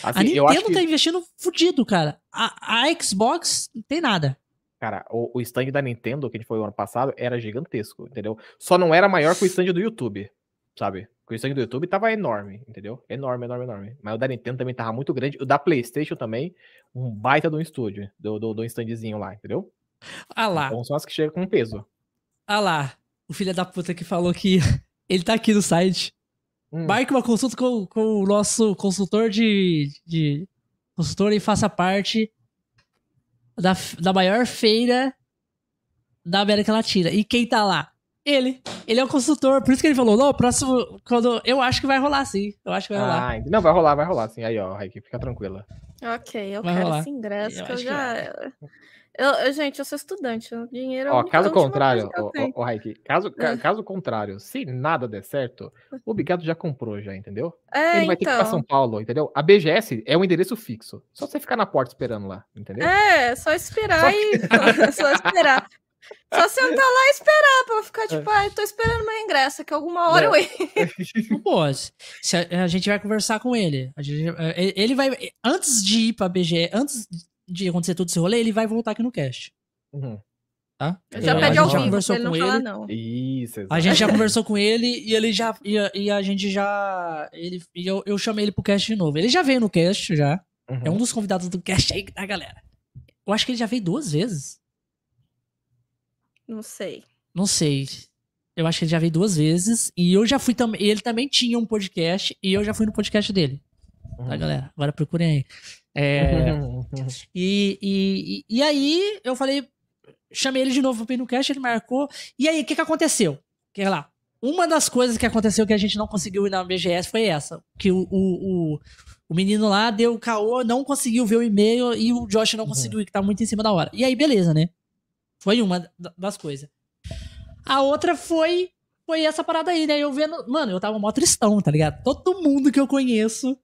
A Assim, acho Nintendo que, tá investindo fudido, cara. A, a Xbox não tem nada. cara, o, o stand da Nintendo, que a gente foi o ano passado, era gigantesco, entendeu? Só não era maior que o stand do YouTube, sabe? Porque o stand do YouTube tava enorme, entendeu? Enorme, enorme, enorme. Mas o da Nintendo também tava muito grande. O da PlayStation também, um baita do estúdio, do, do, do standzinho lá, entendeu? Ah lá, Então são as que chegam com peso. ah lá. O filho da puta que falou que ele tá aqui no site. Hum. Marque uma consulta com, com o nosso consultor de, de. Consultor e faça parte da, da maior feira da América Latina. E quem tá lá? Ele. Ele é o consultor. Por isso que ele falou, não, próximo. Quando. Eu acho que vai rolar, sim. Eu acho que vai rolar. Ah, não, vai rolar, vai rolar, sim. Aí, ó, Raik, fica tranquila. Ok, eu Vai quero rolar. esse ingresso, Eu que eu acho que já. Eu, eu- gente, eu sou estudante, o dinheiro é Ó, caso contrário, coisa que eu ó, tenho. ó, ó, Raik, caso, ca- Ah. caso contrário, se nada der certo, o Bigato já comprou, já, entendeu? É, Ele vai ter que ir pra São então. Paulo, entendeu? A BGS é um endereço fixo. Só você ficar na porta esperando lá, entendeu? É, só esperar Só e. só esperar. Só sentar lá e esperar pra eu É. ficar tipo, ai, tô esperando meu ingresso, que alguma hora eu entro. Não pode. Se a, a gente vai conversar com ele. A gente- é, ele vai. Antes de ir pra BGE, antes de acontecer todo esse rolê, ele vai voltar aqui no cast. Uhum. Tá? Eu já É, pede gente ao vivo, ele não com falar ele. não. Isso, exato. A gente já conversou com ele e ele já. E a, e a gente já. Ele, e eu, eu chamei ele pro cast de novo. Ele já veio no cast já. Uhum. É um dos convidados do cast aí, tá, galera? Eu acho que ele já veio duas vezes. Não sei. Não sei. Eu acho que ele já veio duas vezes. E eu já fui também. Ele também tinha um podcast. E eu já fui no podcast dele. Tá, Uhum. galera? Agora procurem aí. É, Uhum. e, e, e, e aí, eu falei. Chamei ele de novo ir no cast, ele marcou. E aí, o que, que aconteceu? Que lá. Uma das coisas que aconteceu que a gente não conseguiu ir na BGS foi essa. Que o, o, o, o menino lá deu o caô, não conseguiu ver o e-mail e o Josh não Uhum. conseguiu ir, que tá muito em cima da hora. E aí, beleza, né? Foi uma da- das coisas. A outra foi foi essa parada aí, né? Eu vendo. Mano, eu tava mó tristão, tá ligado? Todo mundo que eu conheço.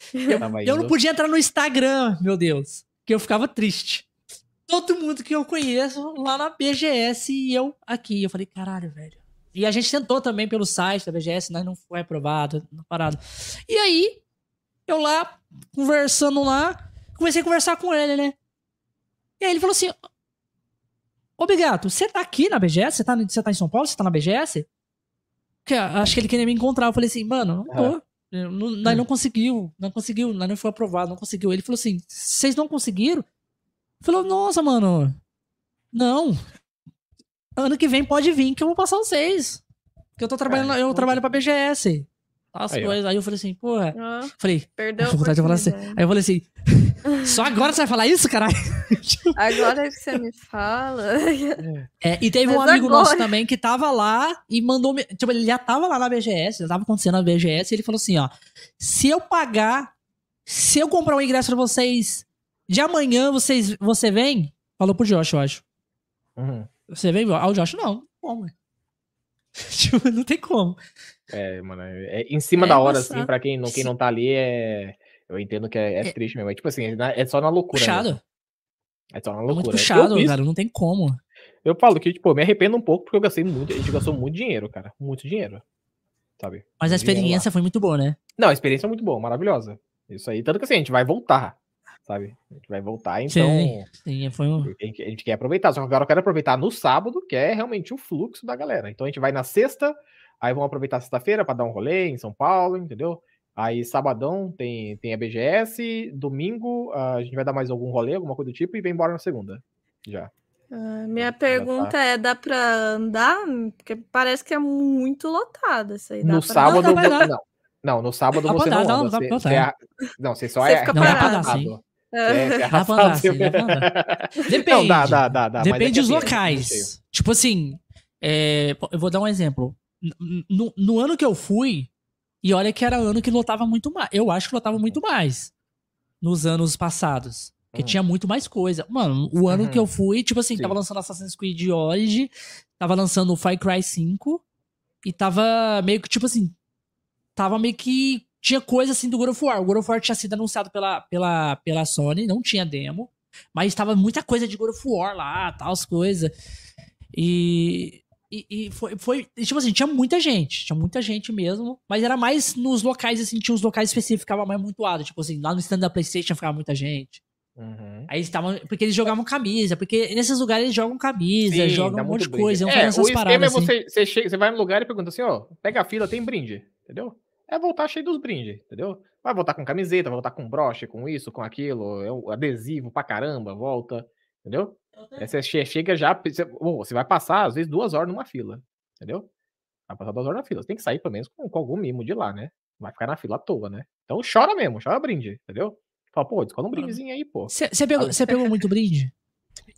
Tava Eu não podia entrar no Instagram, meu Deus. Que eu ficava triste. Todo mundo que eu conheço lá na BGS e eu aqui. Eu falei, caralho, velho. E a gente tentou também pelo site da BGS, mas não foi aprovado, não parado. E aí, eu lá, conversando lá, comecei a conversar com ele, né? E aí ele falou assim: Ô Bigato, você tá aqui na BGS? Você tá, você tá em São Paulo? Você tá na BGS? Que, ah, acho que ele queria me encontrar. Eu falei assim, mano, não tô. Eu Não, nós não conseguiu, não conseguiu, não foi aprovado, não conseguiu. Ele falou assim: vocês não conseguiram? Falou, nossa, mano, não. Ano que vem pode vir que eu vou passar vocês. Que eu tô trabalhando, eu trabalho pra BGS. As Aí, ó. coisas. Aí eu falei assim, porra. Ah, Falei, perdeu vontade de falar assim. Aí eu falei assim, só agora você vai falar isso, caralho? Agora que você me fala. É, e teve um Mas amigo agora- nosso também que tava lá e mandou. Tipo, ele já tava lá na BGS, já tava acontecendo na BGS, e ele falou assim: ó, se eu pagar, se eu comprar um ingresso pra vocês de amanhã, vocês, você vem? Falou pro Josh, eu acho. Uhum. Você vem? Ah, o Josh, não, como? tipo, não tem como. É, mano, é, é em cima É da hora, embaçado. assim, pra quem não, quem não tá ali, é. Eu entendo que é, é É- triste mesmo. É tipo assim, é é só na loucura. Puxado. É só na É loucura. muito puxado, cara, não tem como. Eu falo que, tipo, eu me arrependo um pouco porque eu gastei muito, a gente gastou muito dinheiro, cara. Muito dinheiro. Sabe? Mas a Muito lá. experiência foi muito boa, né? Não, a experiência é muito boa, maravilhosa. Isso aí. Tanto que assim, a gente vai voltar, sabe? A gente vai voltar, então. Sim. Sim, foi um. A gente, a gente quer aproveitar. Só que agora eu quero aproveitar no sábado, que é realmente o fluxo da galera. Então a gente vai na sexta, aí vamos aproveitar sexta-feira pra dar um rolê em São Paulo, entendeu? Aí sabadão tem, tem a BGS, domingo ah, a gente vai dar mais algum rolê, alguma coisa do tipo, e vem embora na segunda. Já. Ah, minha tá. pergunta é: dá pra andar? Porque parece que é muito lotado isso aí. dá No pra- sábado. Não, dar. não, não, no sábado você dar, não anda. dá Você, é não, você só Você é. fica Não, dá pra parado. É. É, é Dá pra andar, sim, dá pra andar. Depende. Não, dá, dá, dá, dá. é Depende dos assim, é locais. Tipo assim, é, eu vou dar um exemplo. No, no ano que eu fui, e olha que era ano que lotava muito mais. Eu acho que lotava muito mais nos anos passados. Porque Uhum. tinha muito mais coisa. Mano, o ano Uhum. que eu fui, tipo assim, Sim. tava lançando Assassin's Creed Origin, tava lançando o Far Cry 5, e tava meio que, tipo assim, tava meio que. Tinha coisa assim do God of War. O God of War tinha sido anunciado pela, pela, pela Sony, não tinha demo. Mas tava muita coisa de God of War lá, tal, as coisas. E, e, e foi, foi. e, Tipo assim, tinha muita gente. Tinha muita gente mesmo. Mas era mais nos locais, assim, tinha uns locais específicos que ficava mais mutuado. Tipo assim, lá no stand da PlayStation ficava muita gente. Uhum. Aí eles estavam. Porque eles jogavam camisa. Porque nesses lugares eles jogam camisa, Sim, jogam um monte de brinde. coisa. Iam É, fazendo o essas esquema paradas. é assim. você, você, chega, você vai no lugar e pergunta assim, ó, pega a fila, tem brinde, entendeu? É voltar cheio dos brindes, entendeu? Vai voltar com camiseta, vai voltar com broche, com isso, com aquilo, é um adesivo pra caramba, volta, entendeu? Aí você che- chega já, você, vai passar, às vezes, duas horas numa fila, entendeu? Vai passar duas horas na fila. Você tem que sair, pelo menos, com, com algum mimo de lá, né? Vai ficar na fila à toa, né? Então chora mesmo, chora brinde, entendeu? Fala, pô, descola um brindezinho aí, pô. Você pegou, cê pegou muito brinde?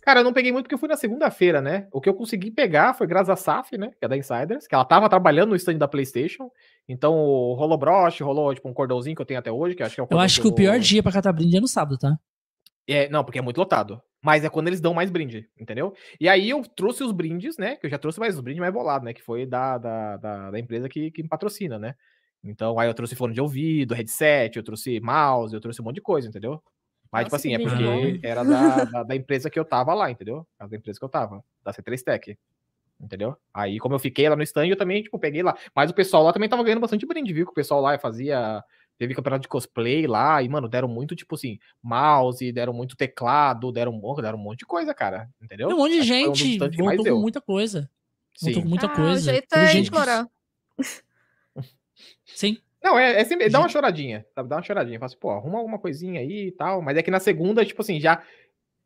Cara, eu não peguei muito porque eu fui na segunda-feira, né? O que eu consegui pegar foi graças a SAF, né? Que é da Insiders, que ela tava trabalhando no stand da PlayStation. Então rolou broche, rolou tipo um cordãozinho que eu tenho até hoje, que acho que é o Eu acho que, o pior dia pra catar brinde é no sábado, tá? É, não, porque é muito lotado. Mas é quando eles dão mais brinde, entendeu? E aí eu trouxe os brindes, né? Que eu já trouxe mais os brindes mais bolados, né? Que foi da, da, da, da empresa que, que me patrocina, né? Então aí eu trouxe fone de ouvido, headset, eu trouxe mouse, eu trouxe um monte de coisa, entendeu? Mas, tipo Nossa, assim, é que porque bom. era da, da, da empresa que eu tava lá, entendeu? Era Da empresa que eu tava, da C3 Tech. Entendeu? Aí, como eu fiquei lá no stand, eu também, tipo, peguei lá. Mas o pessoal lá também tava ganhando bastante brinde, viu? Que o pessoal lá fazia. Teve campeonato de cosplay lá, e, mano, deram muito, tipo assim, mouse, deram muito teclado, deram, um- deram um monte de coisa, cara. Entendeu? Tem um monte de Acho que um gente que mais voltou com muita coisa. Voltou Sim. com muita Ah, coisa. O jeito é gente que- implorar. Sim. Não, é, é sempre, dá uma choradinha, sabe? Dá uma choradinha. Fala assim, pô, arruma alguma coisinha aí e tal. Mas é que na segunda, tipo assim, já.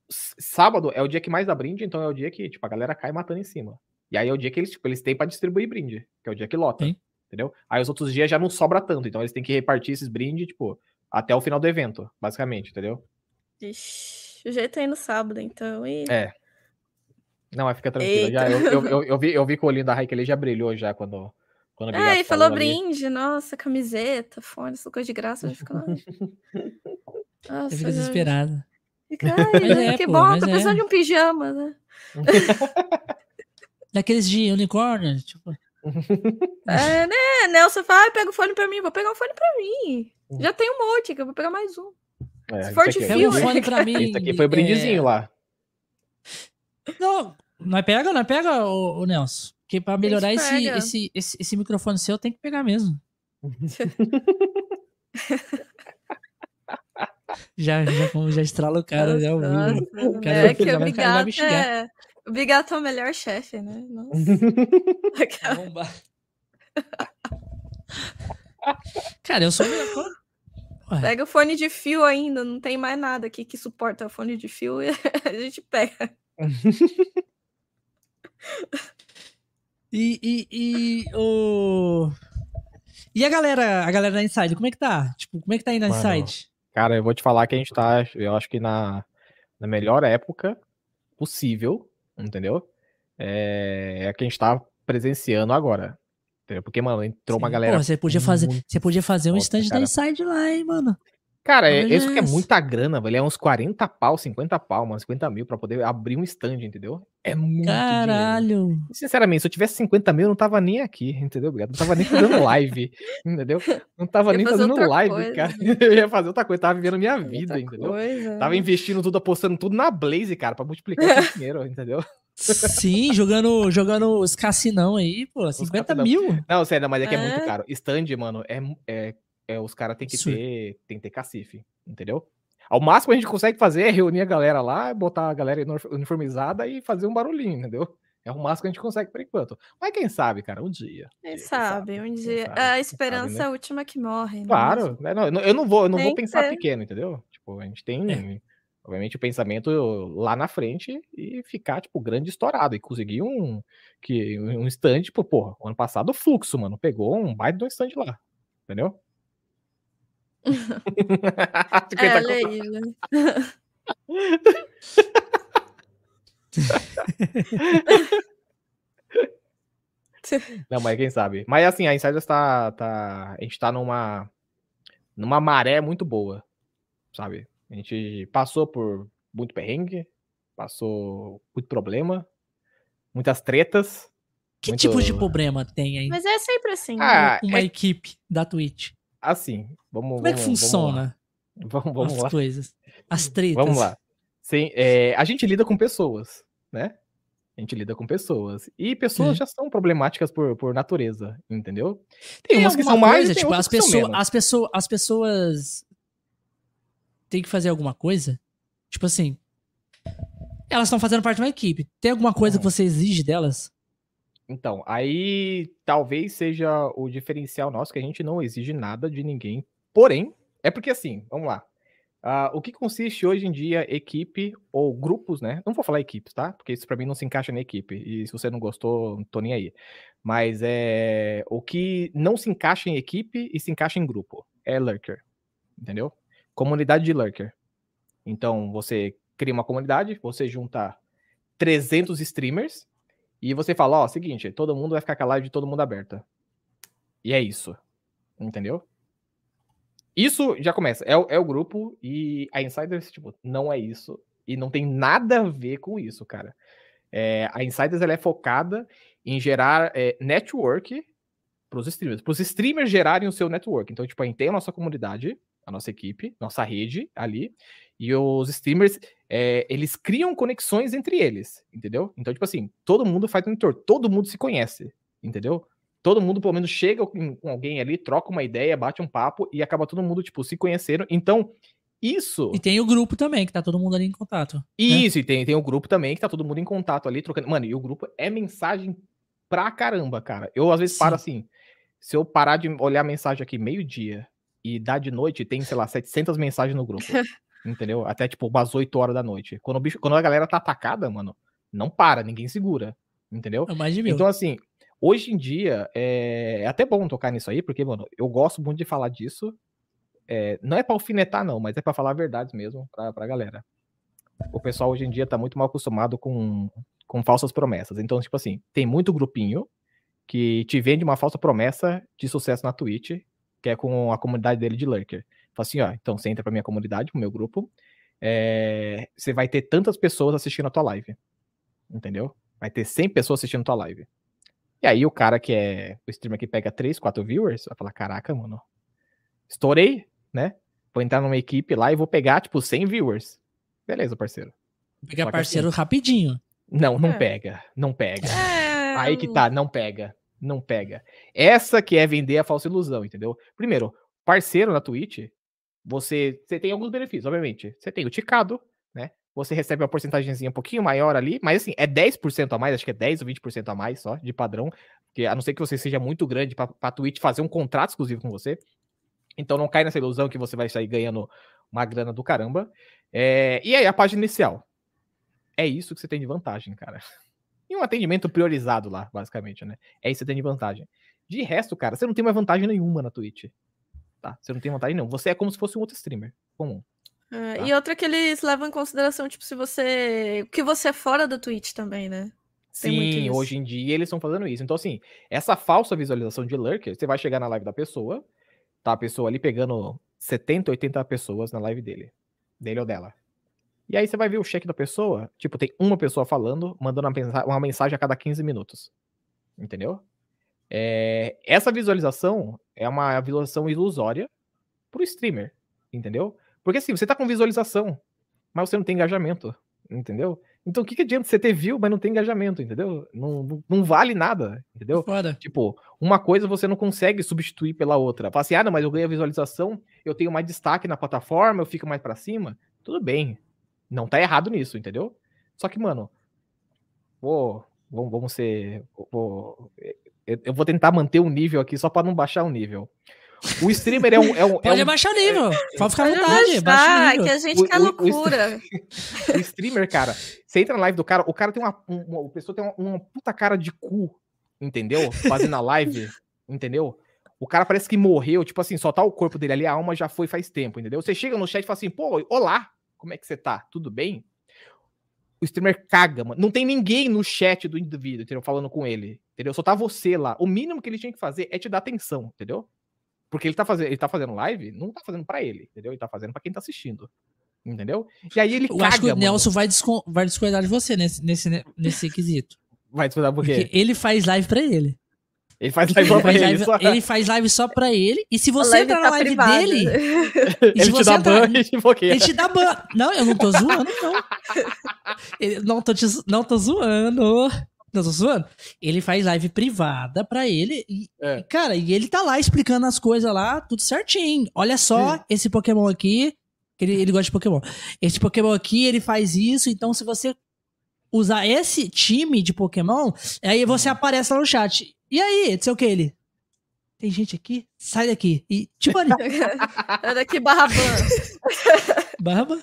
Sábado é o dia que mais dá brinde, então é o dia que, tipo, a galera cai matando em cima. E aí é o dia que eles, tipo, eles têm pra distribuir brinde, que é o dia que lota. Sim. Entendeu? Aí os outros dias já não sobra tanto, então eles têm que repartir esses brindes, tipo, até o final do evento, basicamente, entendeu? Ixi, o jeito é ir no sábado, então. E... É. Não, mas fica tranquilo. Já, eu, eu, eu, eu vi, eu vi que o olhinho da Raik ali já brilhou já quando. quando É, e falou ali. brinde, nossa, camiseta, fone, essa coisa de graça, já fica lá. Eu Nossa, fico já- desesperado. Fica, ai, é, que pô, bom, tô é. precisando de um pijama, né? Daqueles de unicórnio, tipo. É, né? Nelson fala, ai, pega o fone pra mim, vou pegar um fone pra mim. Hum. Já tem um monte, que eu vou pegar mais um. É, Se for aqui, de. Pega fio, um né? fone pra mim. Isso aqui foi brindezinho é, lá. Não, nós pega, nós pega, o, o Nelson. Porque pra melhorar esse, pega. esse, esse, esse microfone seu, tem que pegar mesmo. já, já, já estrala o cara, já ouviu. Nossa, O cara é que pegar, o vai- o cara vai me xingar. é... O Bigato é o melhor chefe, né? Nossa. Vai bombar. Cara, eu sou melhor. Ué, Pega o fone de fio ainda, não tem mais nada aqui que suporta fone de fio e a gente pega. E, e, e o. E a galera, a galera da Inside, como é que tá? Tipo, como é que tá aí na Mano, Inside? Cara, eu vou te falar que a gente tá, eu acho que na, na melhor época possível, entendeu? É, é a que a gente tá presenciando agora. Entendeu? Porque, mano, entrou uma Sim. galera. Pô, você podia fazer, você podia fazer um stand da. Inside lá, hein, mano. Cara, é, Olha isso que é muita grana, velho. É uns 40 pau, 50 pau, mano, 50 mil pra poder abrir um stand, entendeu? É muito dinheiro. Caralho. Sinceramente, se eu tivesse 50 mil, eu não tava nem aqui, entendeu? Obrigado. Não tava nem fazendo live, entendeu? Não tava nem fazendo live, coisa. cara. Eu ia fazer outra coisa, tava vivendo a minha vida, Outra entendeu? coisa, Tava né? investindo tudo, apostando tudo na Blaze, cara, pra multiplicar esse dinheiro, entendeu? Sim, jogando, jogando os cassinão aí, pô, 50 cassinão. mil. Não, sério, mas é que é, muito É. caro. Stand, mano, é, é, é os caras têm que Absurdo. ter, tem que ter cacife, entendeu? Ao máximo que a gente consegue fazer é reunir a galera lá, botar a galera uni- uniformizada e fazer um barulhinho, entendeu? É o máximo que a gente consegue por enquanto. Mas quem sabe, cara, um dia. Quem Quem sabe, um dia. sabe, A esperança sabe, né? é a última que morre. não é Claro, né, não, eu não vou, eu não vou pensar pequeno, entendeu? Tipo, a gente tem, É. obviamente, o pensamento lá na frente e ficar, tipo, grande e estourado. E conseguir um, que, um stand, tipo, porra, ano passado o Fluxo, mano, pegou um baita do stand lá, entendeu? 50 É, aí, né? Não, mas quem sabe. Mas assim, a Insiders tá, tá. A gente tá numa. numa maré muito boa. Sabe? A gente passou por muito perrengue, passou muito problema, muitas tretas. Que muito- tipo de problema tem aí Mas é sempre assim. né? Ah, uma é- equipe da Twitch? Assim, vamos. Como é que vamos- funciona Vamos, vamos, as lá. coisas? As tretas. Vamos lá. Sim, é, a gente lida com pessoas, né? A gente lida com pessoas. E pessoas Sim. já são problemáticas por, por natureza, entendeu? Tem, umas que são mais coisa, tem tipo, as que pessoas, as pessoas, as pessoas têm que fazer alguma coisa? Tipo assim, elas estão fazendo parte de uma equipe. Tem alguma coisa que Uhum. você exige delas? Então, aí talvez seja o diferencial nosso, que a gente não exige nada de ninguém. Porém, é porque assim, vamos lá. Ah, o que consiste hoje em dia equipe ou grupos, né? Não vou falar equipes, tá? Porque isso pra mim não se encaixa na equipe. E se você não gostou, não tô nem aí. Mas é o que não se encaixa em equipe e se encaixa em grupo. É lurker. Entendeu? Comunidade de lurker. Então, você cria uma comunidade, você junta 300 streamers e você fala, ó, seguinte, todo mundo vai ficar com a live de todo mundo aberta. E é isso. Entendeu? Isso já começa. É, é o grupo e a Insiders, tipo, não é isso. E não tem nada a ver com isso, cara. É, a Insiders ela é focada em gerar é, network para os streamers. Para os streamers gerarem o seu network. Então, tipo, a gente tem a nossa comunidade, a nossa equipe, nossa rede ali. E os streamers, é, eles criam conexões entre eles, entendeu? Então, tipo assim, todo mundo faz um entorno, todo mundo se conhece, entendeu? Todo mundo, pelo menos, chega com alguém ali, troca uma ideia, bate um papo e acaba todo mundo, tipo, se conhecendo. Então, isso. E tem o grupo também, que tá todo mundo ali em contato. Né? Isso, né? e tem, tem o grupo também, que tá todo mundo em contato ali, trocando. Mano, e o grupo é mensagem pra caramba, cara. Eu às vezes Sim. paro assim. Se eu parar de olhar a mensagem aqui meio-dia e dar de noite, tem, sei lá, 700 mensagens no grupo. entendeu? Até tipo umas 8 horas da noite. Quando, o bicho, quando a galera tá atacada, mano, não para, ninguém segura. Entendeu? É mais de mil. Então, assim, hoje em dia é, é até bom tocar nisso aí, porque, mano, eu gosto muito de falar disso. É, não é pra alfinetar, não, mas é para falar verdades mesmo pra, pra galera. O pessoal hoje em dia tá muito mal acostumado com, com falsas promessas. Então, tipo assim, tem muito grupinho que te vende uma falsa promessa de sucesso na Twitch, que é com a comunidade dele de Lurker. Fala assim, ó, então você entra pra minha comunidade, pro meu grupo, é, você vai ter tantas pessoas assistindo a tua live. Entendeu? Vai ter 100 pessoas assistindo a tua live. E aí o cara que é o streamer que pega 3, 4 viewers, vai falar, caraca, mano, estourei, né? Vou entrar numa equipe lá e vou pegar, tipo, 100 viewers. Beleza, parceiro. Pegar parceiro assim, rapidinho. Não, não é. pega. Não pega. É... Aí que tá, não pega. Não pega. Essa que é vender a falsa ilusão, entendeu? Primeiro, parceiro na Twitch, você, você tem alguns benefícios, obviamente. Você tem o ticado, né? Você recebe uma porcentagemzinha um pouquinho maior ali, mas assim, é 10% a mais, acho que é 10 ou 20% a mais só, de padrão. Porque a não ser que você seja muito grande para a Twitch fazer um contrato exclusivo com você. Então não cai nessa ilusão que você vai sair ganhando uma grana do caramba. É, e aí, a página inicial. É isso que você tem de vantagem, cara. E um atendimento priorizado lá, basicamente, né? É isso que você tem de vantagem. De resto, cara, você não tem mais vantagem nenhuma na Twitch. Tá? Você não tem vantagem nenhuma. Você é como se fosse um outro streamer comum. É, tá? E outra que eles levam em consideração, tipo, se você. que você é fora da Twitch também, né? Sim, hoje em dia eles estão fazendo isso. Então, assim, essa falsa visualização de lurker, você vai chegar na live da pessoa, tá? A pessoa ali pegando 70, 80 pessoas na live dele. Dele ou dela. E aí você vai ver o cheque da pessoa, tipo, tem uma pessoa falando, mandando uma mensagem a cada 15 minutos. Entendeu? É, essa visualização é uma visualização ilusória pro streamer, entendeu? Porque assim, você tá com visualização, mas você não tem engajamento, entendeu? Então o que, que adianta você ter view, mas não tem engajamento, entendeu? Não, não, não vale nada, entendeu? Foda. Tipo, uma coisa você não consegue substituir pela outra. Fala assim, ah, não, mas eu ganho visualização, eu tenho mais destaque na plataforma, eu fico mais para cima. Tudo bem, não tá errado nisso, entendeu? Só que, mano, vou, vamos, vamos ser. Vou, eu, vou tentar manter o um nível aqui só para não baixar o nível. O streamer é um. É um Pode é um, baixar o nível. Pode ficar à vontade. Baixa o que a gente quer loucura. O, o, streamer, cara, você entra na live do cara, o cara tem uma. uma o pessoa tem uma, uma, puta cara de cu, entendeu? Fazendo a live, entendeu? O cara parece que morreu, tipo assim, só tá o corpo dele ali, a alma já foi faz tempo, entendeu? Você chega no chat e fala assim, pô, olá, como é que você tá? Tudo bem? O streamer caga, mano. Não tem ninguém no chat do indivíduo, entendeu? Falando com ele, entendeu? Só tá você lá. O mínimo que ele tinha que fazer é te dar atenção, entendeu? Porque ele tá fazendo, ele tá fazendo live, não tá fazendo para ele, entendeu? Ele tá fazendo para quem tá assistindo. Entendeu? E aí ele Eu caga, acho que o mano. Nelson vai, vai discordar de você nesse, nesse, nesse quesito. Vai discordar por quê? Porque ele faz live para ele. Ele faz live ele pra ele. live, só... ele faz live só pra ele. E se você entrar na tá live privada. dele. ele te dá ban e te bloqueia. Ele te dá ban. Não, eu não tô zoando, não. Ele, não, tô te, não tô zoando. Não tô zoando. Ele faz live privada pra ele. E, É. cara, e ele tá lá explicando as coisas lá, tudo certinho. Olha só esse Pokémon aqui. Ele, ele gosta de Pokémon. Esse Pokémon aqui, ele faz isso. Então, se você usar esse time de Pokémon, aí você Uhum. aparece lá no chat. E aí, não sei o que ele. Tem gente aqui? Sai daqui. E, tipo, ali, É daqui barra ban. barba.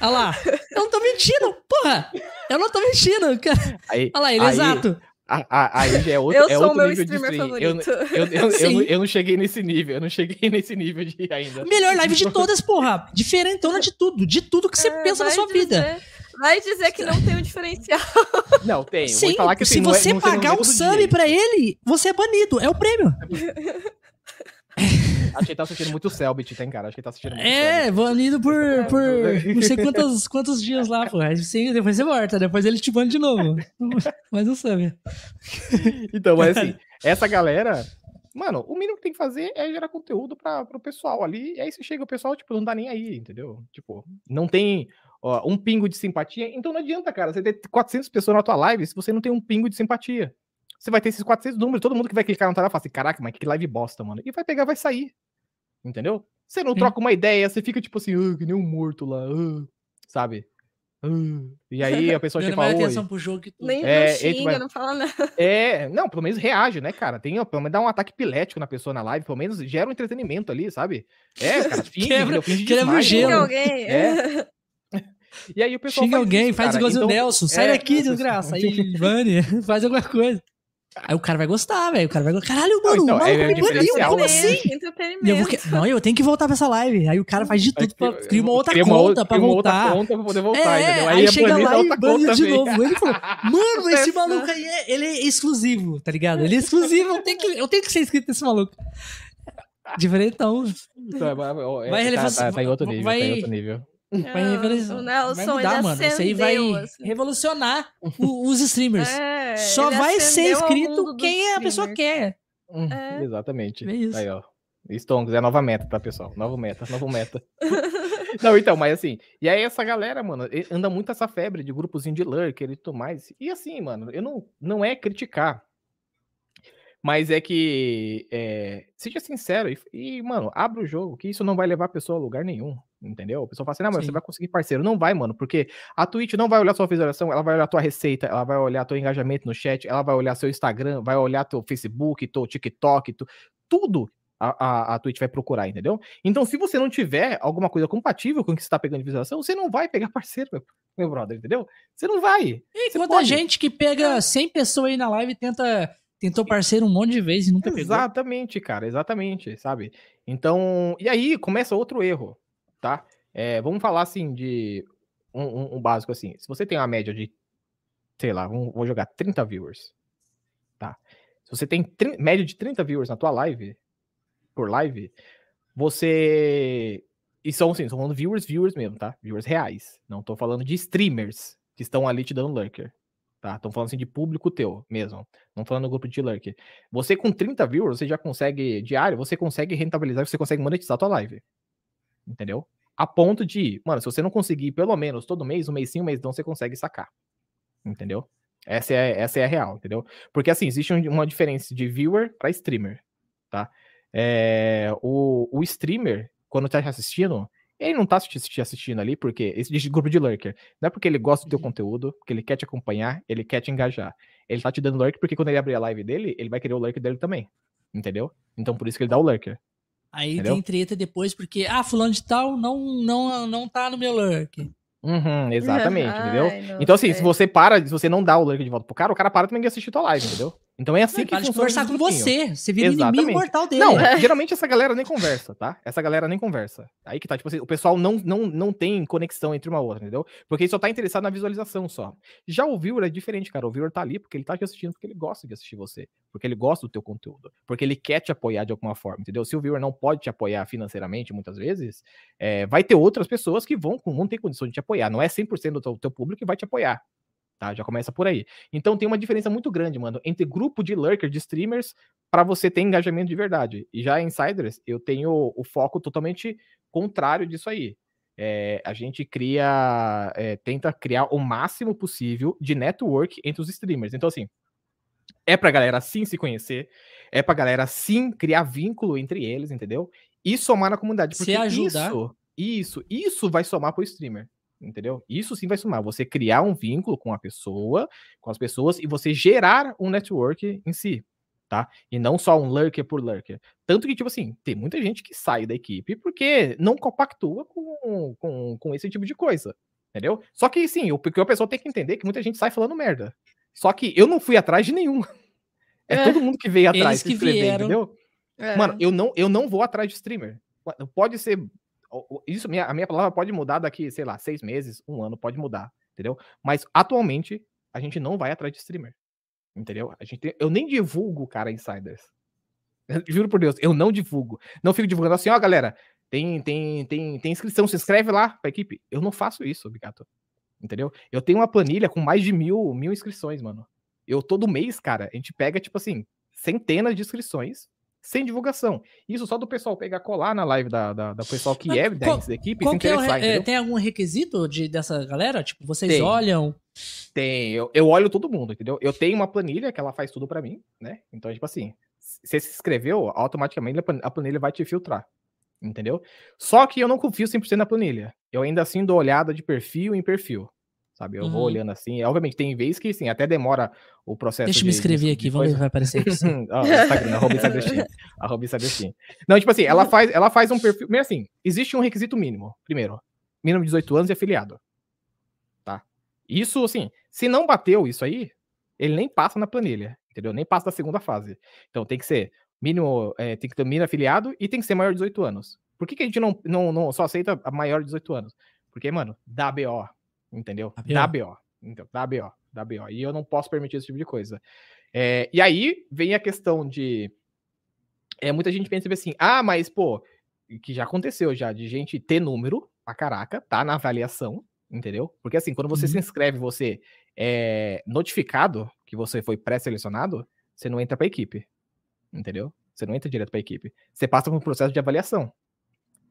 Olha lá. Eu não tô mentindo, porra. Eu não tô mentindo. cara. Aí, Olha lá, ele, aí, exato. aí já é outro, Eu é sou outro meu streamer favorito. eu, eu, eu, eu não cheguei nesse nível, eu não cheguei nesse nível de ainda. Melhor live de todas, porra. Diferentona de tudo. De tudo que você É, pensa na sua vida. Vai dizer que não tem um diferencial. Não, tem. Sim, falar que, se você é, pagar um sub pra ele, você é banido. É o prêmio. Acho que ele tá assistindo muito Selbit, tem, cara? Acho que ele tá assistindo muito É, Selbit. banido por, por não sei quantos, quantos dias lá, pô. Sim, depois você volta, depois ele te bane de novo. Mas não sabe. Então, mas assim, essa galera. Mano, o mínimo que tem que fazer é gerar conteúdo para pro pessoal ali. E aí você chega, o pessoal, tipo, não dá nem aí, entendeu? Tipo, não tem ó, um pingo de simpatia. Então não adianta, cara, você ter 400 pessoas na tua live se você não tem um pingo de simpatia você vai ter esses 400 números, todo mundo que vai clicar no tela fala assim, caraca, mas que live bosta, mano. E vai pegar, vai sair. Entendeu? Você não Sim. troca uma ideia, você fica tipo assim, ah, que nem um morto lá, ah", sabe? Ah". E aí a pessoa chega e fala, atenção pro jogo que tu... Nem é, não xinga, vai... não fala nada. É, não, pelo menos reage, né, cara? Tem, pelo menos dá um ataque pilético na pessoa na live, pelo menos gera um entretenimento ali, sabe? É, cara, finge, quebra, finge quebra o gelo. alguém. É. E aí o pessoal Xinga alguém, isso, faz igual então, o Nelson, sai é, daqui, desgraça. Aí, Vani, faz alguma coisa. Aí o cara vai gostar, velho. O cara vai gostar. Caralho, mano, então, é, é como né? assim? Eu vou... Não, eu tenho que voltar pra essa live. Aí o cara faz de tudo pra criar uma outra conta uma, pra voltar. Uma outra conta pra poder voltar, é, entendeu? Aí, aí chega lá e bane de novo. Ele falou, mano, esse maluco aí, é, ele é exclusivo, tá ligado? Ele é exclusivo, eu tenho que, eu tenho que ser inscrito nesse maluco. Diferentão. Então, é, vai, tá, tá, tá em outro nível, vai, tá em outro nível. Vai, revolucionar, vai mudar, mano. Isso aí vai assim. revolucionar o, os streamers. É, Só vai ser inscrito quem a pessoa quer. Hum, é. Exatamente. É isso. Aí, ó. Stonks, é nova meta, tá, pessoal? Nova meta, nova meta. não, então, mas assim, e aí essa galera, mano, anda muito essa febre de grupozinho de lurker e tudo mais. E assim, mano, eu não, não é criticar. Mas é que, é, seja sincero e, e, mano, abra o jogo, que isso não vai levar a pessoa a lugar nenhum. Entendeu? O pessoal fala assim, não, mas Sim. você vai conseguir parceiro. Não vai, mano, porque a Twitch não vai olhar sua visualização, ela vai olhar tua receita, ela vai olhar teu engajamento no chat, ela vai olhar seu Instagram, vai olhar teu Facebook, teu TikTok, tu, tudo a, a, a, Twitch vai procurar, entendeu? Então, se você não tiver alguma coisa compatível com o que você está pegando de visualização, você não vai pegar parceiro, meu, meu brother, entendeu? Você não vai. E quanta gente que pega 100 pessoas aí na live e tenta tentou parceiro um monte de vezes e nunca exatamente, pegou. Exatamente, cara, exatamente, sabe? Então, e aí começa outro erro tá? É, vamos falar assim de um, um, um, básico assim. Se você tem uma média de, sei lá, vamos, vou jogar 30 viewers, tá? Se você tem média de 30 viewers na tua live, por live, você. E são assim, são falando viewers, viewers mesmo, tá? Viewers reais. Não tô falando de streamers que estão ali te dando lurker. Tá? Estão falando assim de público teu mesmo. Não falando no grupo de lurker. Você com 30 viewers, você já consegue, diário, você consegue rentabilizar, você consegue monetizar a tua live entendeu? A ponto de, mano, se você não conseguir pelo menos todo mês, um mês sim, um mês não, você consegue sacar. Entendeu? Essa é, essa é a real, entendeu? Porque assim, existe uma diferença de viewer para streamer, tá? É, o, o streamer, quando tá assistindo, ele não tá te assistindo ali porque esse grupo de lurker, não é porque ele gosta do teu uhum. conteúdo, porque ele quer te acompanhar, ele quer te engajar. Ele tá te dando lurker porque quando ele abrir a live dele, ele vai querer o lurker dele também. Entendeu? Então por isso que ele dá o lurker. Aí Entendeu? tem treta depois, porque, ah, fulano de tal não, não, não tá no meu lurk. Uhum, exatamente, entendeu? Ai, então, assim, se você para, se você não dá o lurk de volta pro cara, o cara para também de assistir tua live, entendeu? Então é assim não, que funciona. conversar com você. Você vira Exatamente. inimigo mortal dele. Não, geralmente essa galera nem conversa, tá? Essa galera nem conversa. Aí que tá, tipo assim, o pessoal não, não, não tem conexão entre uma outra, entendeu? Porque ele só tá interessado na visualização só. Já o viewer é diferente, cara. O viewer tá ali porque ele tá te assistindo porque ele gosta de assistir você. Porque ele gosta do teu conteúdo. Porque ele quer te apoiar de alguma forma, entendeu? Se o viewer não pode te apoiar financeiramente, muitas vezes, é, vai ter outras pessoas que vão, vão ter condição de te apoiar. Não é 100% do teu, teu público que vai te apoiar. Tá? Já começa por aí. Então tem uma diferença muito grande, mano, entre grupo de lurker, de streamers, para você ter engajamento de verdade. E já em Insiders, eu tenho o foco totalmente contrário disso aí. É, a gente cria, é, tenta criar o máximo possível de network entre os streamers. Então, assim, é pra galera sim se conhecer, é pra galera sim criar vínculo entre eles, entendeu? E somar na comunidade. Porque se ajudar. Isso, isso, isso vai somar pro streamer entendeu? Isso sim vai somar. Você criar um vínculo com a pessoa, com as pessoas e você gerar um network em si, tá? E não só um lurker por lurker. Tanto que, tipo assim, tem muita gente que sai da equipe porque não compactua com, com, com esse tipo de coisa, entendeu? Só que, sim, o que a pessoa tem que entender é que muita gente sai falando merda. Só que eu não fui atrás de nenhum. É, é todo mundo que veio atrás de escrever, vieram. entendeu? É. Mano, eu não, eu não vou atrás de streamer. Pode ser isso, minha, a minha palavra pode mudar daqui, sei lá, seis meses, um ano, pode mudar. entendeu? Mas atualmente a gente não vai atrás de streamer, entendeu? A gente, eu nem divulgo, cara, insiders. Juro por Deus, eu não divulgo. Não fico divulgando assim, ó, galera, tem, tem, tem, tem inscrição, se inscreve lá pra equipe. Eu não faço isso, obrigado. Entendeu? Eu tenho uma planilha com mais de mil, mil inscrições, mano. Eu todo mês, cara, a gente pega, tipo assim, centenas de inscrições sem divulgação. Isso só do pessoal pegar colar na live da, da, da pessoal que é da, da equipe se interessar. É, tem algum requisito de, dessa galera? Tipo, vocês tem. olham. Tem, eu, eu olho todo mundo, entendeu? Eu tenho uma planilha que ela faz tudo para mim, né? Então, tipo assim, você se inscreveu, automaticamente a planilha vai te filtrar. Entendeu? Só que eu não confio 100% na planilha. Eu ainda assim dou olhada de perfil em perfil sabe? Eu uhum. vou olhando assim. Obviamente, tem vezes que sim, até demora o processo. Deixa eu me inscrever de, aqui, de vamos ver se vai aparecer oh, Instagram, arroba Instagram, Não, tipo assim, ela faz, ela faz um perfil. Meio assim, existe um requisito mínimo. Primeiro, mínimo de 18 anos e afiliado. Tá? Isso, assim, se não bateu isso aí, ele nem passa na planilha, entendeu? Nem passa da segunda fase. Então tem que ser mínimo, é, tem que ter mínimo afiliado e tem que ser maior de 18 anos. Por que, que a gente não, não, não só aceita a maior de 18 anos? Porque, mano, dá BO, entendeu? Da BO. Então, da BO, da BO. E eu não posso permitir esse tipo de coisa. É, e aí vem a questão de. É, muita gente pensa assim, ah, mas, pô, que já aconteceu já, de gente ter número pra caraca, tá na avaliação, entendeu? Porque assim, quando você uhum. se inscreve, você é notificado que você foi pré-selecionado, você não entra pra equipe, entendeu? Você não entra direto pra equipe. Você passa por um processo de avaliação.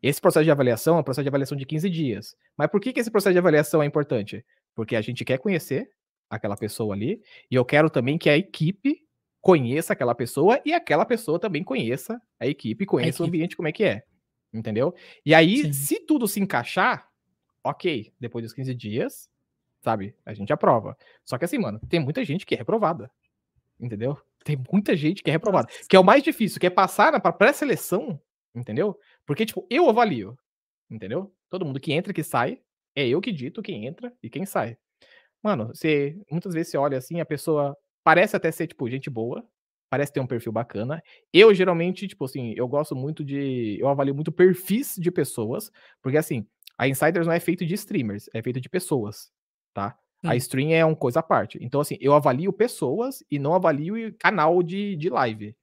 Esse processo de avaliação é um processo de avaliação de 15 dias. Mas por que, que esse processo de avaliação é importante? Porque a gente quer conhecer aquela pessoa ali, e eu quero também que a equipe conheça aquela pessoa e aquela pessoa também conheça a equipe, conheça a equipe. o ambiente como é que é. Entendeu? E aí, Sim. se tudo se encaixar, ok, depois dos 15 dias, sabe, a gente aprova. Só que assim, mano, tem muita gente que é reprovada. Entendeu? Tem muita gente que é reprovada. Que é o mais difícil, que é passar na pré-seleção, entendeu? Porque, tipo, eu avalio, entendeu? Todo mundo que entra e que sai, é eu que dito quem entra e quem sai. Mano, você muitas vezes você olha assim, a pessoa parece até ser, tipo, gente boa, parece ter um perfil bacana. Eu, geralmente, tipo assim, eu gosto muito de. Eu avalio muito perfis de pessoas, porque assim, a Insiders não é feito de streamers, é feito de pessoas, tá? Hum. A stream é uma coisa à parte. Então, assim, eu avalio pessoas e não avalio canal de, de live.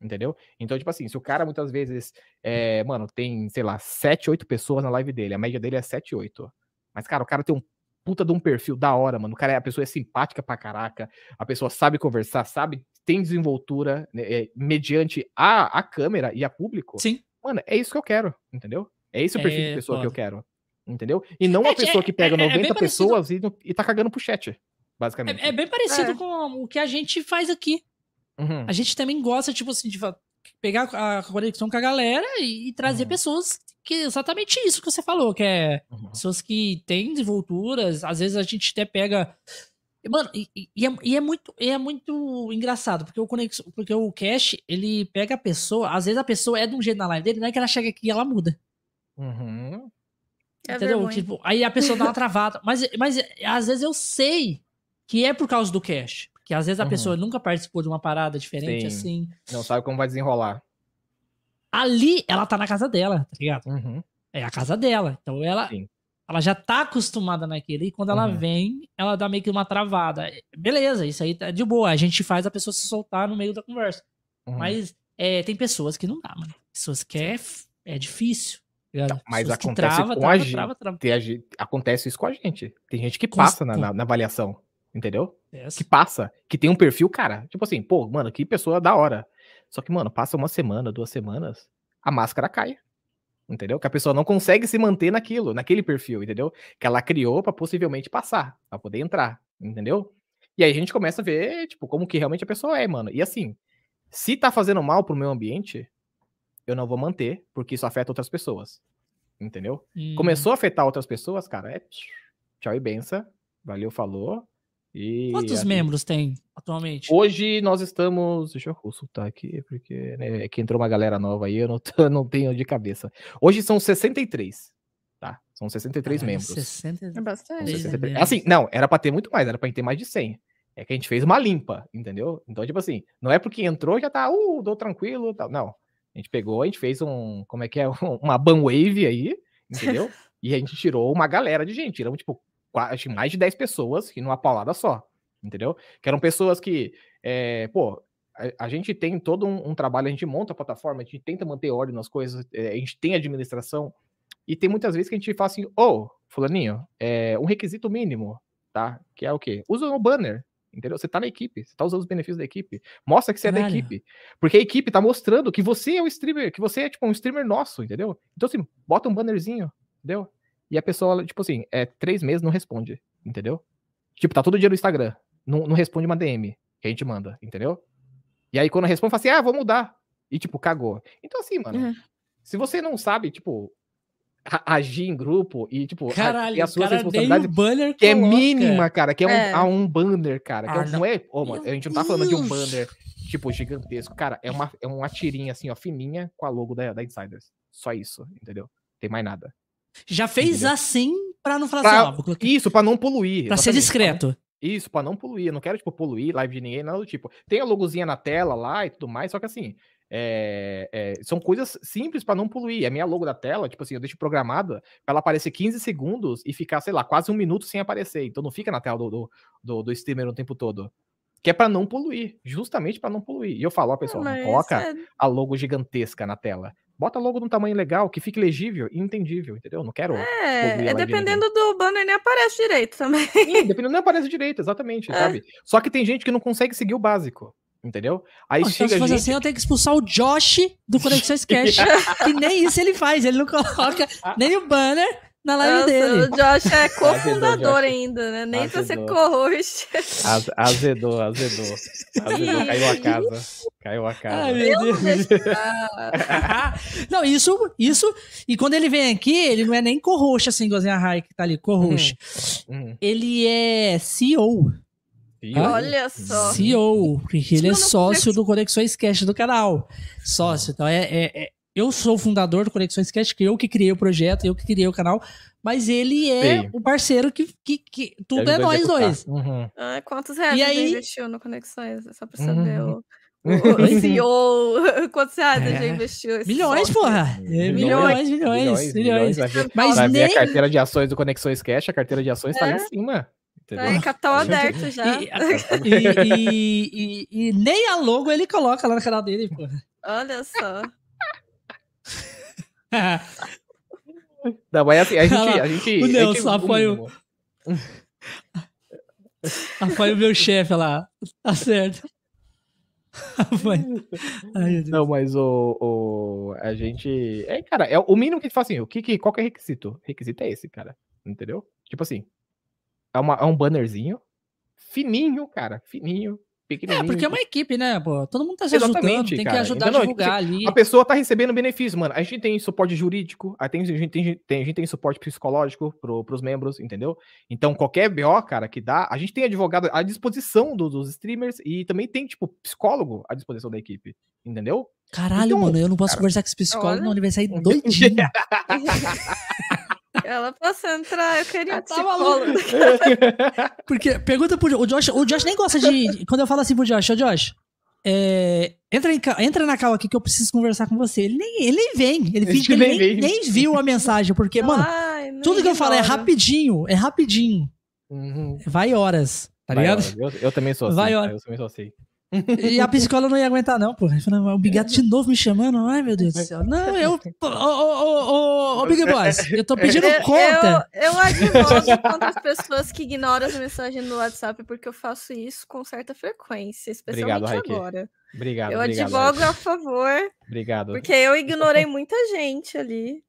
Entendeu? Então, tipo assim, se o cara muitas vezes, é, mano, tem, sei lá, 7, 8 pessoas na live dele, a média dele é 7, 8. Mas, cara, o cara tem um puta de um perfil da hora, mano. O cara é, a pessoa é simpática pra caraca, a pessoa sabe conversar, sabe, tem desenvoltura é, mediante a, a câmera e a público. Sim. Mano, é isso que eu quero, entendeu? É esse o perfil é, de pessoa que eu quero. Entendeu? E não uma é, pessoa que pega 90 pessoas e, e tá cagando pro chat, basicamente. É, bem parecido com o que a gente faz aqui. Uhum. A gente também gosta, tipo assim, de pegar a conexão com a galera e, trazer uhum. pessoas que exatamente isso que você falou, que é uhum. pessoas que têm desenvolturas, às vezes a gente até pega. Mano, e, e, é, e, é, muito, é muito engraçado, porque o conexão, porque o Cash, ele pega a pessoa, às vezes a pessoa é de um jeito na live dele, não é que ela chega aqui e ela muda. Uhum. É Entendeu? Tipo, aí a pessoa dá uma travada. Mas, mas às vezes eu sei que é por causa do Cash. Que às vezes a uhum. pessoa nunca participou de uma parada diferente Sim. assim. Não sabe como vai desenrolar. Ali, ela tá na casa dela, tá ligado? Uhum. É a casa dela. Então ela, ela já tá acostumada naquilo. E quando ela uhum. vem, ela dá meio que uma travada. Beleza, isso aí tá de boa. A gente faz a pessoa se soltar no meio da conversa. Uhum. Mas é, tem pessoas que não dá, mano. Pessoas que é, é difícil. Não, mas acontece trava, com trava, a gente. Trava, trava. Acontece isso com a gente. Tem gente que passa na, na, na avaliação entendeu? Yes. Que passa, que tem um perfil, cara. Tipo assim, pô, mano, que pessoa da hora. Só que, mano, passa uma semana, duas semanas, a máscara cai. Entendeu? Que a pessoa não consegue se manter naquilo, naquele perfil, entendeu? Que ela criou para possivelmente passar, para poder entrar, entendeu? E aí a gente começa a ver, tipo, como que realmente a pessoa é, mano. E assim, se tá fazendo mal pro meu ambiente, eu não vou manter, porque isso afeta outras pessoas. Entendeu? Hum. Começou a afetar outras pessoas, cara, é tchau e benção. Valeu, falou. E Quantos aqui... membros tem atualmente? Hoje nós estamos. Deixa eu consultar aqui, porque né, é que entrou uma galera nova aí, eu não, eu não tenho de cabeça. Hoje são 63. Tá? São 63 ah, membros. 60... É bastante. 63... Assim, não, era pra ter muito mais, era pra ter mais de 100. É que a gente fez uma limpa, entendeu? Então, tipo assim, não é porque entrou já tá, uh, dou tranquilo tal. Não. A gente pegou, a gente fez um, como é que é, uma ban wave aí, entendeu? e a gente tirou uma galera de gente. Tiramos, tipo, quase mais de 10 pessoas e numa paulada só, entendeu? Que eram pessoas que, é, pô, a, a, gente tem todo um, um, trabalho, a gente monta a plataforma, a gente tenta manter ordem nas coisas, é, a gente tem administração, e tem muitas vezes que a gente fala assim, ô, oh, fulaninho, é um requisito mínimo, tá? Que é o quê? Usa o banner, entendeu? Você tá na equipe, você tá usando os benefícios da equipe. Mostra que você Caralho. é da equipe. Porque a equipe tá mostrando que você é o streamer, que você é, tipo, um streamer nosso, entendeu? Então, assim, bota um bannerzinho, entendeu? E a pessoa, tipo assim, é três meses não responde, entendeu? Tipo, tá todo dia no Instagram, não, não responde uma DM que a gente manda, entendeu? E aí, quando responde, fala assim, ah, vou mudar. E, tipo, cagou. Então, assim, mano, uhum. se você não sabe, tipo, agir em grupo e, tipo, Caralho, a, a sua responsabilidade que é mínima, cara, que é, é. Um, um banner, cara, que é ah, é, não. é, oh, mano, a gente não tá falando de um banner, tipo, gigantesco, cara, é uma, é uma tirinha, assim, ó, fininha, com a logo da, da Insiders, só isso, entendeu? Tem mais nada. Já fez entendeu? assim pra não falar pra, assim, ó, Isso, pra não poluir. Pra ser discreto. Isso, pra não poluir, eu não quero, tipo, poluir live de ninguém, nada do tipo. Tem a logozinha na tela lá e tudo mais, só que assim, é, é, são coisas simples para não poluir. A minha logo da tela, tipo assim, eu deixo programada para ela aparecer 15 segundos e ficar, sei lá, quase um minuto sem aparecer. Então não fica na tela do, do, do, do streamer o tempo todo. Que é para não poluir, justamente para não poluir. E eu falo, ó, pessoal, não, não coloca é... a logo gigantesca na tela. Bota logo num tamanho legal, que fique legível e entendível, entendeu? Não quero. É, é dependendo do banner, nem aparece direito também. Sim, dependendo, não aparece direito, exatamente, é. sabe? Só que tem gente que não consegue seguir o básico. Entendeu? Aí chega então, se fosse gente... assim, eu tenho que expulsar o Josh do Conexões Cash. que nem isso ele faz. Ele não coloca nem o banner na live Nossa, dele. O Josh é cofundador ainda, né? Nem azedou. pra ser co-host. Azedou, azedou. Azedou, caiu a casa. Caiu a casa. Ai, meu Deus. não, isso, isso. E quando ele vem aqui, ele não é nem co-host, assim, igualzinho a Rai que tá ali, co-host. Uhum. Uhum. Ele é CEO. Olha só. CEO, porque ele é sócio do Conexões Cash do canal. Sócio. Então é, é, é, eu sou o fundador do Conexões Cash, que eu que criei o projeto, eu que criei o canal, mas ele é Sim. o parceiro que, que, que tudo é nós dois. Uhum. Ah, quantos reais e aí... investiu no Conexões? É só pra saber uhum. o, o CEO, quantos reais é. já investiu? Milhões, porra. Milhões, milhões, milhões. milhões, ver, mas nem... ver a carteira de ações do Conexões Cash, a carteira de ações é. tá lá em é. cima. Entendeu? É, capital aberto já. E, e, e, e, nem a logo ele coloca lá no canal dele, pô. Olha só. Não, mas assim, a gente. A gente o Nelson o. Apoia o meu chefe lá. Tá certo. Ai, não, mas o, o. A gente. É, cara, é o mínimo que a gente fala assim: o que, que, qual que é requisito? Requisito é esse, cara. Entendeu? Tipo assim, é, uma, é um bannerzinho fininho, cara, fininho. É, porque é uma equipe, né, pô? Todo mundo tá se ajudando, tem cara. que ajudar então, a divulgar tipo, ali. A pessoa tá recebendo benefício, mano. A gente tem suporte jurídico, a, tem, a, gente, tem, tem, a gente tem suporte psicológico pro, pros membros, entendeu? Então, qualquer BO, cara, que dá, a gente tem advogado à disposição do, dos streamers e também tem, tipo, psicólogo à disposição da equipe, entendeu? Caralho, então, mano, eu não posso cara, conversar com esse psicólogo, não, ele vai sair doidinho. Ela posso entrar, eu queria psicólogo. Porque pergunta pro o Josh, o Josh nem gosta de. Quando eu falo assim pro Josh, ô Josh, é, entra, em, entra na cal aqui que eu preciso conversar com você. Ele nem, ele nem vem. Ele finge que ele nem, nem, viu a mensagem. Porque, mano, Ai, tudo que eu falo é rapidinho. É rapidinho. Uhum. Vai horas, tá Vai ligado? Eu, eu, também sou assim. Vai horas. Eu também sou assim. E a psicóloga não ia aguentar, não, porra. O Bigato de novo me chamando. Ai, meu Deus do céu. Não, eu. Ô, ô, ô, Big Boss, eu tô pedindo conta. Eu, eu advogo contra as pessoas que ignoram as mensagens no WhatsApp, porque eu faço isso com certa frequência, especialmente obrigado, agora. Obrigado. Eu obrigado, advogo a favor. Obrigado. Porque eu ignorei muita gente ali.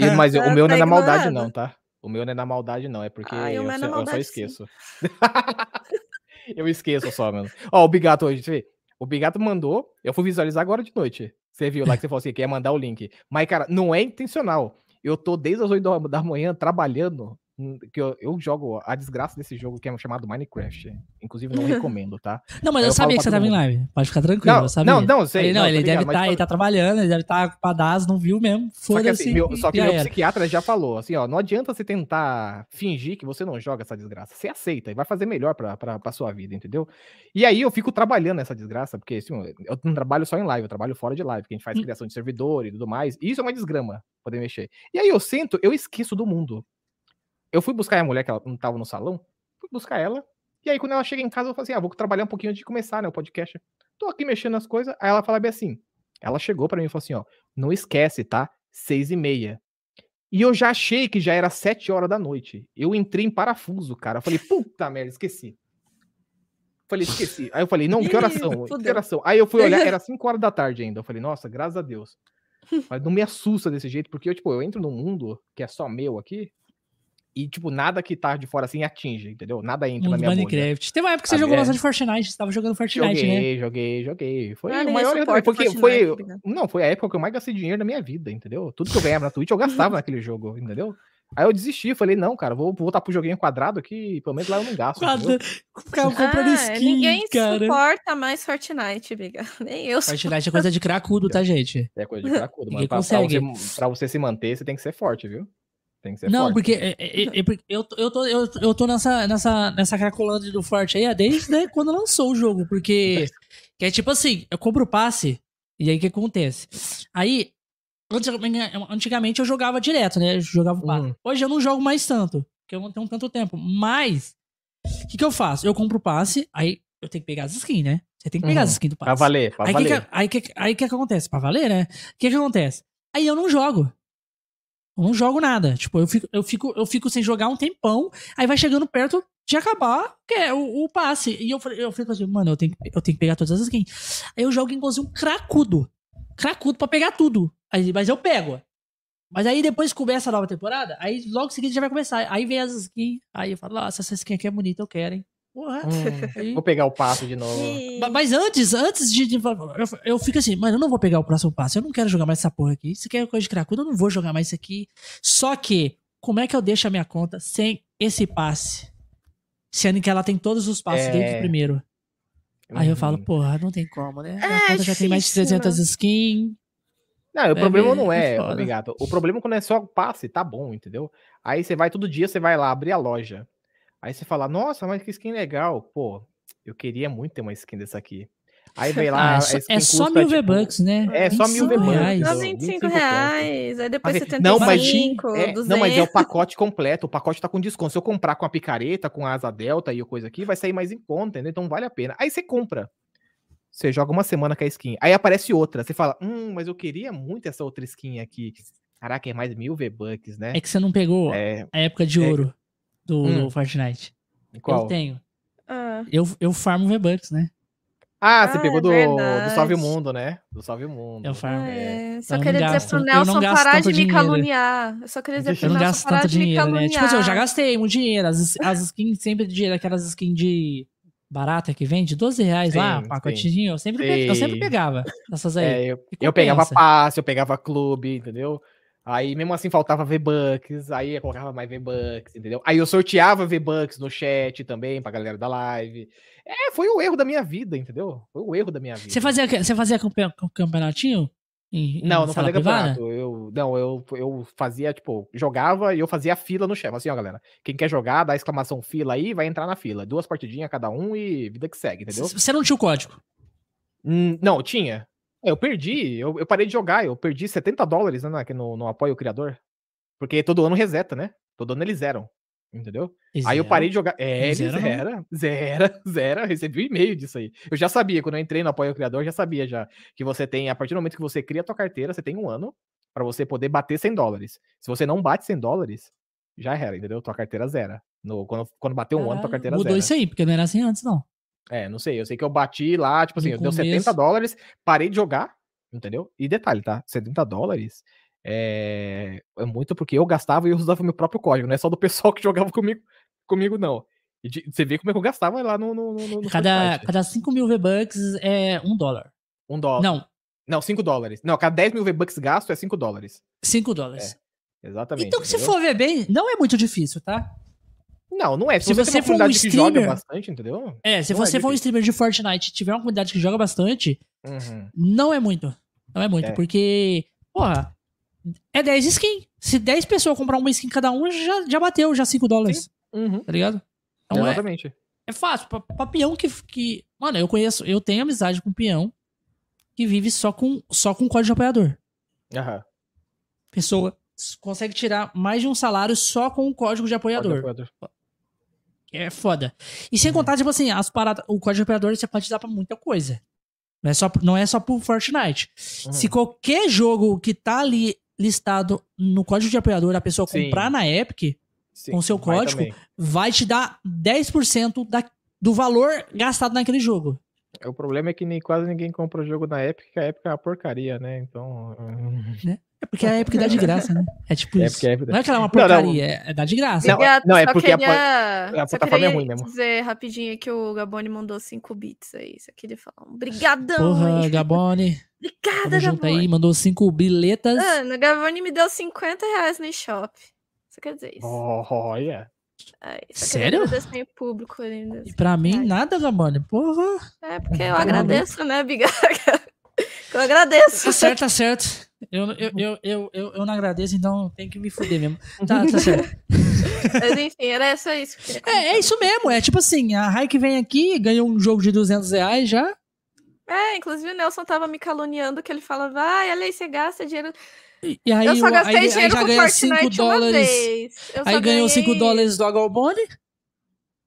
E, mas o meu não é na maldade, não, tá? O meu não é na maldade, não. É porque Ai, eu, é só, eu só esqueço. Eu esqueço só, mano. Ó, o Bigato hoje, O Bigato mandou, eu fui visualizar agora de noite. Você viu lá que você falou assim, que ia mandar o link. Mas, cara, não é intencional. Eu tô desde as 8 da manhã trabalhando que eu, eu, jogo a desgraça desse jogo que é chamado Minecraft. Inclusive, não recomendo, tá? Não, mas eu, eu sabia que você tava em live. Pode ficar tranquilo, não, eu sabia. Não, não, sei. Ele, não, não ele deve estar, tá, ele tá trabalhando, ele deve estar tá ocupadaço, não viu mesmo. Só que, assim, meu, só que meu psiquiatra já falou, assim, ó, não adianta você tentar fingir que você não joga essa desgraça. Você aceita e vai fazer melhor pra, pra, pra sua vida, entendeu? E aí eu fico trabalhando nessa desgraça, porque assim, eu não trabalho só em live, eu trabalho fora de live, que a gente faz hum. criação de servidor e tudo mais. E isso é uma desgrama poder mexer. E aí eu sento, eu esqueço do mundo. Eu fui buscar a mulher que ela não tava no salão, fui buscar ela, e aí quando ela chega em casa, eu falei assim, ah, vou trabalhar um pouquinho antes de começar, né, o podcast. Tô aqui mexendo nas coisas, aí ela fala bem assim, ela chegou para mim e falou assim, ó, não esquece, tá? Seis e meia. E eu já achei que já era sete horas da noite. Eu entrei em parafuso, cara. Eu falei, puta merda, esqueci. Falei, esqueci. Aí eu falei, não, que oração? Que oração? Aí eu fui olhar, era 5 horas da tarde ainda. Eu falei, nossa, graças a Deus. Mas não me assusta desse jeito, porque eu, tipo, eu entro num mundo que é só meu aqui, e, tipo, nada que tá de fora assim atinge, entendeu? Nada entra Mundo na minha Minecraft. Teve uma época que você jogou é. bastante Fortnite, você tava jogando Fortnite, joguei, né? Joguei, joguei, Foi Ah, o maior suporta porque foi, obrigado. não, foi a época que eu mais gastei dinheiro na minha vida, entendeu? Tudo que eu ganhava na Twitch eu gastava naquele jogo, entendeu? Aí eu desisti, falei, não, cara, vou voltar pro joguinho quadrado que pelo menos lá eu não gasto. Quadra... Ficava comprando Ah, skin, ninguém cara. suporta mais Fortnite, biga. Nem eu suporto. Fortnite é coisa de cracudo, tá, gente? É coisa de cracudo, mas pra, pra você, pra você se manter, você tem que ser forte, viu? Tem que ser Não, forte. porque é- é- é- é porque eu, tô- eu tô, eu, eu tô nessa, nessa, nessa cracolândia do Forte aí ó, desde né, quando lançou o jogo. Porque que é tipo assim, eu compro o passe, e aí o que acontece? Aí, antigamente, eu jogava direto, né? Eu jogava o passe. Hum. Hoje eu não jogo mais tanto, porque eu não tenho tanto tempo. Mas, o que, que eu faço? Eu compro o passe, aí eu tenho que pegar as skins, né? Você tem que pegar Uhum. as skins do passe. Pra valer, pra Aí o valer. que, aí, que, aí que que acontece? Pra valer, né? O que que acontece? Aí eu não jogo. Eu não jogo nada. Tipo, eu fico, eu fico, eu fico sem jogar um tempão, aí vai chegando perto de acabar, que é o, o passe. E eu, falei- eu falei assim, mano, eu tenho, eu tenho que pegar todas as skins. Aí eu jogo, inclusive, um cracudo. Cracudo pra pegar tudo. Aí, mas eu pego. Mas aí depois começa a nova temporada, aí logo em seguida já vai começar. Aí vem as skins, aí eu falo, nossa, essa skin aqui é bonita, eu quero, hein. Hum, vou pegar o passo de novo. Ma- Mas antes, antes de. de- eu, eu fico assim, mano, eu não vou pegar o próximo passo. Eu não quero jogar mais essa porra aqui. Se quer coisa de cracudo, eu não vou jogar mais isso aqui. Só que, como é que eu deixo a minha conta sem esse passe? Sendo que ela tem todos os passos É. desde o primeiro. Aí eu falo, Uhum. porra, não tem como, né? Minha É conta já tem mais de difícil, 300 skins. Não, o É, problema é- não é é, obrigado. O problema é quando é só passe, tá bom, entendeu? Aí você vai todo dia, você vai lá abrir a loja. Aí você fala, nossa, mas que skin legal. Pô, eu queria muito ter uma skin dessa aqui. Aí vem lá, Ah, é é só mil tipo, V-Bucks, né? É, só mil 25 V-Bucks. Só Só 25 25 reais, aí depois Mas- 75, não, mas- É, 200. não, mas é o pacote completo. O pacote tá com desconto. Se eu comprar com a picareta, com a asa delta e o coisa aqui, vai sair mais em conta, entendeu? Então vale a pena. Aí você compra. Você joga uma semana com a skin. Aí aparece outra. Você fala, hum, mas eu queria muito essa outra skin aqui. Caraca, é mais mil V-Bucks, né? É que você não pegou É. a época de É. ouro do, Hum. do Fortnite. Qual? Eu tenho. Ah, Eu, eu farmo V-Bucks, né? Ah, você Ah, pegou é do, do. Salve o Mundo, né? Do Salve o Mundo. Eu farmo. é, Só Eu não queria dizer pro eu não Nelson gasto parar de me dinheiro. caluniar. Eu só queria dizer pro Eu não Nelson gasto parar tanto de me dinheiro, né? caluniar. Tipo assim, eu já gastei muito dinheiro. As, as skins sempre de dinheiro, aquelas skins de barata que vende, 12 reais lá, Sim, pacotinho. Eu sempre, pe- eu sempre pegava essas aí. É, eu, eu pegava passe, eu pegava clube, entendeu? Aí mesmo assim faltava V-Bucks, aí eu colocava mais V-Bucks, entendeu? Aí eu sorteava V-Bucks no chat também pra galera da live. É, foi o erro da minha vida, entendeu? Foi o erro da minha vida. Você fazia, você fazia campe- campeonatinho? Em, em Não, não sala fazia privada? campeonato. Eu, não, eu, eu fazia, tipo, jogava e eu fazia fila no chat. Assim, ó, galera. Quem quer jogar, dá exclamação fila aí, vai entrar na fila. Duas partidinhas cada um e vida que segue, entendeu? Você não tinha o código. Hum, não, tinha. Eu perdi, eu, eu parei de jogar, eu perdi 70 dólares né, no, no apoio ao criador. Porque todo ano reseta, né? Todo ano eles zeram. Entendeu? Aí eu parei de jogar. É, Zero zera, zera, zera. Recebi um e-mail disso aí. Eu já sabia, quando eu entrei no apoio ao criador, eu já sabia já que você tem, a partir do momento que você cria a tua carteira, você tem um ano pra você poder bater 100 dólares. Se você não bate 100 dólares, já era, entendeu? Tua carteira zera. No, quando, quando bateu um ano, tua carteira Mudou zera. isso aí, porque não era assim antes, não. É, não sei. Eu sei que eu bati lá, tipo assim, No deu 70 começo. dólares, parei de jogar, entendeu? E detalhe, tá? 70 dólares é, é muito porque eu gastava e eu usava meu próprio código, não é só do pessoal que jogava comigo, comigo não. E de- você vê como é que eu gastava lá no, no, no, no Cada, cada 5 mil V-Bucks é um dólar. Um dólar. Não, Não, 5 dólares. Não, cada 10 mil V-Bucks gasto é 5 dólares. 5 dólares. Exatamente. então, se entendeu? for ver bem, não é muito difícil, tá? Não, não é. Se, se você, você for um comunidade que joga streamer- bastante, entendeu? É, se Não é você for um streamer de Fortnite e tiver uma comunidade que joga bastante, Uhum. não é muito. Não é muito, É. porque, porra, é 10 skins. Se 10 pessoas comprar uma skin cada um, já, já bateu já 5 dólares, Uhum. tá ligado? Então é, Exatamente. é fácil. Pra, pra peão que, que. Mano, eu conheço, eu tenho amizade com peão que vive só com, só com código de apoiador. Aham. Pessoa consegue tirar mais de um salário só com o código de apoiador. Apoiador. É foda. E sem Uhum. contar, tipo assim, as paradas, o código de apoiador você pode usar pra muita coisa. Não é só, não é só pro Fortnite. Uhum. Se qualquer jogo que tá ali listado no código de apoiador, a pessoa Sim. comprar na Epic, Sim, com seu vai código, também. vai te dar 10% da, do valor gastado naquele jogo. O problema é que nem, quase ninguém compra o jogo na Epic, que a Epic é uma porcaria, né? Então. É porque a Epic dá de graça, né? É tipo É isso. porque a Epic- Não é que ela é uma Não, não. porcaria, é, é dá de graça. Não, Obrigado, não, é porque a queria, a só plataforma é ruim mesmo. dizer rapidinho que o Gaboni mandou 5 bits aí. Só queria falar um brigadão Porra, aí. Gabone. Obrigada, Tamo junto Gaboni. aí, mandou cinco biletas. Mano, o Gaboni me deu 50 reais no eShop. Só quer dizer isso. Oh, olha. Ai, Sério? Em público ainda. E pra mim, Ai. nada, Gabone. Porra. É porque eu agradeço, né, Bigaga? eu agradeço. Tá certo, tá certo. Eu, eu, eu, eu, eu, eu não agradeço, então tem que me fuder mesmo. Tá, tá certo. Mas enfim, era só isso. que É, é isso mesmo. É tipo assim, a Raik vem aqui, ganhou um jogo de 200 reais já. É, inclusive o Nelson tava me caluniando que ele falava, ai, olha aí, você gasta dinheiro. E e aí, eu só gastei aí, aí dinheiro já com ganha 5 Fortnite uma dólares. vez. Eu Aí ganhou 5 ganhei- dólares do Agobone.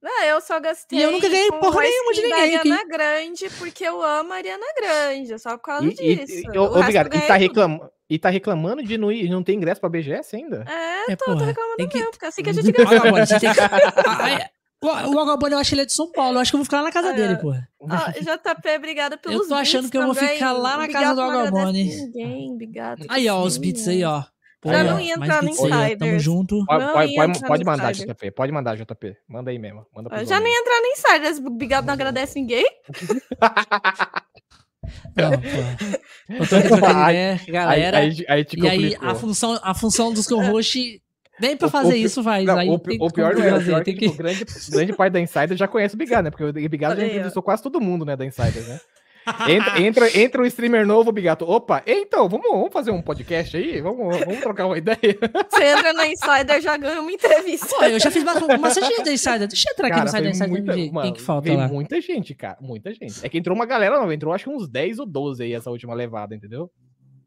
Não, eu só gastei. E eu nunca ganhei porra nenhuma de ninguém aqui. Ariana Grande, porque eu amo a Ariana Grande, só por causa E, e, disso. e, resto obrigado. E tá, reclam... e tá reclamando de não, ir, não ter ingresso pra BGS ainda? É, É, tô, tô reclamando Tem que... mesmo, porque é assim que a gente. Ah, aí- O o Agobone, eu acho que ele é de São Paulo. Eu acho que eu vou ficar lá na casa Ah, dele, porra. Ó, JP, obrigada pelos Eu tô achando que eu vou ficar lá na casa do Agabone. Ninguém, Bigato, Aí, ó, os beats aí, ó. Já Olha, não ia entrar no ó. Tamo junto. Pode, Não pode, ia pode, entrar pode mandar, Insider. JP. Pode mandar, JP. Manda aí mesmo. Manda já não homens. ia entrar no Insiders, Bigato não agradece ninguém. Não. Eu tô aqui trocando Aí- ideia, galera. Aí, aí, aí te e aí, a função, a função dos co-host, nem pra fazer o isso faz. Não, aí o, tem o pior não é, o fazer, pior é que, tipo, o grande, grande parte da Insider já conhece o Bigado, né? Porque o Bigado já entrevistou quase todo mundo, né, da Insider, né? Entra, entra, entra um streamer novo, Bigato. Opa, então, vamos, vamos fazer um podcast aí? Vamos, vamos trocar uma ideia. Você entra no Insider já ganha uma entrevista. Pô, eu já fiz ba- bastante gente da Insider. Deixa eu entrar aqui no Insider muita- quem mano, que falta lá. muita gente, cara. Muita gente. É que entrou uma galera nova, entrou acho que uns 10 ou 12 aí essa última levada, entendeu?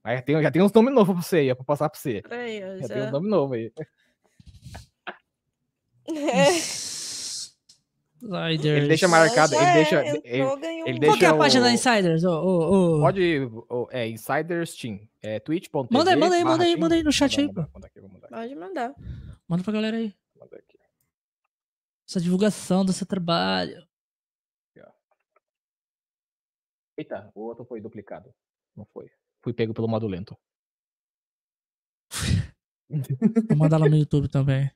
Aí tem, já tem uns nomes novos pra você aí, pra passar pra você. Peraí, ó, Já tem uns já... nomes novos aí. É, Insiders. Ele deixa marcado, ele é, deixa. entrou, Ele, ganhou ele um- Qual que é a deixa página o- da Insiders? Ô, ô, ô. Pode. o- É Insiders Team. É twitch.tv. Manda aí, manda aí, manda aí, manda aí no chat aí, aqui, mandar Pode mandar. Manda pra galera aí. manda aqui. Essa divulgação do seu trabalho. Eita, o outro foi duplicado. Não foi. Fui pego pelo modo lento. Vou mandar lá no YouTube também.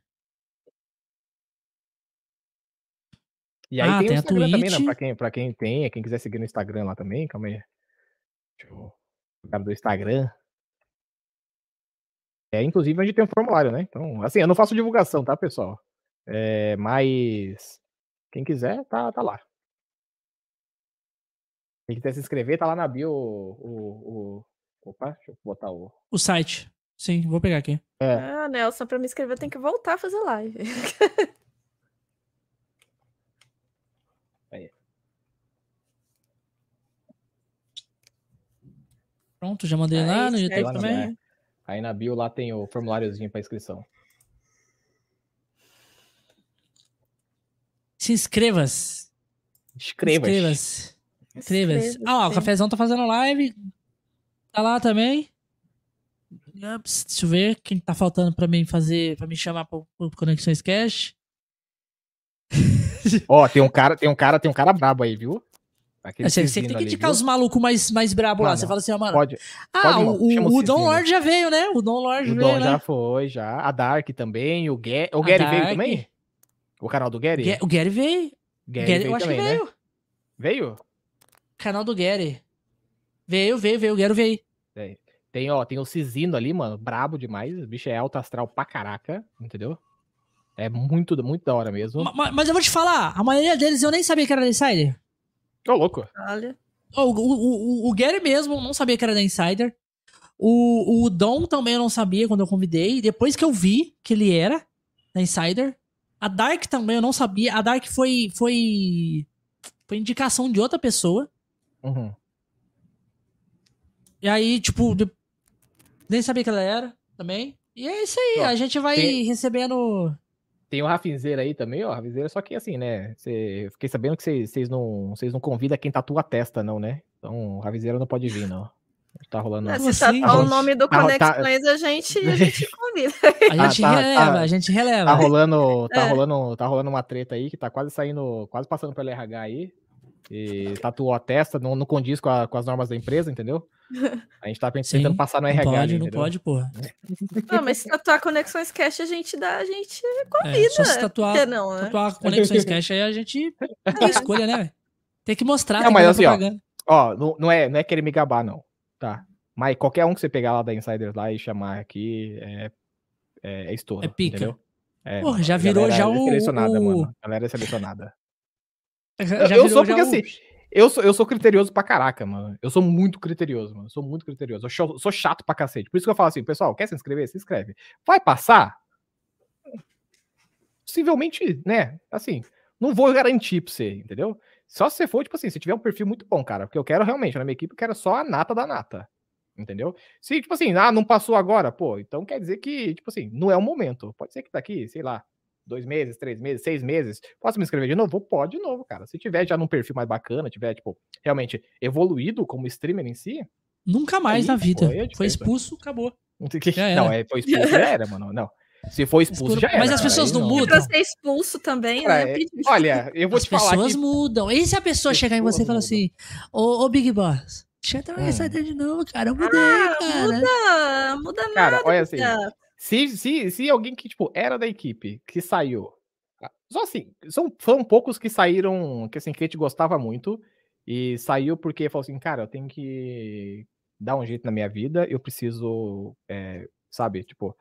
E aí Ah, tem, tem o a Instagram também, né? Twitch. Pra quem, pra quem tem, quem quiser seguir no Instagram lá também, calma aí. Deixa eu. O cara do Instagram. É, inclusive, a gente tem um formulário, né? Então, assim, eu não faço divulgação, tá, pessoal? É, mas quem quiser, tá, tá lá. Quem quiser se inscrever, tá lá na bio o. o, o- Opa, deixa eu botar o. O site. Sim, vou pegar aqui. Ah, Nelson, pra me inscrever eu tenho que voltar a fazer live. Pronto, já mandei lá no YouTube certo, também. né? Aí na bio lá tem o formuláriozinho pra inscrição. Se inscreva-se. Inscreva-se. Inscreva-se. Inscreva-se. Ah, ó, o Cafezão tá fazendo live. Tá lá também. Deixa eu ver quem tá faltando pra mim fazer, pra me chamar pro, pro Conexões Cash. Ó, tem um cara, tem um cara, tem um cara brabo aí, viu? Aquele Você, você Cisino tem que indicar os malucos mais, mais brabo lá. Você fala assim, ó, mano. Pode. ah, pode, o, o, o o Dom Cisino. Lord já veio, né? O Dom Lord O veio, Dom né? já foi, já. A Dark também, o Gary. O Gary veio Dark. também? O canal do Gary? Ga- O Gary veio. Gary, Gary, veio eu acho também, que né? veio. Veio? Canal do Gary. Veio, veio, veio. O Gary veio. Tem, ó, tem o Cisino ali, mano, brabo demais. O bicho é alto astral pra caraca, entendeu? É muito, muito da hora mesmo. Ma- ma- Mas eu vou te falar, a maioria deles eu nem sabia que era Insider. Ô, louco. Olha. O, o, o, o Gary mesmo eu não sabia que era da Insider. O, o Dom também eu não sabia quando eu convidei. Depois que eu vi que ele era da Insider. A Dark também eu não sabia. A Dark foi, foi, foi indicação de outra pessoa. Uhum. E aí, tipo, de- nem sabia que ela era também. E é isso aí, Ó, a gente vai tem- recebendo. Tem o Rafinzeira aí também, ó. Rafinzeira, só que assim, né? Cê, eu fiquei sabendo que vocês não, vocês não convidam quem tatua a testa, não, né? Então o Rafinzeira não pode vir, não. Tá rolando. Como Se assim, o nome do Tá- tá- Conexões, a gente, a gente convida. A Tá- gente tá- releva, tá- a gente releva. Tá rolando, tá É. rolando, tá rolando uma treta aí que tá quase saindo, quase passando pelo RH aí. E tatuou a testa, não, não condiz com, a- com as normas da empresa, entendeu? A gente tá Sim, tentando passar no Não RH. pode, ali, não pode, porra. Não, mas se tatuar Conexões Cash, a gente dá, a gente É, só se convida. tatuar, não, né? tatuar Conexões Cash aí a gente tem escolha, né, velho? Tem que mostrar, Não, mas que assim, ó. Ó, não, não é, não é querer me gabar, não. Tá. Mas qualquer um que você pegar lá da Insiders lá e chamar aqui é, é, é estouro. É pica. Entendeu? É, Porra, já virou galera já é o- selecionada, o- mano. A galera é selecionada. Já eu sou porque o- assim, Eu sou, eu sou criterioso pra caraca, mano. Eu sou muito criterioso, mano. Eu sou muito criterioso. Eu sou, sou chato pra cacete. Por isso que eu falo assim, pessoal, quer se inscrever? Se inscreve. Vai passar? Possivelmente, né? Assim, não vou garantir pra você, entendeu? Só se você for, tipo assim, se tiver um perfil muito bom, cara. Porque eu quero realmente, na minha equipe, eu quero só a nata da nata. Entendeu? Se, tipo assim, ah, não passou agora, pô, então quer dizer que, tipo assim, não é o momento. Pode ser que daqui, sei lá, dois meses, três meses, seis meses, posso me inscrever de novo? Pode de novo, cara. Se tiver já num perfil mais bacana, tiver, tipo, realmente evoluído como streamer em si, Nunca mais Aí, na vida. é Foi expulso, acabou. não é, foi expulso, já era, mano. Não. Se for expulso, já era. Mas as cara, pessoas aí não mudam. pra ser expulso também, Cara, né? é- Pedir. Olha, eu vou As te falar pessoas que mudam. E se a pessoa chegar em você e falar assim, ô, ô Big Boss, deixa eu entrar Hum. nessa de novo, cara. Eu mudei, Ah, cara. muda, muda Cara, nada. olha assim, cara. Se, se, se alguém que, tipo, era da equipe, que saiu. ah, Só assim, são, foram poucos que saíram, que assim, que a gente gostava muito. E saiu porque falou assim, cara, eu tenho que dar um jeito na minha vida, eu preciso, é, sabe, tipo.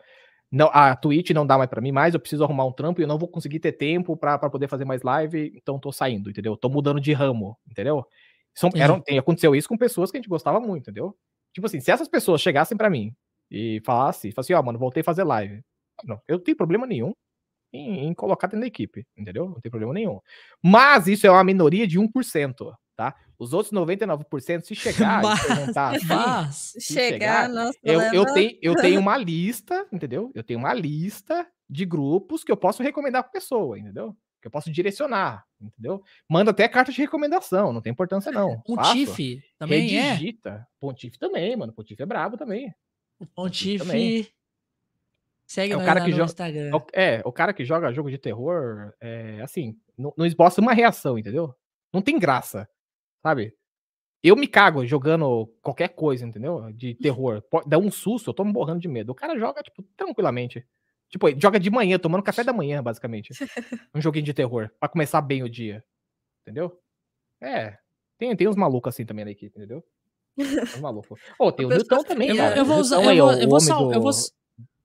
Não, a Twitch não dá mais pra mim mais, eu preciso arrumar um trampo e eu não vou conseguir ter tempo pra, pra poder fazer mais live, então tô saindo, entendeu? Tô mudando de ramo, entendeu? São, eram, aconteceu isso com pessoas que a gente gostava muito, entendeu? Tipo assim, se essas pessoas chegassem pra mim e falassem, falassem, ó, mano, voltei a fazer live. Não, eu não tenho problema nenhum em, em colocar dentro da equipe, entendeu? Não tem problema nenhum. Mas isso é uma minoria de 1%, tá? Os outros 99%, se chegar Mas- e perguntar assim, Mas, se Chegar, chegar, nossa, eu, eu, tenho, eu tenho uma lista, entendeu? Eu tenho uma lista de grupos que eu posso recomendar pra pessoa, entendeu? Que eu posso direcionar, entendeu? Manda até carta de recomendação, não tem importância não. Faço. Pontife também é. Redigita. Pontife também, mano. Pontife é brabo também. O Pontife. Segue É o cara que joga- Instagram. É o- É, o cara que joga jogo de terror, é assim, não, não esboça uma reação, entendeu? Não tem graça, sabe? Eu me cago jogando qualquer coisa, entendeu? De terror. Dá um susto, eu tô me borrando de medo. O cara joga, tipo, tranquilamente. Tipo, joga de manhã, tomando café da manhã, basicamente. Um joguinho de terror, pra começar bem o dia. Entendeu? É. Tem, tem uns malucos assim também na equipe, entendeu? Uns malucos. Ô, tem o Newton também, Eu, eu vou O usar. Newton Eu ó, eu o vou, sal- eu do- vou,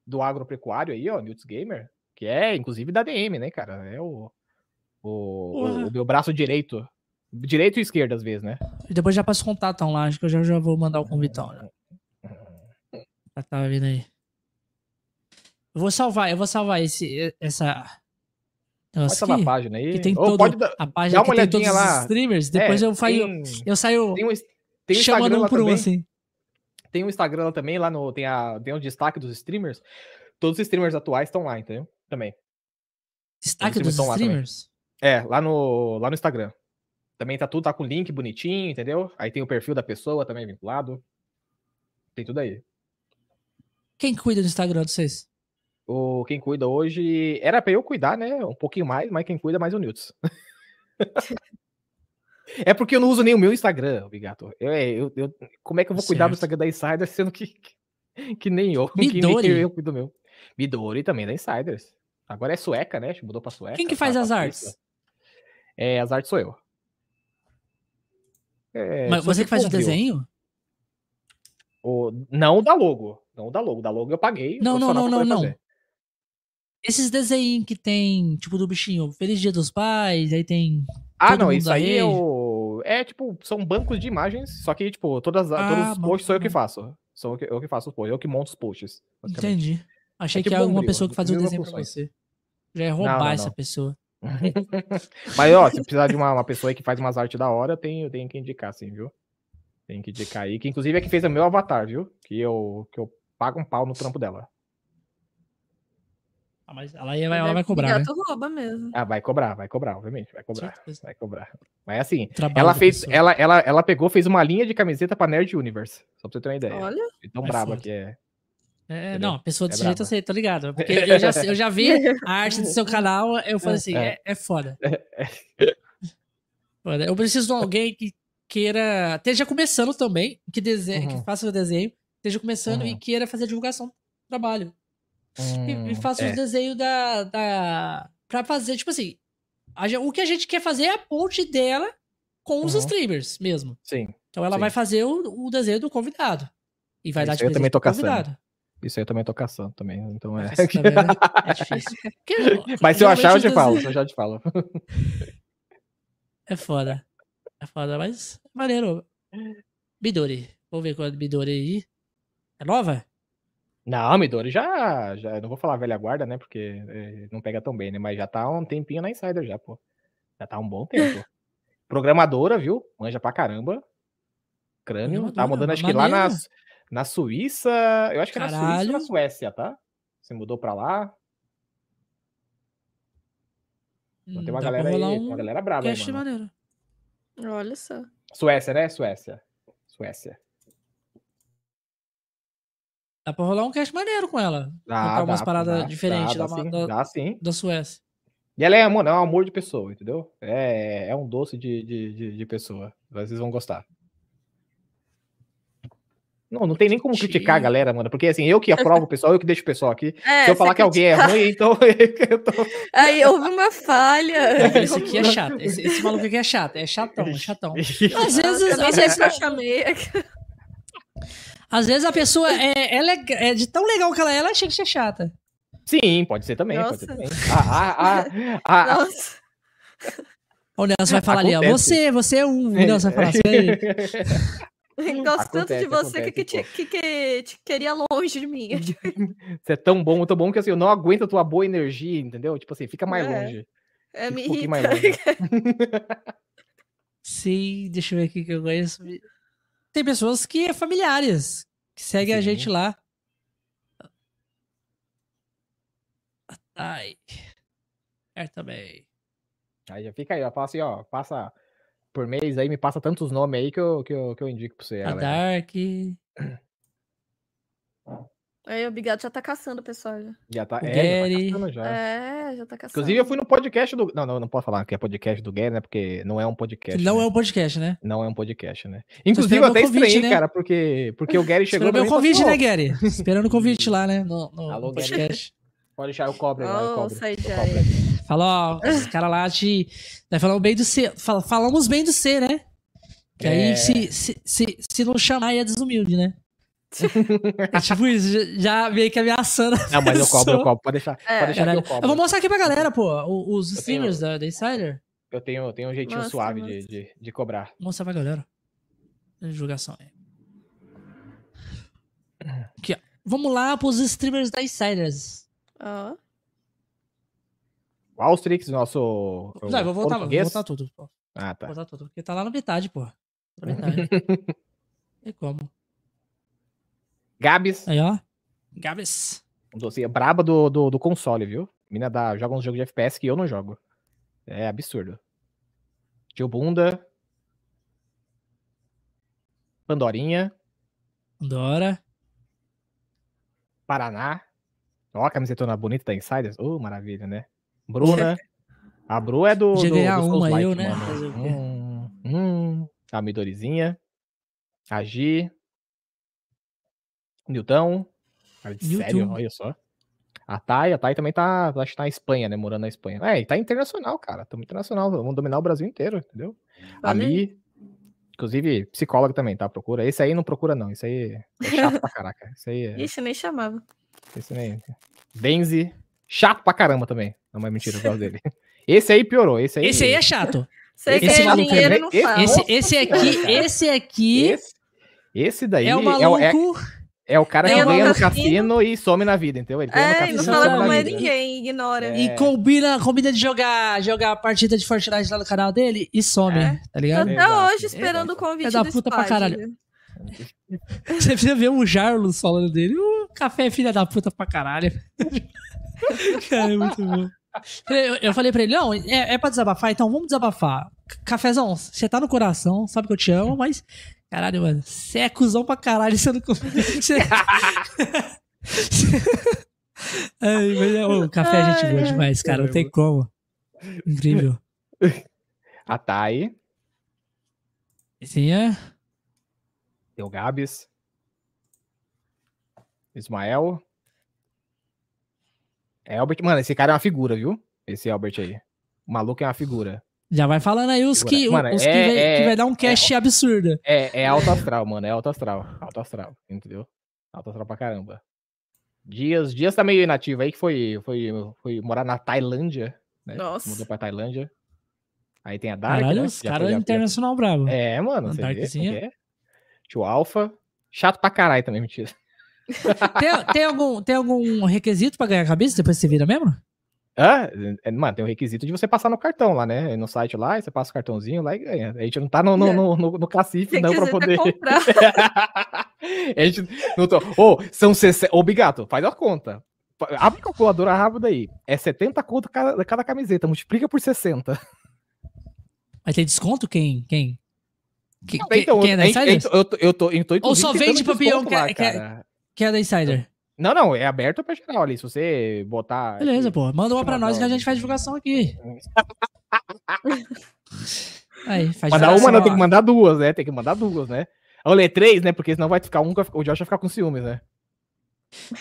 do agropecuário aí, ó, Newts Gamer, que é inclusive da DM, né, cara? É o, o, o, o meu braço direito. Direito e esquerdo, às vezes, né? Depois já passo contato lá, acho que eu já, já vou mandar o convitão. Já. Já tá vindo aí. Eu vou salvar, eu vou salvar esse, essa. Pode Negócio salvar a página aí. que tem Ou todo, pode dar, a página dá uma que tem todos olhadinha os lá. streamers. Depois é, eu, faio, tem, eu saio tem um, tem um chamando Instagram um por um, também. assim. Tem um Instagram lá também, lá no, tem, a, tem o destaque dos streamers. Todos os streamers atuais estão lá, entendeu? Também. Destaque streamers dos estão lá streamers. É, lá no, lá no Instagram. Também tá tudo, tá com link bonitinho, entendeu? Aí tem o perfil da pessoa também vinculado. Tem tudo aí. Quem cuida do Instagram de vocês? O, quem cuida hoje. Era pra eu cuidar, né? Um pouquinho mais, mas quem cuida é mais o Newts. é porque eu não uso nem o meu Instagram, Bigato. Eu, é, eu, eu- como é que eu vou cuidar do. Instagram da Insider, sendo que, que, que nem eu, que nem eu cuido do meu. Midori também da Insiders. Agora é sueca, né? Mudou pra sueca. Quem que tá- faz as artes? É, as artes sou eu. É, Mas você que faz o desenho? O, não o da logo. Não da logo. Da logo eu paguei. Não, não, não, não, não. fazer. Esses desenhos que tem, tipo, do bichinho, Feliz Dia dos Pais, aí tem. Ah, não, isso aí aí? é o. É tipo, são bancos de imagens, só que, tipo, todas, Ah, todos os posts sou eu que faço. Sou eu que, eu que faço os posts, eu que monto os posts. Entendi. Achei É que tipo era alguma Bombril, pessoa que fazia o desenho pra você. Já ia roubar não, essa não. pessoa. Mas, ó, se precisar de uma, uma pessoa aí que faz umas artes da hora, eu tenho, eu tenho que indicar, sim, viu? Tem que indicar aí. Que inclusive é que fez o meu avatar, viu? Que eu, que eu pago um pau no trampo dela. Ah, mas ela, ia, ela vai cobrar, né? Rouba mesmo. Ah, vai cobrar, vai cobrar, obviamente, vai cobrar. Vai cobrar. Mas assim, Trabalho ela fez, pessoa. ela, ela, ela pegou, fez uma linha de camiseta pra Nerd Universe. Só pra você ter uma ideia. Olha. Tão É braba que é. É, Entendeu? não, pessoa desse É jeito eu braba. sei, tô ligado. Porque eu já, eu já vi a arte do seu canal, eu falei assim, É. é, é foda. Foda. Eu preciso de alguém que queira. Esteja começando também, que, desenhe, Uhum. que faça o desenho, esteja começando e Uhum. queira fazer a divulgação do trabalho. E, e Hum, faça é. os desenhos da, da. Pra fazer, tipo assim. a o que a gente quer fazer é a ponte dela com os Uhum. streamers mesmo. Sim. Então ela Sim. vai fazer o, o desenho do convidado. E vai dar Isso de eu também presente tô caçando. convidado. Isso aí eu também tô caçando também. Então é. Também, né? É difícil. Porque, Mas se eu achar, eu te os falo. Se eu já te falo. É foda. É foda, mas maneiro. Midori. Vamos ver qual é a Midori aí. É nova? Não, Midori já, já. eu Não vou falar velha guarda, né? Porque é, não pega tão bem, né? Mas já tá há um tempinho na Insider já, pô. Já tá há um bom tempo. Programadora, viu? Manja pra caramba. Crânio. Tá mudando, acho que lá na, na Suíça. Eu acho que é na Suíça ou Caralho. na Suécia, tá? Se mudou pra lá. Então Hum, tem uma dá pra galera aí, um uma galera braba aí, mano. maneiro. Olha só. Suécia, né? Suécia. Suécia. Dá pra rolar um cast maneiro com ela. Dá, Contar umas dá, paradas dá, diferentes dá, da, dá, sim, da, dá sim. da Suécia. E ela é, mano, é um amor de pessoa, entendeu? É, é um doce de, de, de, de pessoa. Vocês vão gostar. Não, não tem nem como criticar a galera, mano. Porque assim, eu que aprovo o pessoal, eu que deixo o pessoal aqui. É, Se eu falar que alguém é ruim, então eu tô... Aí houve uma falha. Esse aqui é chato. Esse, esse maluco aqui é chato. É chatão, é chatão. Às vezes, às vezes, eu chamei. Às vezes a pessoa é, é, lega- é de tão legal que ela é, ela achei que ser chata. Sim, pode ser também, pode ser Nossa. também. Ah, ah, ah, ah, Nossa. O Nelson vai falar ali, ó. Acontece. Você, você é um. O Nelson vai falar assim. Gosto tanto Acontece, de você que, que, acontece, te, que, que te queria longe de mim. Você é tão bom, tão bom que assim, eu não aguento a tua boa energia, entendeu? Tipo assim, fica mais É. longe. É, me um mais irrita. Sim, deixa eu ver aqui que eu conheço. Tem pessoas que é familiares, que seguem a Sim. gente lá. Ai. É também. Aí já fica aí, ó. Assim, ó, passa por mês aí, me passa tantos nomes aí que eu, que eu, que eu indico pra você, A galera. Dark. Aí o Bigado já tá caçando o pessoal. Já. Já tá, O é, já tá Gary. caçando já. É, já tá caçando. Inclusive, eu fui no podcast do. Não, não, não posso falar que é podcast do Gary, né? Porque não é um podcast. Não né? é um podcast, né? Não é um podcast, né? Inclusive, eu até convite, estranhei, né? cara, porque, porque o Gary chegou. Esperando meu falou convite, assim, né, "Ô, Gary? Esperando o convite lá, né? No, no Alô, Gary. podcast. Pode deixar, cobro agora, eu Oh, sai de aí. Fala, ó, os caras lá te. Nós falamos bem do C. fal- Falamos bem do C, né? Que aí, É. se, se, se, se não chamar, é desumilde, né? É tipo isso, já- meio que ameaçando. a Não, mas eu cobro, eu cobro. Pode deixar, É. pode deixar eu Eu vou mostrar aqui pra galera, pô, os Eu streamers tenho- da, da Insider. Eu tenho, eu tenho um jeitinho Mostra, suave de, mostra. de, de cobrar. Vou mostrar pra galera. Divulgação aí. Aqui, ó. Vamos lá pros streamers da Insiders. Ó. O Austrix, nosso. Não, eu vou voltar, vou voltar tudo. Pô. Ah, Vou tá. voltar tudo. Porque tá lá na metade, pô. Tá na metade. e como? Gabs, Aí, ó. Gabs. um docinho braba do, do, do console, viu? Mina dá, joga uns jogos de FPS que eu não jogo. É absurdo. Tio Bunda. Pandorinha. Dora. Paraná. Ó, a camisetona bonita da Insiders. Ô, maravilha, né? Bruna. A Bru é do. Podia do, ganhar do uma, eu, né? Hum, hum. A Midorizinha. A Gi. Newton. Cara de sério, olha só. A Thay, a Thay também tá, acho que tá na Espanha, né? Morando na Espanha. É, e tá internacional, cara. Tamo internacional. Vamos dominar o Brasil inteiro, entendeu? A Olha aí. Mi. Inclusive, psicóloga também, tá? Procura. Esse aí não procura, não. Esse aí é chato pra caraca. Esse aí é. Ixi, nem chamava. Esse nem. Benzi. Chato pra caramba também. Não, mas mentira, eu gosto dele. Esse aí piorou. Esse aí, Esse aí é chato. Que Esse é maluco dinheiro aí, e não esse- fala. Esse, esse aqui, cara. esse aqui Esse, esse daí é o é, o- maluco. É o cara que Ganha no ganha no cassino. cassino e some na vida, entendeu? Ele ganha no É, e cassino não fala com mais ninguém, ignora. É. E combina, combina de jogar, jogar a partida de Fortnite lá no canal dele e some, É. tá Tô ligado? até Exato, hoje esperando o convite É da do puta pra Spade. caralho. Você precisa ver o Jarlos falando dele. O café é filha da puta pra caralho. Cara, é muito bom. Eu, eu falei pra ele, não, é, é pra desabafar, então vamos desabafar. Cafezão, você tá no coração, sabe que eu te amo, mas. Caralho, mano, você é cuzão pra caralho, você não. Você... Ai, mas, é, o café é gente boa demais, cara, não tem como. Incrível. A Thay. É. Tem o Gabs. Ismael. Albert, mano, esse cara é uma figura, viu? Esse Albert aí. O maluco é uma figura. Já vai falando aí os que, mano, os é, que, vai, é, que, vai, dar um cash é, absurdo. É, é alto astral, mano. É alto astral. Alto astral, entendeu? Alto astral pra caramba. Dias, Dias tá meio inativo aí, que foi, foi, foi morar na Tailândia. Né? Nossa. Mudou pra Tailândia. Aí tem a Dark. Caralho, né? os caras internacional bravo. É, mano. Você vê, é? Tio Alpha. Chato pra caralho também, mentira. tem, tem, algum, tem algum requisito pra ganhar a cabeça depois que você vira membro? Ah, mano, tem um requisito de você passar no cartão lá, né? No site lá, você passa o cartãozinho lá e ganha. A gente não tá no, no, no, no, no cacife, não, pra poder. a gente não tô. Ô, oh, são 60. Ô, oh, Bigato, faz a conta. Abre a calculadora rápida aí. É 70 conto cada, cada camiseta, multiplica por 60. Mas tem desconto quem? Quem? Que, então, quem é da Insider? Eu, tô, eu tô, eu tô, Ou só vende pra peão que, é, que, é, que é da Insider? Não, não, é aberto pra geral ali. Se você botar. Beleza, pô. Manda uma pra nós que a gente faz divulgação aqui. Aí, faz mandar uma, não, tem que mandar duas, né? Tem que mandar duas, né? Ou ler três, né? Porque senão vai ficar um, o Josh vai ficar com ciúmes, né?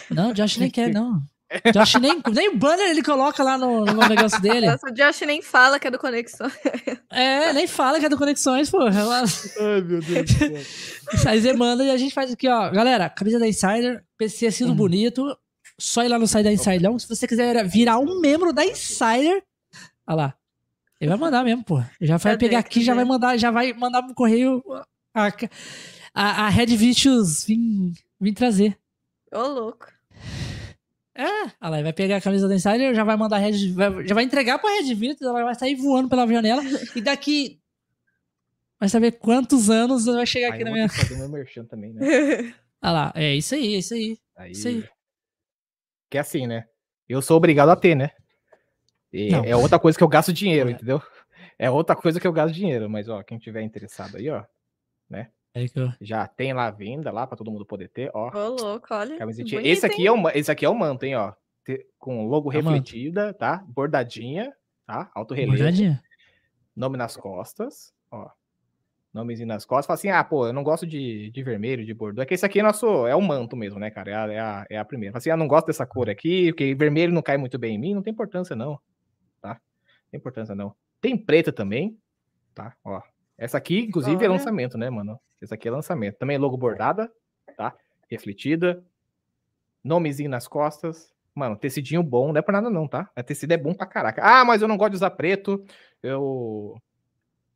Não, o Josh nem quer, não. Josh nem, nem o banner ele coloca lá no, no negócio dele. Nossa, o Josh nem fala que é do Conexões. É, nem fala que é do Conexões, pô. Ai, meu Deus do céu. Aí você manda e a gente faz aqui, ó. Galera, camisa da Insider, PC é sido uhum. bonito. Só ir lá no site da Insider. Se você quiser virar um membro da Insider, olha lá. Ele vai mandar mesmo, pô. Já vai pegar aqui, já vai mandar, já vai mandar pro correio a, a, a Red Vicious vir, vir trazer. Ô, louco. É, ela vai pegar a camisa da Insider, já vai mandar a Red, vai, já vai entregar pra Red Virtus, ela vai sair voando pela janela e daqui vai saber quantos anos vai chegar aí aqui na minha. Fazer meu merchan também, né? ah lá, é isso aí, é isso aí. aí. Isso aí. Que é assim, né? Eu sou obrigado a ter, né? é outra coisa que eu gasto dinheiro, é. entendeu? É outra coisa que eu gasto dinheiro, mas ó, quem tiver interessado aí, ó? É eu... Já tem lá a venda lá para todo mundo poder ter, ó. Ô, louco, olha. Camisetinha. Esse aqui é o esse aqui é o manto, hein, ó. Com logo é refletida, tá? Bordadinha, tá? Alto relevo. Bordadinha. Nome nas costas, ó. Nomezinho nas costas. Fala assim: "Ah, pô, eu não gosto de, de vermelho, de bordô". É que esse aqui é nosso é o manto mesmo, né, cara? É a, é a, é a primeira. Fala assim: "Ah, não gosto dessa cor aqui, porque vermelho não cai muito bem em mim". Não tem importância não, tá? Não tem importância não. Tem preta também, tá? Ó. Essa aqui, inclusive, Olha. é lançamento, né, mano? Essa aqui é lançamento. Também logo bordada, tá? Refletida. Nomezinho nas costas. Mano, tecidinho bom, não é por nada não, tá? A tecido é bom pra caraca. Ah, mas eu não gosto de usar preto. Eu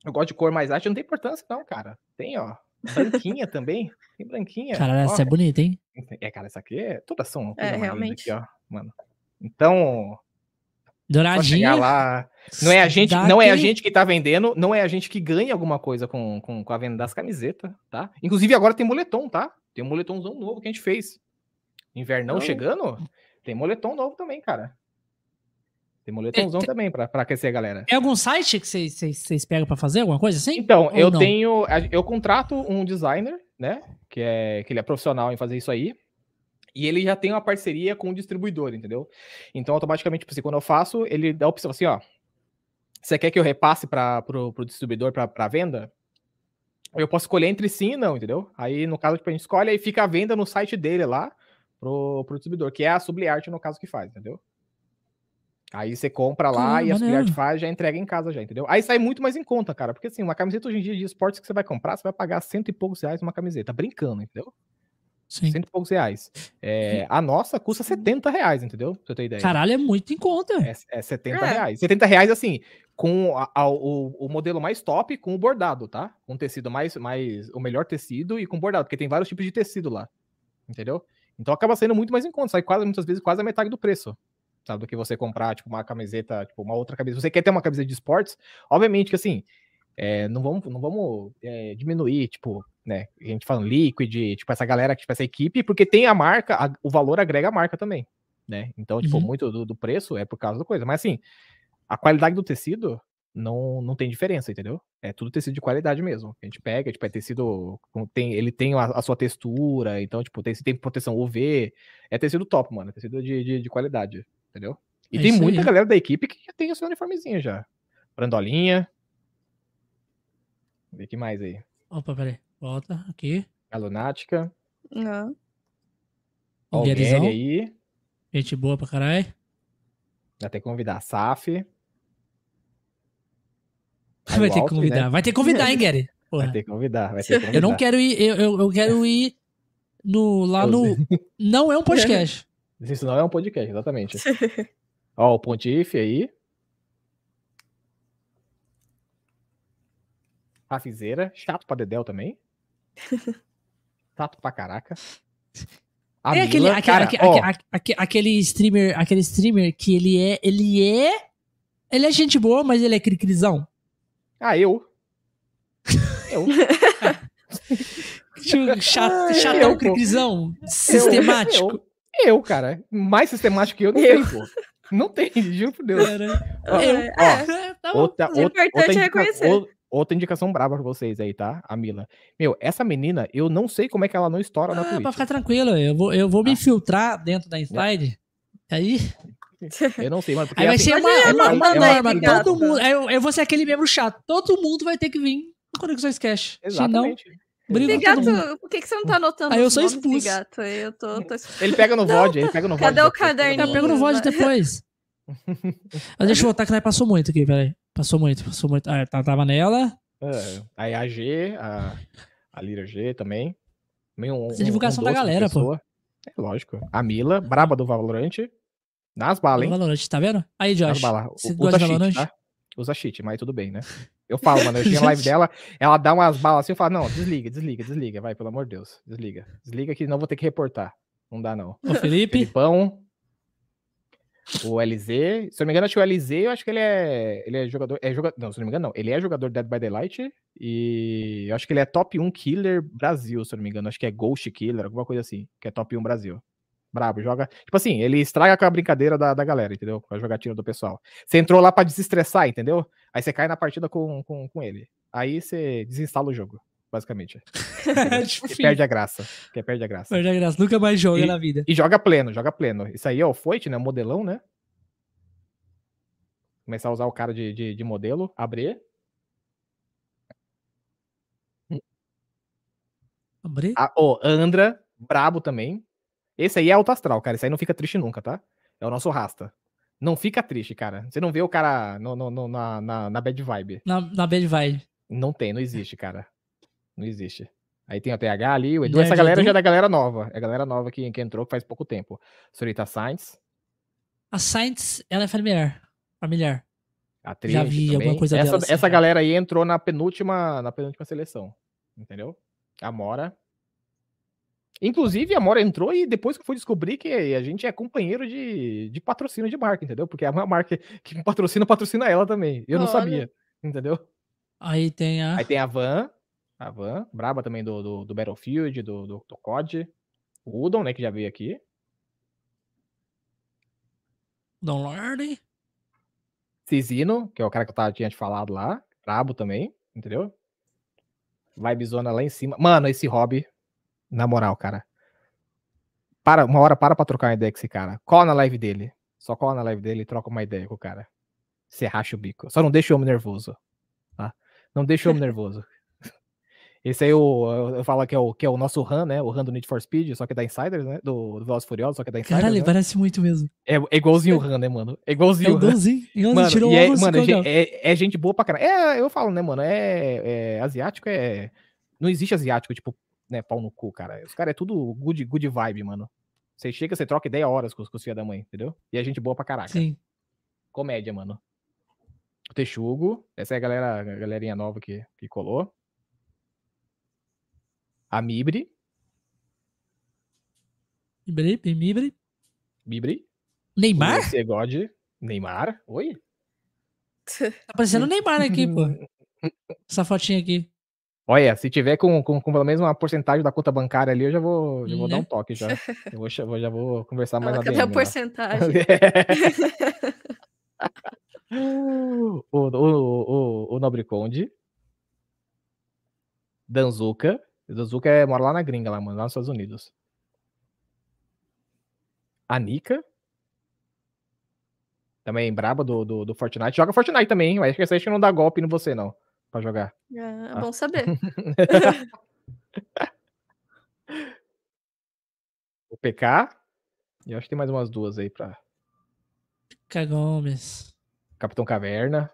eu gosto de cor mais arte, não tem importância não, cara. Tem, ó. Branquinha também. Tem branquinha. Cara, essa é bonita, hein? É, cara, essa aqui é. Todas são. É, realmente. Aqui, ó, mano. Então. Douradinha. lá. Não é a gente, não é a gente que tá vendendo, não é a gente que ganha alguma coisa com, com, com a venda das camisetas, tá? Inclusive agora tem moletom, tá? Tem um moletomzão novo que a gente fez. Invernão então... chegando, tem moletom novo também, cara. Tem moletomzão é, também pra, pra aquecer a galera. Tem algum site que vocês pegam pra fazer alguma coisa assim? Então, Ou eu não? tenho. Eu contrato um designer, né? Que, é, que ele é profissional em fazer isso aí. E ele já tem uma parceria com o distribuidor, entendeu? Então, automaticamente, tipo assim, quando eu faço, ele dá a opção assim, ó. Você quer que eu repasse para pro distribuidor para venda? Eu posso escolher entre sim e não, entendeu? Aí, no caso, tipo, a gente escolhe e fica a venda no site dele lá pro, pro distribuidor, que é a Subliarte, no caso, que faz, entendeu? Aí você compra lá e a Subliarte faz já entrega em casa já, entendeu? Aí sai muito mais em conta, cara. Porque assim, uma camiseta hoje em dia de esportes que você vai comprar, você vai pagar cento e poucos reais uma camiseta, brincando, entendeu? Sim. Cento e poucos reais. É, a nossa custa 70 reais, entendeu? Pra você ter ideia. Caralho, é muito em conta. É, é 70 é. reais. 70 reais, assim, com a, a, o, o, modelo mais top, com o bordado, tá? Com tecido mais, mais. O melhor tecido e com bordado, porque tem vários tipos de tecido lá. Entendeu? Então acaba sendo muito mais em conta. Sai quase, muitas vezes, quase a metade do preço. Sabe? Do que você comprar, tipo, uma camiseta, tipo, uma outra camiseta. Você quer ter uma camiseta de esportes? Obviamente que assim. É, não vamos, não vamos é, diminuir, tipo, né? A gente falando Liquid, tipo, essa galera, tipo, essa equipe, porque tem a marca, a, o valor agrega a marca também. né? Então, tipo, Uhum. muito do, do preço é por causa da coisa. Mas assim, a qualidade do tecido não, não tem diferença, entendeu? É tudo tecido de qualidade mesmo. A gente pega, tipo, é tecido. Tem, ele tem a, a sua textura, então, tipo, tem, tem proteção UV. É tecido top, mano. É tecido de, de, de qualidade, entendeu? E É tem muita aí. galera da equipe que já tem o seu uniformezinho já. Brandolinha. Vê que mais aí. Opa, peraí. Volta aqui. A Lunática. Não. Ó, o Guerizão. Aí. Gente boa pra caralho. Já tem que convidar a Saf. Vai ter que convidar. né? Vai ter que convidar, hein, Gary? Porra. Vai ter que convidar, vai ter que convidar. Eu não quero ir. Eu, eu, eu quero ir no, lá no. Não é um podcast. Isso não é um podcast, exatamente. Ó, o Pontife aí. Rafizeira, chato pra Dedel também. Chato pra caraca. A é aquele, Mila, aquele, cara, aque- ó, aque- aque- aquele streamer, aquele streamer que ele é, ele é, ele é gente boa, mas ele é cricrizão. Ah, eu. Eu. Chato, Ah, chatão eu, pô. cricrizão, sistemático. Eu, eu, cara. Mais sistemático que eu não Eu. tem, pô. Não tem, juro por Deus. Cara, Ó, eu. É, ó, É, tá bom. Outra, O outra, importante outra, é reconhecer. Outra indicação brava pra vocês aí, tá? A Mila. Meu, essa menina, eu não sei como é que ela não estoura na Ah, Twitch. pra ficar tranquilo, eu vou, eu vou me Ah. infiltrar dentro da slide. Aí, Eu não sei, mano. Porque aí vai assim, ser uma, manda aí, norma. obrigado. Todo mundo, eu, eu vou ser aquele membro chato. Todo mundo vai ter que vir no Conexões Cash. Senão, Exatamente. briga mundo. Gato, por que, que você não tá anotando Aí eu sou expulso. Eu tô, tô... Ele pega no VOD, ele pega no VOD. Cadê o depois, caderninho? Eu pego no VOD depois. Mas deixa eu voltar que nós passou muito aqui, peraí. Passou muito, passou muito. Ah, tá- tava nela. É, aí a G, a, a Lira G também. Também um, Essa é divulgação da doce de galera, pô. É lógico. A Mila, braba do Valorant. Nas balas, hein? Valorant, tá vendo? Aí, Nas Josh. balas. Você gosta de cheat, Valorant? tá? Usa cheat, mas tudo bem, né? Eu falo, mano, eu tinha live dela, ela dá umas balas assim, eu falo, não, desliga, desliga, desliga, vai, pelo amor de Deus, desliga. Desliga que não vou ter que reportar. Não dá, não. Ô, Felipe. Felipão. O LZ. Se eu não me engano, acho que o LZ, eu acho que ele é. Ele é jogador. É jogador não, se eu não me engano, não. Ele é jogador de Dead by Daylight. E eu acho que ele é top 1 killer Brasil, se eu não me engano. Acho que é Ghost Killer, alguma coisa assim. Que é top 1 Brasil. Brabo, joga. Tipo assim, ele estraga com a brincadeira da, da galera, entendeu? Com a jogatina do pessoal. Você entrou lá pra desestressar, entendeu? Aí você cai na partida com, com, com ele. Aí você desinstala o jogo, basicamente. tipo, E fim. perde a graça. Que perde a graça. Perde a graça. Nunca mais joga E- na vida. E joga pleno, joga pleno. Isso aí é o Foit, né? Modelão, né? Começar a usar o cara de, de, de modelo. Abrir. Abrir. Ah, ô, Andra, brabo também. Esse aí é alto astral, cara. Esse aí não fica triste nunca, tá? É o nosso rasta. Não fica triste, cara. Você não vê o cara no, no- no- na, na, na bad vibe. Na, na Bad Vibe. Não tem, não existe, cara. Não existe. Aí tem o TH ali, o Edu. Essa galera já é da galera nova. É a galera nova que, que entrou faz pouco tempo. Sorita Sainz, A Saints, ela é familiar. Familiar. a Já vi também. alguma coisa essa, dela, assim, essa galera aí entrou na penúltima, na penúltima seleção. Entendeu? A Mora. Inclusive, a Mora entrou e depois que fui descobrir que a gente é companheiro de, de patrocínio de marca, entendeu? Porque a marca que patrocina, patrocina ela também. Eu não Olha. sabia, entendeu? Aí tem a. Aí tem a Van, a Van, braba também do, do, do Battlefield, do, do, do COD. O Udon, né, que já veio aqui. Download. Cisino, que é o cara que eu tava, tinha te falado lá. Brabo também, entendeu? Vibezona lá em cima. Mano, esse hobby, na moral, cara. Para, uma hora para pra trocar uma ideia com esse cara. Cola na live dele. Só cola na live dele e troca uma ideia com o cara. Você racha o bico. Só não deixa o homem nervoso. Tá? Não deixa o homem nervoso. Esse aí eu, eu, eu falo que é, o, que é o nosso RAM, né? O RAM do Need for Speed, só que é da Insiders, né? Do, do Velozes Furiosos, só que é da Insiders. Caralho, né? parece muito mesmo. é, é igualzinho o RAM, né, mano? É É igualzinho o RAM. igualzinho. Igualzinho. Mano, tirou e é, o mano, é, é- é gente boa pra caralho. É, eu falo, né, mano? É, é asiático, é. Não existe asiático, tipo, né, pau no cu, cara. Os caras é tudo good, good vibe, mano. Você chega, você troca ideia horas com os, com os filhos da mãe, entendeu? E é gente boa pra caraca. Sim. Comédia, mano. O Texugo, essa é a galera, a galerinha nova que, que colou. A Mibre, Mibre, Mibre. Mibre. Neymar? O God, Neymar. Oi? Tá parecendo o Neymar aqui, pô. Essa fotinha aqui. Olha, se tiver com, com, com, pelo menos uma porcentagem da conta bancária ali, eu já vou, já vou né? dar um toque já. Eu vou, já vou conversar mais Cadê a porcentagem? o, o, o, o Nobre Conde. Danzuka. Danzuka é, mora lá na gringa, lá, mano, lá nos Estados Unidos. A Nika. Também braba do, do, do, Fortnite. Joga Fortnite também, mas acho que não dá golpe em você, não. Pra jogar. É, é ah. bom saber. o PK. E acho que tem mais umas duas aí pra. PK Gomes. Capitão Caverna.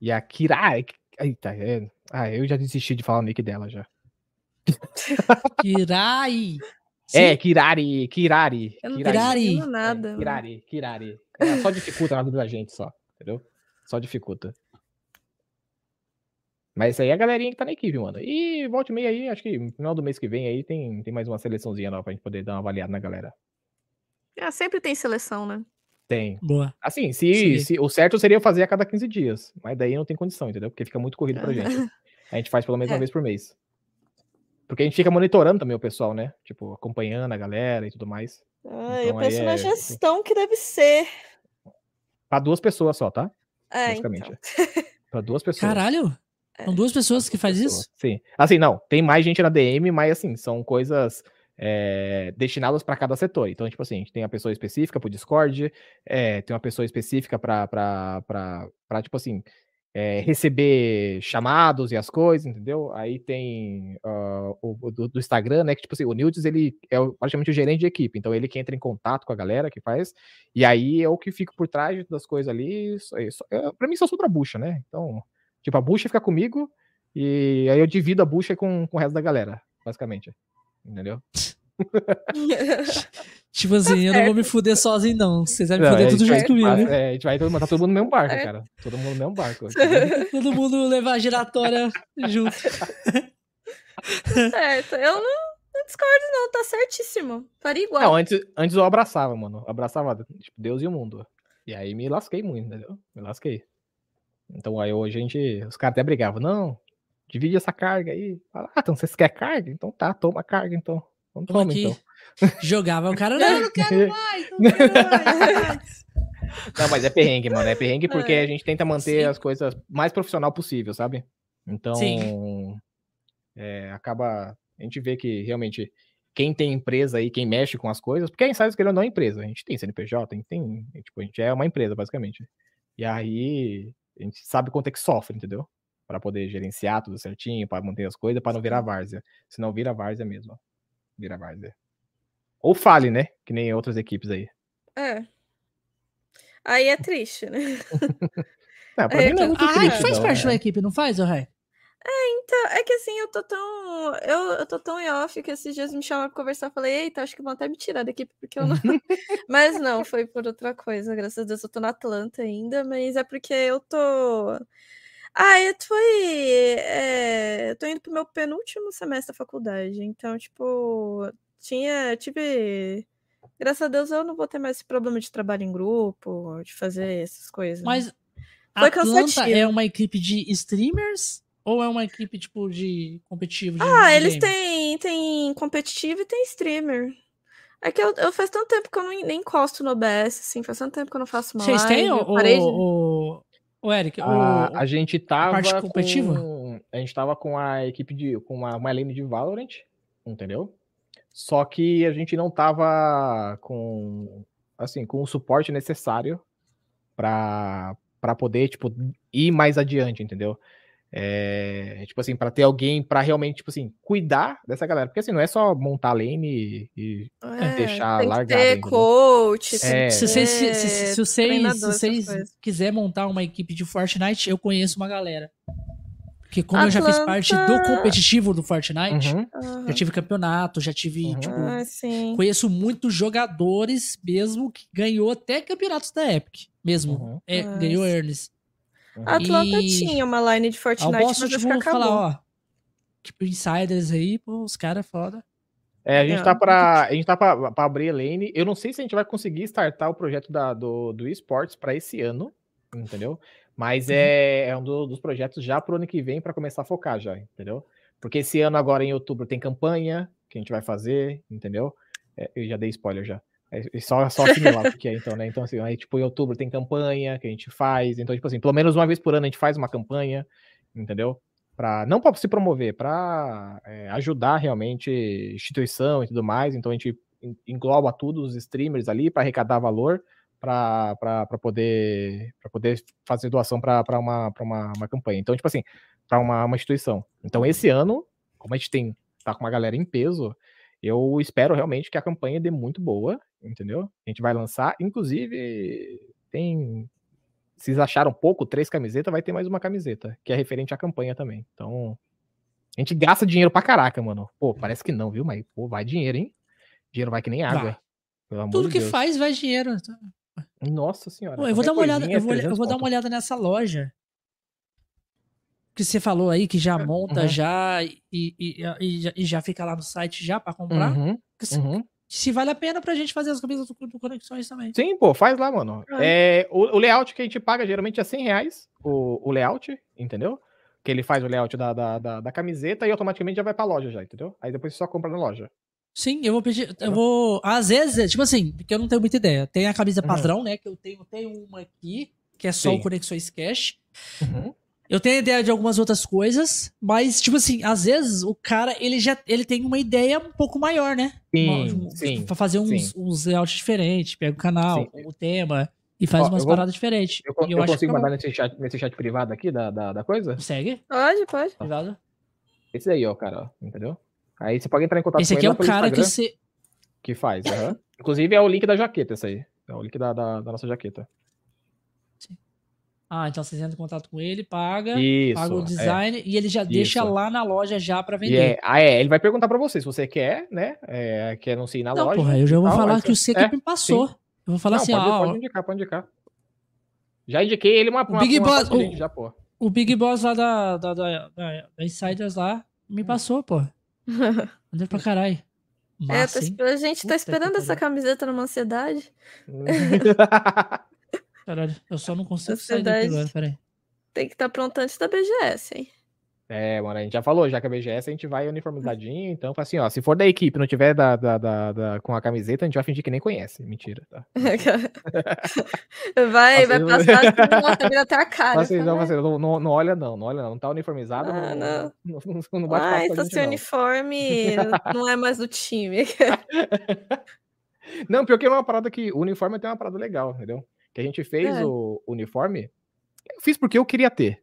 E a Kira. Eita, é... Ah, eu já desisti de falar o nick dela já. Kirai. É, Kirari, Kirari. Eu não Kirari. Não nada. É, Kirari, Kirari. É, só dificulta na vida da gente, só. Entendeu? Só dificulta. Mas isso aí é a galerinha que tá na equipe, mano. E volte meio aí, acho que no final do mês que vem aí tem, tem mais uma seleçãozinha nova pra gente poder dar uma avaliada na galera. É, sempre tem seleção, né? Tem. Boa. Assim, se, se, o certo seria fazer a cada 15 dias. Mas daí não tem condição, entendeu? Porque fica muito corrido pra gente. A gente faz pelo menos uma é. vez por mês. Porque a gente fica monitorando também o pessoal, né? Tipo, acompanhando a galera e tudo mais. Ah, então, eu penso na é... gestão que deve ser. Pra duas pessoas só, tá? É, Basicamente. Então. pra duas pessoas. Caralho! São duas pessoas que fazem isso? Sim. Assim, não, tem mais gente na DM, mas assim, são coisas é, destinadas para cada setor. Então, tipo assim, a gente tem a pessoa específica para o Discord, é, tem uma pessoa específica para, tipo assim, é, receber chamados e as coisas, entendeu? Aí tem uh, o do, do, Instagram, né? Que tipo assim, o Nildes, ele é praticamente o gerente de equipe, então ele que entra em contato com a galera que faz, e aí é o que fica por trás das coisas ali. é, pra mim só sobra a bucha, né? Então, tipo, a bucha fica comigo, e aí eu divido a bucha com, com o resto da galera, basicamente. Entendeu? tipo assim, tá eu não vou me fuder sozinho, não. Vocês vão me fuder tudo junto comigo. É, a gente vai tá todo mundo no mesmo barco, é. cara. Todo mundo no mesmo barco. todo mundo levar a giratória junto. Certo, eu não, não, discordo, não. Tá certíssimo. Faria igual. Não, antes, antes eu abraçava, mano. Eu abraçava tipo, Deus e o mundo. E aí me lasquei muito, entendeu? Me lasquei. Então aí hoje a gente. Os caras até brigavam. Não, divide essa carga aí. Fala, ah, então vocês querem carga? Então tá, toma carga então. Então toma, então. Jogava o cara, não, não quero mais, não quero mais. Não, mas é perrengue, mano. É perrengue porque é. a gente tenta manter Sim. as coisas mais profissional possível, sabe? Então, é, acaba. A gente vê que realmente quem tem empresa aí, quem mexe com as coisas, porque a Insiders querendo não é empresa. A gente tem CNPJ, a gente tem. Tipo, a gente é uma empresa, basicamente. E aí a gente sabe quanto é que sofre, entendeu? Para poder gerenciar tudo certinho, para manter as coisas, para não virar várzea. Se não vira várzea mesmo. Vira várzea. Ou fale, né? Que nem outras equipes aí. É. Aí é triste, né? não, pra é, mim não é muito a triste. faz parte da equipe, não faz, Rai? É, então, é que assim, eu tô tão. Eu, eu tô tão em off que esses dias me chamaram pra conversar. Falei, eita, acho que vão até me tirar da equipe, porque eu não. mas não, foi por outra coisa. Graças a Deus eu tô na Atlanta ainda, mas é porque eu tô. Ah, eu tô, é, eu tô indo pro meu penúltimo semestre da faculdade. Então, tipo, tinha, tive. Graças a Deus eu não vou ter mais esse problema de trabalho em grupo, de fazer essas coisas. Mas Foi Atlanta cansativo. é uma equipe de streamers ou é uma equipe tipo de competitivo? De ah, eles têm, têm competitivo e tem streamer. É que eu, eu faz tanto tempo que eu não, nem encosto no OBS, assim, faz tanto tempo que eu não faço uma Vocês têm o, o, o, Eric? A, o, a gente tava a parte competitiva? Com, a gente tava com a equipe de. com uma, uma lane de Valorant, entendeu? Só que a gente não tava com assim, com o suporte necessário para para poder, tipo, ir mais adiante, entendeu? É, tipo assim, para ter alguém para realmente, tipo assim, cuidar dessa galera. Porque assim, não é só montar lane e, é, deixar tem largado. Ter coach, é. se, vocês, se, se, se, vocês, se vocês quiser montar uma equipe de Fortnite, eu conheço uma galera. Porque como Atlanta... eu já fiz parte do competitivo do Fortnite, uhum. já tive campeonato, já tive, uhum. tipo, ah, conheço muitos jogadores mesmo que ganhou até campeonatos da Epic, mesmo. Uhum. É, ah, ganhou Ernest. A Atlanta e... tinha uma line de Fortnite, posso, mas tipo, acabou. falar, ó, tipo, insiders aí, pô, os caras é foda. É, a gente é. tá pra, a gente tá pra, pra abrir a lane. Eu não sei se a gente vai conseguir startar o projeto da, do, do esportes para esse ano, entendeu? Mas uhum. é, é um do, dos projetos já pro ano que vem para começar a focar já, entendeu? Porque esse ano agora em outubro tem campanha que a gente vai fazer, entendeu? É, eu já dei spoiler já. É, só, só assimilar o que é, então, né? Então, assim, aí, tipo, em outubro tem campanha que a gente faz. Então, tipo assim, pelo menos uma vez por ano a gente faz uma campanha, entendeu? Pra, não para se promover, para é, ajudar realmente instituição e tudo mais. Então, a gente engloba tudo os streamers ali para arrecadar valor para poder, poder fazer doação para uma, uma, uma campanha. Então, tipo assim, para uma, uma instituição. Então, esse ano, como a gente tem tá com uma galera em peso, eu espero realmente que a campanha dê muito boa, entendeu? A gente vai lançar, inclusive, tem. Vocês acharam pouco, três camisetas, vai ter mais uma camiseta, que é referente à campanha também. Então, a gente gasta dinheiro pra caraca, mano. Pô, parece que não, viu? Mas, pô, vai dinheiro, hein? Dinheiro vai que nem água. Tudo que Deus. faz vai dinheiro. Nossa senhora. Pô, eu vou dar uma olhada, eu vou, eu vou dar uma olhada nessa loja que você falou aí, que já é, monta uhum. já e, e, e, e, já fica lá no site já para comprar. Uhum. Se, uhum. Se, vale a pena pra gente fazer as camisas do, do Conexões também. Sim, pô, faz lá, mano. É. é o, o, layout que a gente paga geralmente é 100 reais, o, o layout, entendeu? Que ele faz o layout da, da, da, da camiseta e automaticamente já vai pra loja já, entendeu? Aí depois você só compra na loja. Sim, eu vou pedir. Eu vou. Às vezes, tipo assim, porque eu não tenho muita ideia. Tem a camisa uhum. padrão, né? Que eu tenho, tenho uma aqui, que é só Sim. o Conexões Cash. Uhum. Eu tenho ideia de algumas outras coisas, mas, tipo assim, às vezes o cara, ele já ele tem uma ideia um pouco maior, né? Sim, uma, sim. Pra fazer uns, uns layouts diferentes, pega o canal, sim. o tema, e faz Ó, umas vou, paradas diferentes. Eu, eu, eu consigo mandar nesse chat, nesse chat privado aqui da, da, da coisa? Segue? Pode, pode. Privado. Esse aí, ó, cara, ó, entendeu? Aí você pode entrar em contato esse com ele. Esse aqui é o cara que você... Que faz, uhum. Inclusive é o link da jaqueta, esse aí. É o link da, da, da nossa jaqueta. Ah, então vocês entram em contato com ele, paga, Isso, paga o é. design é. e ele já Isso. deixa lá na loja já para vender. É, ah, é, ele vai perguntar para você se você quer, né? É, quer não ir na não, loja. Porra, eu já vou tal, falar que o C que é, me passou. Sim. Eu vou falar não, assim, pode, ó. Pode indicar, pode indicar. Já indiquei ele uma, uma, Big uma Boss, o, já, pô. O Big Boss lá da, da, da, da, da Insiders lá me passou, pô. Andei pra caralho. Massa, é, a gente tá esperando essa camiseta numa ansiedade. Caralho, eu só não consigo sair daqui agora, peraí. Tem que estar tá pronto antes da BGS, hein? É, mano, a gente já falou, já que a BGS a gente vai uniformizadinho, então, assim, ó, se for da equipe não tiver da, da, da, da com a camiseta, a gente vai fingir que nem conhece. Mentira, tá? vai, vai passar assim, até a cara. Assim, não, assim, não, não, não, olha não, não olha não, não tá uniformizado, ah, não, não, não, não bate Ah, então seu uniforme não é mais do time. não, pior que é uma parada que o uniforme tem uma parada legal, entendeu? Que a gente fez é. o uniforme, eu fiz porque eu queria ter.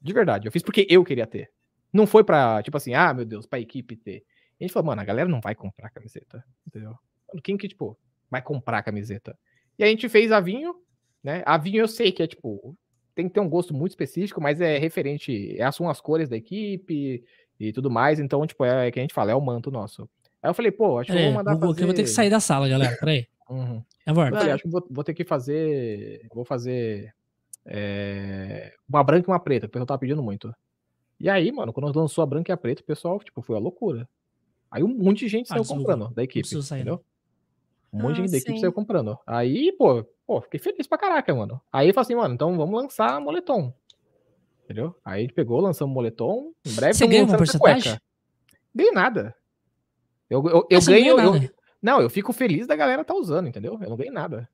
De verdade, eu fiz porque eu queria ter. Não foi pra, tipo assim, ah, meu Deus, pra equipe ter. A gente falou, mano, a galera não vai comprar camiseta, entendeu? Quem que, tipo, vai comprar camiseta? E a gente fez a vinho, né? A vinho eu sei que é, tipo, tem que ter um gosto muito específico, mas é referente, é, são as cores da equipe e tudo mais, então, tipo, é, é que a gente fala, é o manto nosso. Aí eu falei, pô, acho que eu vou mandar vou, fazer... Eu vou ter que sair da sala, galera, peraí. Uhum. É falei, acho que vou, vou, ter que fazer. Vou fazer. É, uma branca e uma preta, que o pessoal tava pedindo muito. E aí, mano, quando lançou a branca e a preta, o pessoal, tipo, foi a loucura. Aí um monte de gente ah, saiu comprando da equipe. Entendeu? Um monte de gente ah, da equipe saiu comprando. Aí, pô, pô, fiquei feliz pra caraca, mano. Aí eu falei assim, mano, então vamos lançar moletom. Entendeu? Aí a gente pegou, lançamos moletom. Em breve, Você ganhou uma porcentagem? Ganhei nada. Eu, eu, eu ganho. Eu, não, eu fico feliz da galera tá usando, entendeu? Eu não ganhei nada.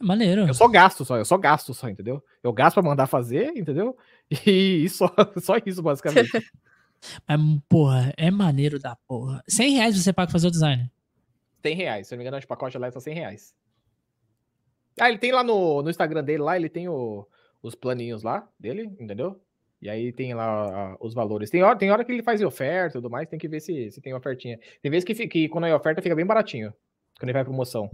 É maneiro. Eu só gasto só, eu só gasto só, entendeu? Eu gasto pra mandar fazer, entendeu? E só, só isso, basicamente. Mas, porra, é maneiro da porra. 100 reais você paga pra fazer o design? 100 reais. Se eu não me engano, o pacote lá é só 100 reais. Ah, ele tem lá no, no Instagram dele, lá ele tem o, os planinhos lá dele, entendeu? E aí tem lá uh, os valores. Tem hora, tem hora que ele faz oferta e tudo mais, tem que ver se, se tem ofertinha. Tem vezes que, que quando é oferta fica bem baratinho, quando ele vai promoção.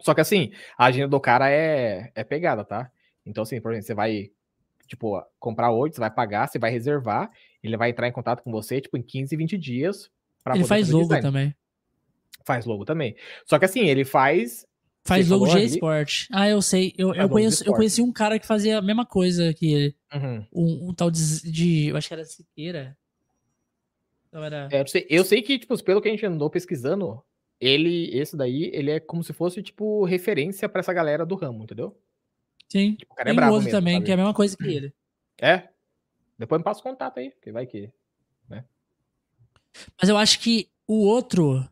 Só que assim, a agenda do cara é, é pegada, tá? Então, assim, por exemplo, você vai, tipo, comprar hoje, você vai pagar, você vai reservar, ele vai entrar em contato com você, tipo, em 15, 20 dias. Ele faz logo design. também. Faz logo também. Só que assim, ele faz Faz logo G Sport. Ah, eu sei. Eu, eu, conheço, eu conheci um cara que fazia a mesma coisa que ele. Uhum. Um, um, tal de, de, Eu acho que era Siqueira. Então era... É, eu, sei, eu sei que, tipo, pelo que a gente andou pesquisando, ele, esse daí, ele é como se fosse, tipo, referência para essa galera do ramo, entendeu? Sim. Tipo, o cara é Tem outro mesmo, também, sabe? que é a mesma coisa que ele. É? Depois me passa o contato aí, que vai que. Né? Mas eu acho que o outro,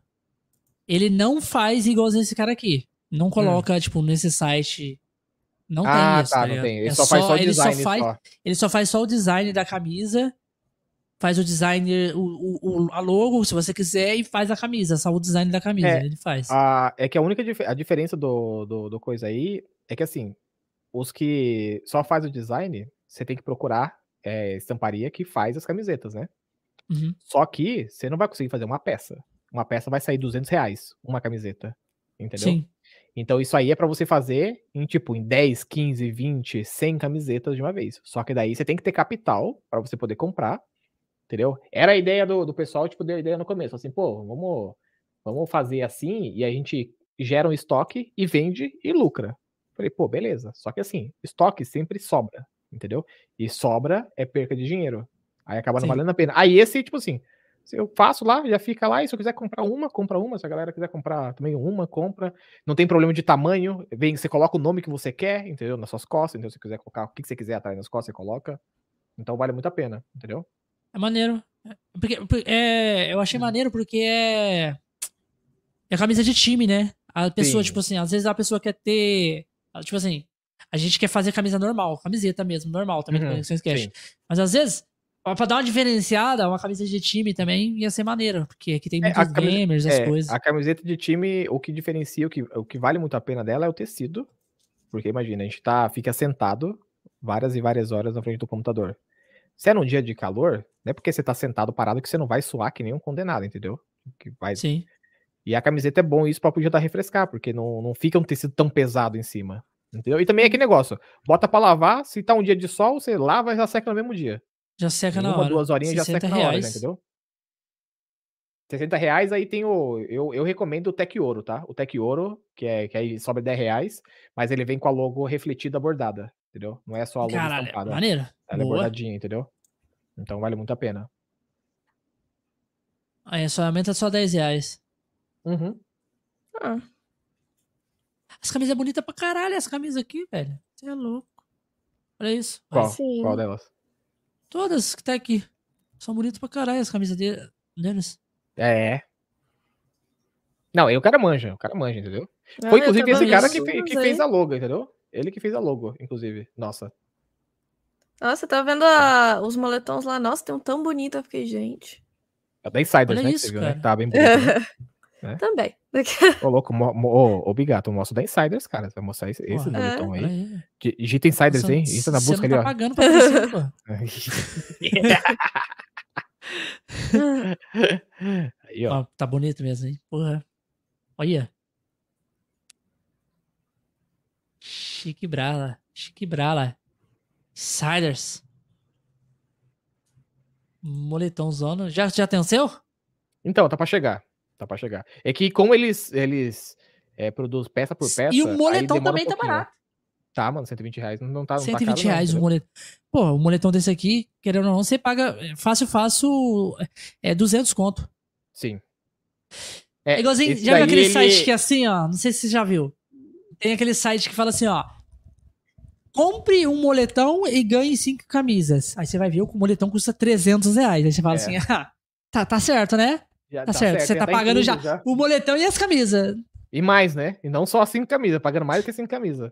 ele não faz igual esse cara aqui. Não hum. coloca, hum. tipo, nesse site. Não ah, tem isso. Tá, tá não tem. Ele é só faz só o design. Ele só faz, só. ele só faz só o design da camisa faz o design, o, o, a logo, se você quiser, e faz a camisa, só o design da camisa, é, ele faz. A, é que a única a diferença do, do, do, coisa aí é que assim, os que só faz o design, você tem que procurar é, estamparia que faz as camisetas, né? Uhum. Só que você não vai conseguir fazer uma peça. Uma peça vai sair 200 reais, uma camiseta, entendeu? Sim. Então isso aí é para você fazer em tipo em 10, 15, 20, 100 camisetas de uma vez. Só que daí você tem que ter capital para você poder comprar entendeu? Era a ideia do, do pessoal, tipo, deu a ideia no começo, assim, pô, vamos, vamos fazer assim, e a gente gera um estoque e vende e lucra. Falei, pô, beleza. Só que assim, estoque sempre sobra, entendeu? E sobra é perca de dinheiro. Aí acaba não Sim. valendo a pena. Aí esse, tipo assim, eu faço lá, já fica lá, e se eu quiser comprar uma, compra uma. Se a galera quiser comprar também uma, compra. Não tem problema de tamanho. Vem, você coloca o nome que você quer, entendeu? Nas suas costas. Então, se você quiser colocar o que você quiser atrás nas costas, você coloca. Então vale muito a pena, entendeu? É maneiro. Porque, é, eu achei hum. maneiro porque é. É camisa de time, né? A pessoa, Sim. tipo assim, às vezes a pessoa quer ter. Tipo assim, a gente quer fazer camisa normal, camiseta mesmo, normal também, uhum, Conexões Cash. Mas às vezes, pra dar uma diferenciada, uma camisa de time também ia ser maneiro, porque aqui tem é, muitos é, gamers, as é, coisas. A camiseta de time, o que diferencia, o que, o que vale muito a pena dela é o tecido. Porque imagina, a gente tá, fica sentado várias e várias horas na frente do computador. Se é num dia de calor, não é porque você tá sentado parado que você não vai suar que nem um condenado, entendeu? Que vai... Sim. E a camiseta é bom isso pra poder refrescar, porque não, não fica um tecido tão pesado em cima. Entendeu? E também é aquele negócio, bota pra lavar, se tá um dia de sol, você lava e já seca no mesmo dia. Já seca em na uma, hora. duas horinhas já seca reais. na hora, entendeu? 60 reais, aí tem o. Eu, eu recomendo o Tec Ouro, tá? O Tec Ouro, que, é, que aí sobra 10 reais, mas ele vem com a logo refletida bordada entendeu? Não é só a logo Caralho, estampada. Maneiro. Ela é Boa. é bordadinha, entendeu? Então vale muito a pena. Aí só aumenta só 10 reais. Uhum. Ah. As camisas é bonita pra caralho, as camisas aqui, velho. Você é louco. Olha isso. Qual? Qual delas? Todas que tá aqui. São bonitas pra caralho as camisas deles. É. Não, aí o cara manja, o cara manja, entendeu? Ah, Foi inclusive esse cara que, que fez a logo, entendeu? Ele que fez a logo, inclusive. Nossa. Nossa, tá vendo a... os moletons lá? Nossa, tem um tão bonito. Eu fiquei, gente. É da Insiders, Olha né? Isso, que você viu, né? Tá bem bonito. Né? É. Também. Ô, louco, ô, ô, Bigato, mostro da Insiders, cara. Você vai mostrar esse, esse moletom é. aí. Digita Insiders, Nossa, hein? Entra na busca ali, tá ó. pagando pra você, pô. aí, ó. ó. Tá bonito mesmo, hein? Porra. Olha. Chique Brala. Chique Brala. Siders. Moletom zona. Já, já tem o seu? Então, tá pra chegar. Tá pra chegar. É que como eles, eles é, produzem peça por peça. E o moletom também um tá barato. Tá, mano, 120 reais. Não, tá, não 120 tá caro, reais não, o moletom. Pô, o moletom desse aqui, querendo ou não, você paga é, fácil, fácil, é 200 conto. Sim. É, é igualzinho, já viu aquele ele... site que é assim, ó? Não sei se você já viu. Tem aquele site que fala assim, ó. Compre um moletão e ganhe cinco camisas. Aí você vai ver que o moletão custa 300 reais. Aí você fala é. assim, ah, tá, tá certo, né? Já tá, certo. certo. Você tá pagando já, já, o moletão e as camisas. E mais, né? E não só cinco camisas, pagando mais do que cinco camisas.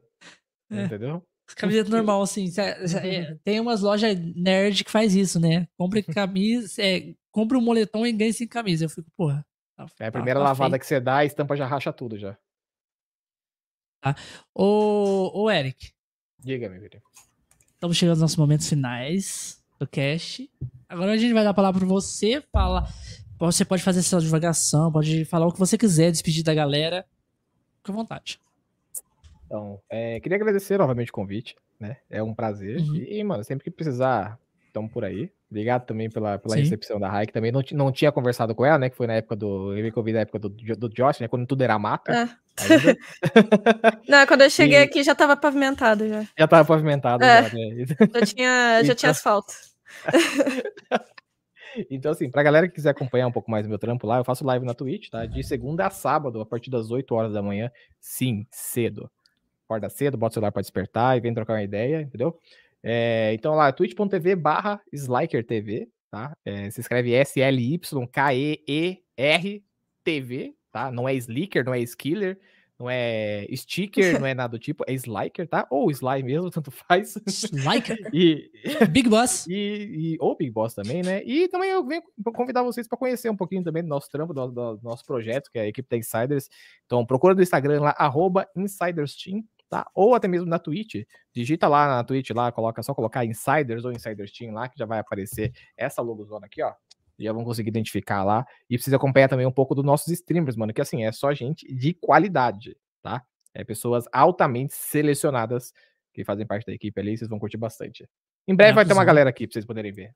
É. Entendeu? Camiseta normal, assim. É, tem umas lojas nerd que faz isso, né? Compre camisa, é, compre um moletom e ganhe cinco camisas. Eu fico, porra. Tá, é a primeira tá, tá lavada feio. que você dá, a estampa já racha tudo já. Tá? Ô, ô Eric. Diga, meu filho. Estamos chegando aos nossos momentos finais do cast. Agora a gente vai dar a palavra para você falar. Você pode fazer sua divulgação, pode falar o que você quiser, despedir da galera. Fique à vontade. Então, é, queria agradecer novamente o convite, né? É um prazer. Uhum. E, mano, sempre que precisar, estamos por aí. Obrigado também pela, pela recepção da Raik. Também não, não tinha conversado com ela, né? Que foi na época do. Eu vi que eu vi na época do, do Josh, né? Quando tudo era mata. É. não, quando eu cheguei e... aqui já estava pavimentado já. Já estava pavimentado, é. já, né? Já tinha, já então... tinha asfalto. então, assim, pra galera que quiser acompanhar um pouco mais meu trampo lá, eu faço live na Twitch, tá? De segunda a sábado, a partir das 8 horas da manhã. Sim, cedo. acorda cedo, bota o celular para despertar e vem trocar uma ideia, entendeu? É, então lá, twitch.tv barra SlikerTV, tá? É, se escreve S-L-Y-K-E-E-R-TV, tá? Não é Slicker, não é Skiller, não é sticker, não é nada do tipo, é Sliker, tá? Ou Sly mesmo, tanto faz. Sliker? e, Big Boss. E, e, ou Big Boss também, né? E também eu venho convidar vocês para conhecer um pouquinho também do nosso trampo, do, do, nosso projeto, que é a equipe da Insiders. Então, procura no Instagram lá, arroba InsidersTeam, tá? Ou até mesmo na Twitch. Digita lá na Twitch, lá, coloca só colocar Insiders ou Insiders Team lá, que já vai aparecer essa logozona aqui, ó já vão conseguir identificar lá. E precisa acompanhar também um pouco dos nossos streamers, mano, que assim, é só gente de qualidade, tá? É pessoas altamente selecionadas que fazem parte da equipe ali, vocês vão curtir bastante. Em breve é, vai ter uma galera aqui pra vocês poderem ver.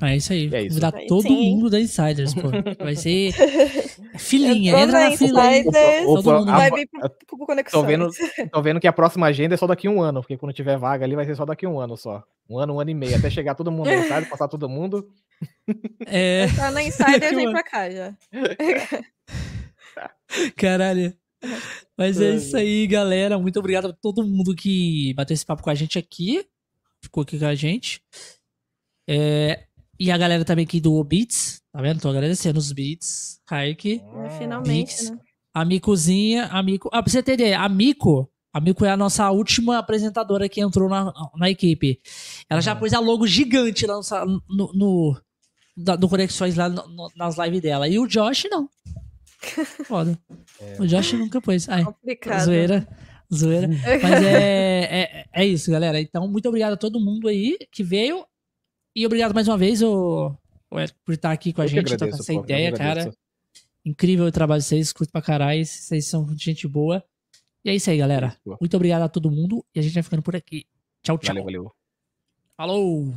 É isso aí. É isso. Convidar todo Sim. mundo da Insiders, pô. Vai ser filinha. Entra na filinha. Todo mundo vai vir pro Conexões. Tô vendo, tô vendo que a próxima agenda é só daqui a um ano, porque quando tiver vaga ali vai ser só daqui a um ano só. Um ano, um ano e meio, até chegar todo mundo na Insider, passar todo mundo. É. Tá na Insider, vem pra cá já. Caralho. Mas é isso aí, galera. Muito obrigado a todo mundo que bateu esse papo com a gente aqui. Ficou aqui com a gente. É, e a galera também aqui do Beats, tá vendo? Tô agradecendo os Beats, Kaique. É, finalmente, Beats, né? A Micozinha, a Mico. Ah, pra você ter ideia, a Mico, a Mico é a nossa última apresentadora que entrou na, na equipe. Ela uhum. já pôs a logo gigante lá no, no, no, no Conexões lá no, nas lives dela. E o Josh não. Foda. É. O Josh nunca pôs. Ai, Complicado. Zoeira. Zoeira. Mas é, é, é isso, galera. Então, muito obrigado a todo mundo aí que veio. E obrigado mais uma vez, o, o por estar aqui com a eu gente, com essa pô, ideia, cara. Incrível o trabalho de vocês, curto pra caralho. Vocês são gente boa. E é isso aí, galera. Muito obrigado a todo mundo. E a gente vai ficando por aqui. Tchau, tchau. Valeu, valeu. Falou!